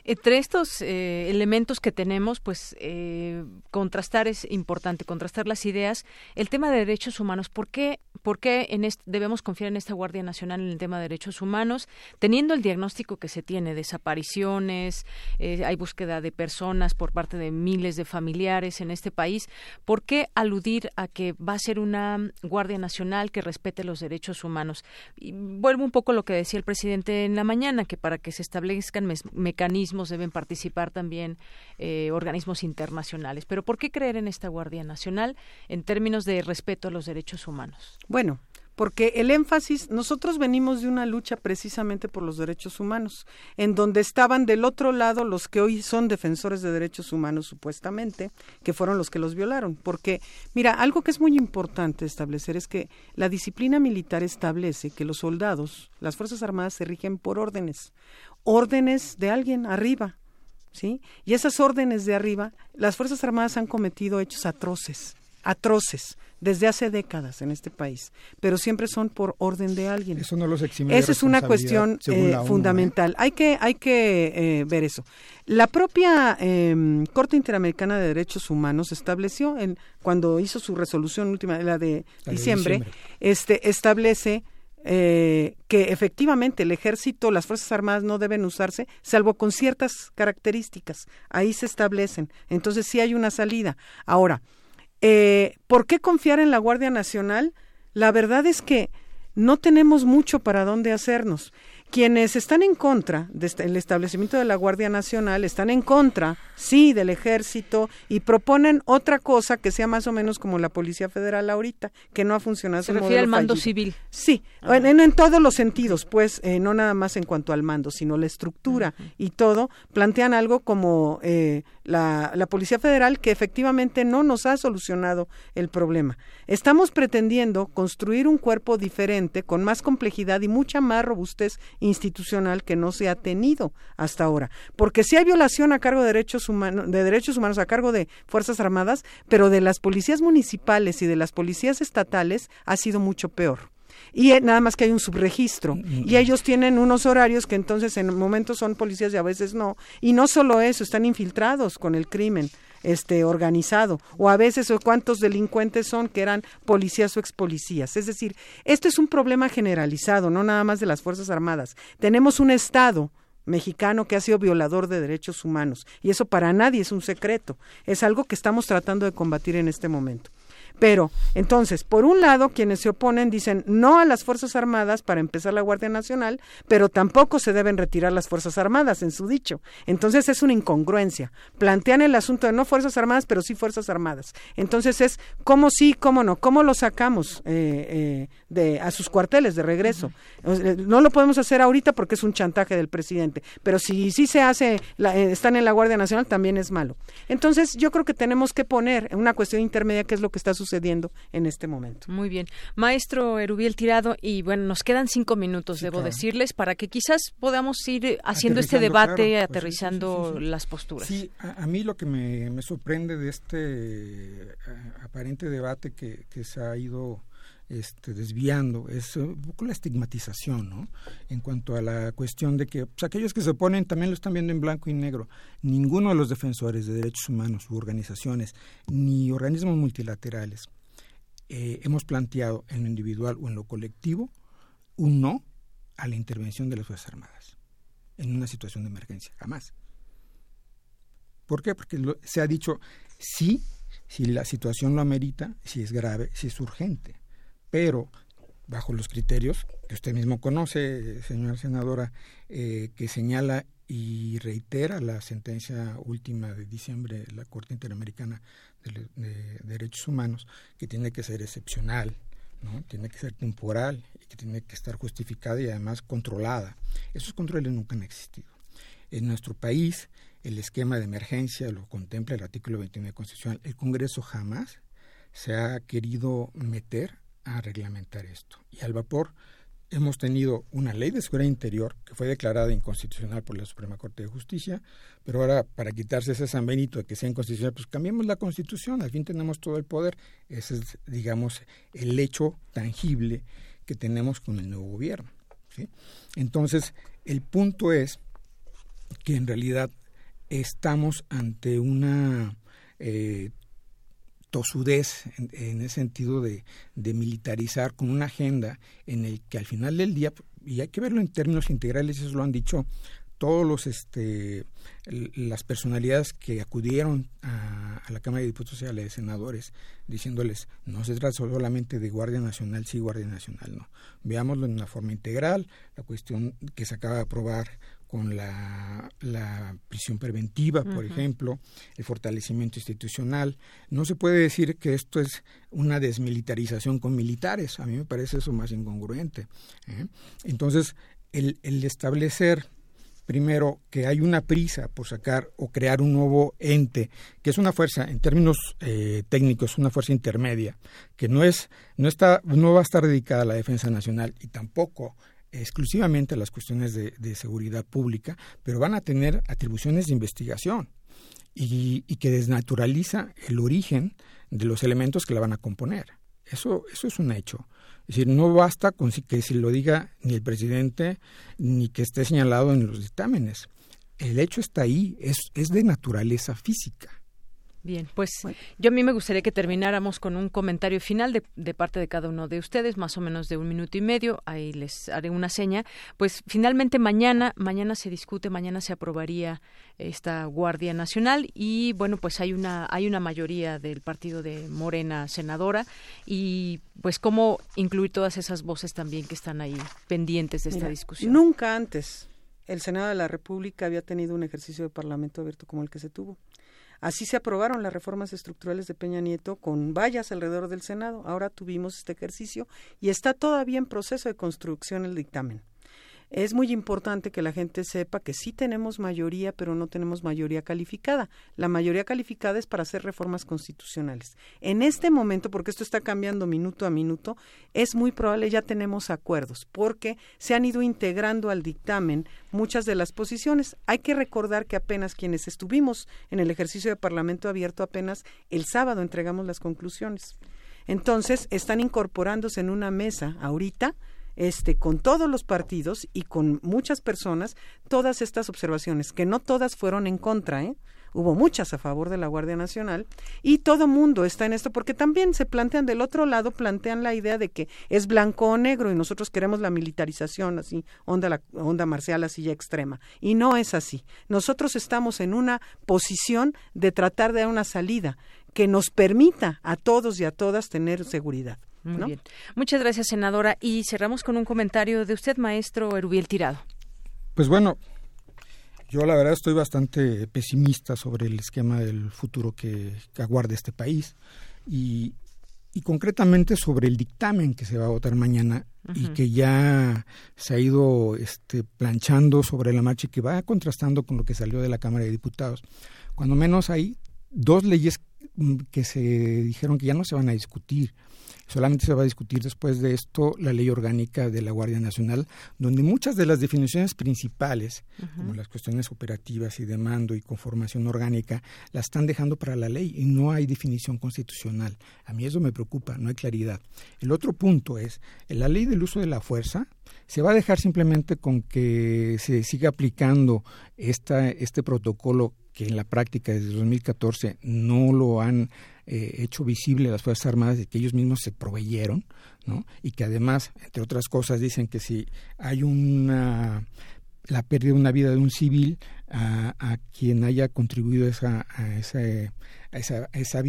Entre estos eh, elementos que tenemos, pues eh, contrastar es importante, contrastar las ideas. El tema de derechos humanos, ¿por qué, por qué en debemos confiar en esta Guardia Nacional en el tema de derechos humanos, teniendo el diagnóstico que se tiene, desapariciones, eh, hay búsqueda de personas por parte de miles de familiares en este país? ¿Por qué aludir a que va a ser una Guardia Nacional que respete los derechos humanos? Y vuelvo un poco a lo que decía el presidente en la mañana, que para que se establezcan me mecanismos deben participar también eh, organismos internacionales. Pero ¿por qué creer en esta Guardia Nacional en términos de respeto a los derechos humanos? Bueno, porque el énfasis, nosotros venimos de una lucha precisamente por los derechos humanos, en donde estaban del otro lado los que hoy son defensores de derechos humanos supuestamente, que fueron los que los violaron. Porque, mira, algo que es muy importante establecer es que la disciplina militar establece que los soldados, las Fuerzas Armadas se rigen por órdenes, órdenes de alguien arriba, ¿sí? Y esas órdenes de arriba, las Fuerzas Armadas han cometido hechos atroces, atroces desde hace décadas en este país, pero siempre son por orden de alguien. Eso no los exime Esa es una cuestión eh, fundamental. Hay que, hay que eh, ver eso. La propia em, Corte Interamericana de Derechos Humanos estableció, en, cuando hizo su resolución última, la de, diciembre, de diciembre, este, establece eh, que efectivamente el ejército, las Fuerzas Armadas no deben usarse, salvo con ciertas características. Ahí se establecen. Entonces sí hay una salida. Ahora, eh, ¿por qué confiar en la Guardia Nacional? La verdad es que no tenemos mucho para dónde hacernos quienes están en contra del este, establecimiento de la Guardia Nacional están en contra, sí, del ejército y proponen otra cosa que sea más o menos como la Policía Federal ahorita, que no ha funcionado. Se refiere al mando civil. Sí, en, todos los sentidos, pues, eh, no nada más en cuanto al mando, sino la estructura y todo, plantean algo como eh, la, la Policía Federal que efectivamente no nos ha solucionado el problema. Estamos pretendiendo construir un cuerpo diferente, con más complejidad y mucha más robustez institucional que no se ha tenido hasta ahora. Porque si hay violación a cargo de derechos humanos, de derechos humanos a cargo de Fuerzas Armadas, pero de las policías municipales y de las policías estatales ha sido mucho peor. Y eh, nada más que hay un subregistro. Mm, y ellos tienen unos horarios que entonces en momentos son policías y a veces no. Y no solo eso están infiltrados con el crimen este organizado o a veces o cuántos delincuentes son que eran policías o ex policías. Es decir, este es un problema generalizado, no nada más de las Fuerzas Armadas. Tenemos un Estado mexicano que ha sido violador de derechos humanos y eso para nadie es un secreto, es algo que estamos tratando de combatir en este momento. Pero, entonces, por un lado, quienes se oponen dicen no a las Fuerzas Armadas para empezar la Guardia Nacional, pero tampoco se deben retirar las Fuerzas Armadas en su dicho. Entonces es una incongruencia. Plantean el asunto de no Fuerzas Armadas, pero sí Fuerzas Armadas. Entonces es cómo sí, cómo no, cómo lo sacamos eh, eh, de, a sus cuarteles de regreso. No lo podemos hacer ahorita porque es un chantaje del presidente, pero si sí se hace, eh, están en la Guardia Nacional, también es malo. Entonces yo creo que tenemos que poner una cuestión intermedia que es lo que está sucediendo en este momento. Muy bien. Maestro Erubiel Tirado, y bueno, nos quedan cinco minutos, debo decirles, para que quizás podamos ir haciendo este debate, pues aterrizando las posturas. Sí, a, mí lo que me, sorprende de este eh, aparente debate que, se ha ido este, desviando es un poco la estigmatización, ¿no? En cuanto a la cuestión de que pues, aquellos que se oponen también lo están viendo en blanco y negro. Ninguno de los defensores de derechos humanos u organizaciones, ni organismos multilaterales, eh, hemos planteado en lo individual o en lo colectivo un no a la intervención de las Fuerzas Armadas en una situación de emergencia, jamás. ¿Por qué? Porque se ha dicho sí, si la situación lo amerita, si es grave, si es urgente, pero bajo los criterios que usted mismo conoce, señora senadora, eh, que señala y reitera la sentencia última de diciembre de la Corte Interamericana de, Derechos Humanos, que tiene que ser excepcional, ¿no? tiene que ser temporal y que tiene que estar justificada y además controlada. Esos controles nunca han existido. En nuestro país, el esquema de emergencia lo contempla el artículo 29 constitucional. El Congreso jamás se ha querido meter a reglamentar esto. Y al vapor hemos tenido una ley de seguridad interior que fue declarada inconstitucional por la Suprema Corte de Justicia, pero ahora para quitarse ese San Benito de que sea inconstitucional, pues cambiemos la Constitución, al fin tenemos todo el poder. Ese es, digamos, el hecho tangible que tenemos con el nuevo gobierno. Entonces, el punto es que en realidad estamos ante una eh, tosudez en, ese sentido de, militarizar con una agenda en el que al final del día, y hay que verlo en términos integrales, eso lo han dicho todos los este las personalidades que acudieron a, la Cámara de Diputados y a los senadores diciéndoles no se trata solamente de Guardia Nacional sí Guardia Nacional no. Veámoslo en una forma integral la cuestión que se acaba de aprobar con la, prisión preventiva, por ejemplo, el fortalecimiento institucional. No se puede decir que esto es una desmilitarización con militares. A mí me parece eso más incongruente. ¿eh? Entonces, el, establecer primero que hay una prisa por sacar o crear un nuevo ente que es una fuerza en términos eh, técnicos una fuerza intermedia que no es no está no va a estar dedicada a la defensa nacional y tampoco exclusivamente a las cuestiones de, seguridad pública, pero van a tener atribuciones de investigación. y, que desnaturaliza el origen de los elementos que la van a componer. Eso, eso es un hecho. Es decir, no basta con que se lo diga ni el presidente ni que esté señalado en los dictámenes. El hecho está ahí, es, es de naturaleza física. Bien, pues yo a mí me gustaría que termináramos con un comentario final de, de, parte de cada uno de ustedes, más o menos de un minuto y medio. Ahí les haré una seña. Pues finalmente mañana, mañana se discute, mañana se aprobaría esta Guardia Nacional y bueno, pues hay una hay una mayoría del partido de Morena senadora y pues cómo incluir todas esas voces también que están ahí pendientes de esta discusión. Nunca antes el Senado de la República había tenido un ejercicio de Parlamento abierto como el que se tuvo. Así se aprobaron las reformas estructurales de Peña Nieto con vallas alrededor del Senado. Ahora tuvimos este ejercicio y está todavía en proceso de construcción el dictamen es muy importante que la gente sepa que sí tenemos mayoría, pero no tenemos mayoría calificada. La mayoría calificada es para hacer reformas constitucionales. En este momento, porque esto está cambiando minuto a minuto, es muy probable ya tenemos acuerdos, porque se han ido integrando al dictamen muchas de las posiciones. Hay que recordar que apenas quienes estuvimos en el ejercicio de Parlamento abierto, apenas el sábado entregamos las conclusiones. Entonces, están incorporándose en una mesa ahorita este, con todos los partidos y con muchas personas todas estas observaciones, que no todas fueron en contra, ¿eh? hubo muchas a favor de la Guardia Nacional y todo mundo está en esto porque también se plantean del otro lado plantean la idea de que es blanco o negro y nosotros queremos la militarización así onda la onda marcial así ya extrema. Y no es así. Nosotros estamos en una posición de tratar de dar una salida que nos permita a todos y a todas tener seguridad muy bien. Muchas gracias, senadora. Y cerramos con un comentario de usted, maestro Erubiel Tirado. Pues bueno, yo la verdad estoy bastante pesimista sobre el esquema del futuro que, aguarda este país y, concretamente sobre el dictamen que se va a votar mañana y que ya se ha ido este, planchando sobre la marcha y que va contrastando con lo que salió de la Cámara de Diputados. Cuando menos hay dos leyes mm, que se dijeron que ya no se van a discutir Solamente se va a discutir después de esto la ley orgánica de la Guardia Nacional, donde muchas de las definiciones principales, como las cuestiones operativas y de mando y conformación orgánica, las están dejando para la ley y no hay definición constitucional. A mí eso me preocupa, no hay claridad. El otro punto es, la ley del uso de la fuerza se va a dejar simplemente con que se siga aplicando esta, este protocolo que en la práctica desde 2014 no lo han eh, hecho visible las Fuerzas Armadas de que ellos mismos se proveyeron, ¿no? Y que además, entre otras cosas, dicen que si hay una la pérdida de una vida de un civil a, quien haya contribuido esa, a, esa, a esa, esa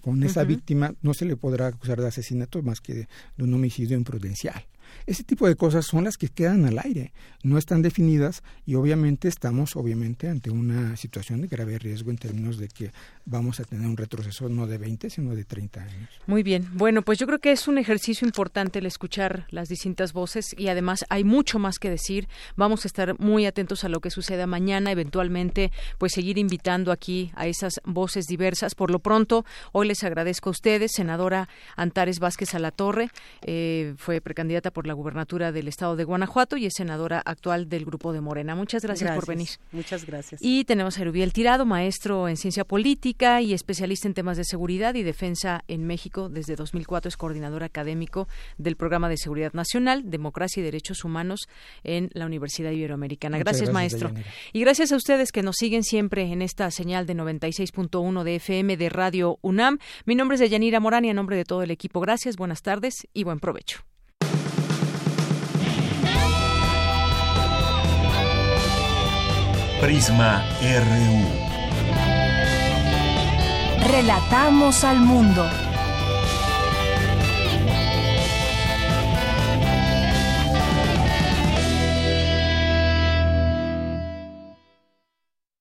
con esa víctima no se le podrá acusar de asesinato más que de un homicidio imprudencial. Ese tipo de cosas son las que quedan al aire, no están definidas y obviamente estamos obviamente ante una situación de grave riesgo en términos de que vamos a tener un retroceso no de 20, sino de 30 años. Muy bien. Bueno, pues yo creo que es un ejercicio importante el escuchar las distintas voces y además hay mucho más que decir. Vamos a estar muy atentos a lo que suceda mañana, eventualmente pues seguir invitando aquí a esas voces diversas. Por lo pronto, hoy les agradezco a ustedes, senadora Antares Vázquez Alatorre, eh, fue precandidata por la gubernatura del estado de Guanajuato y es senadora actual del grupo de Morena. Muchas gracias, por venir. Muchas gracias. Y tenemos a Erubiel Tirado, maestro en ciencia política y especialista en temas de seguridad y defensa en México. Desde 2004 es coordinador académico del Programa de Seguridad Nacional, Democracia y Derechos Humanos en la Universidad Iberoamericana. Gracias, maestro. Y gracias a ustedes que nos siguen siempre en esta señal de 96.1 de FM de Radio UNAM. Mi nombre es Deyanira Morán y a nombre de todo el equipo, gracias, buenas tardes y buen provecho. Prisma RU. Relatamos al mundo.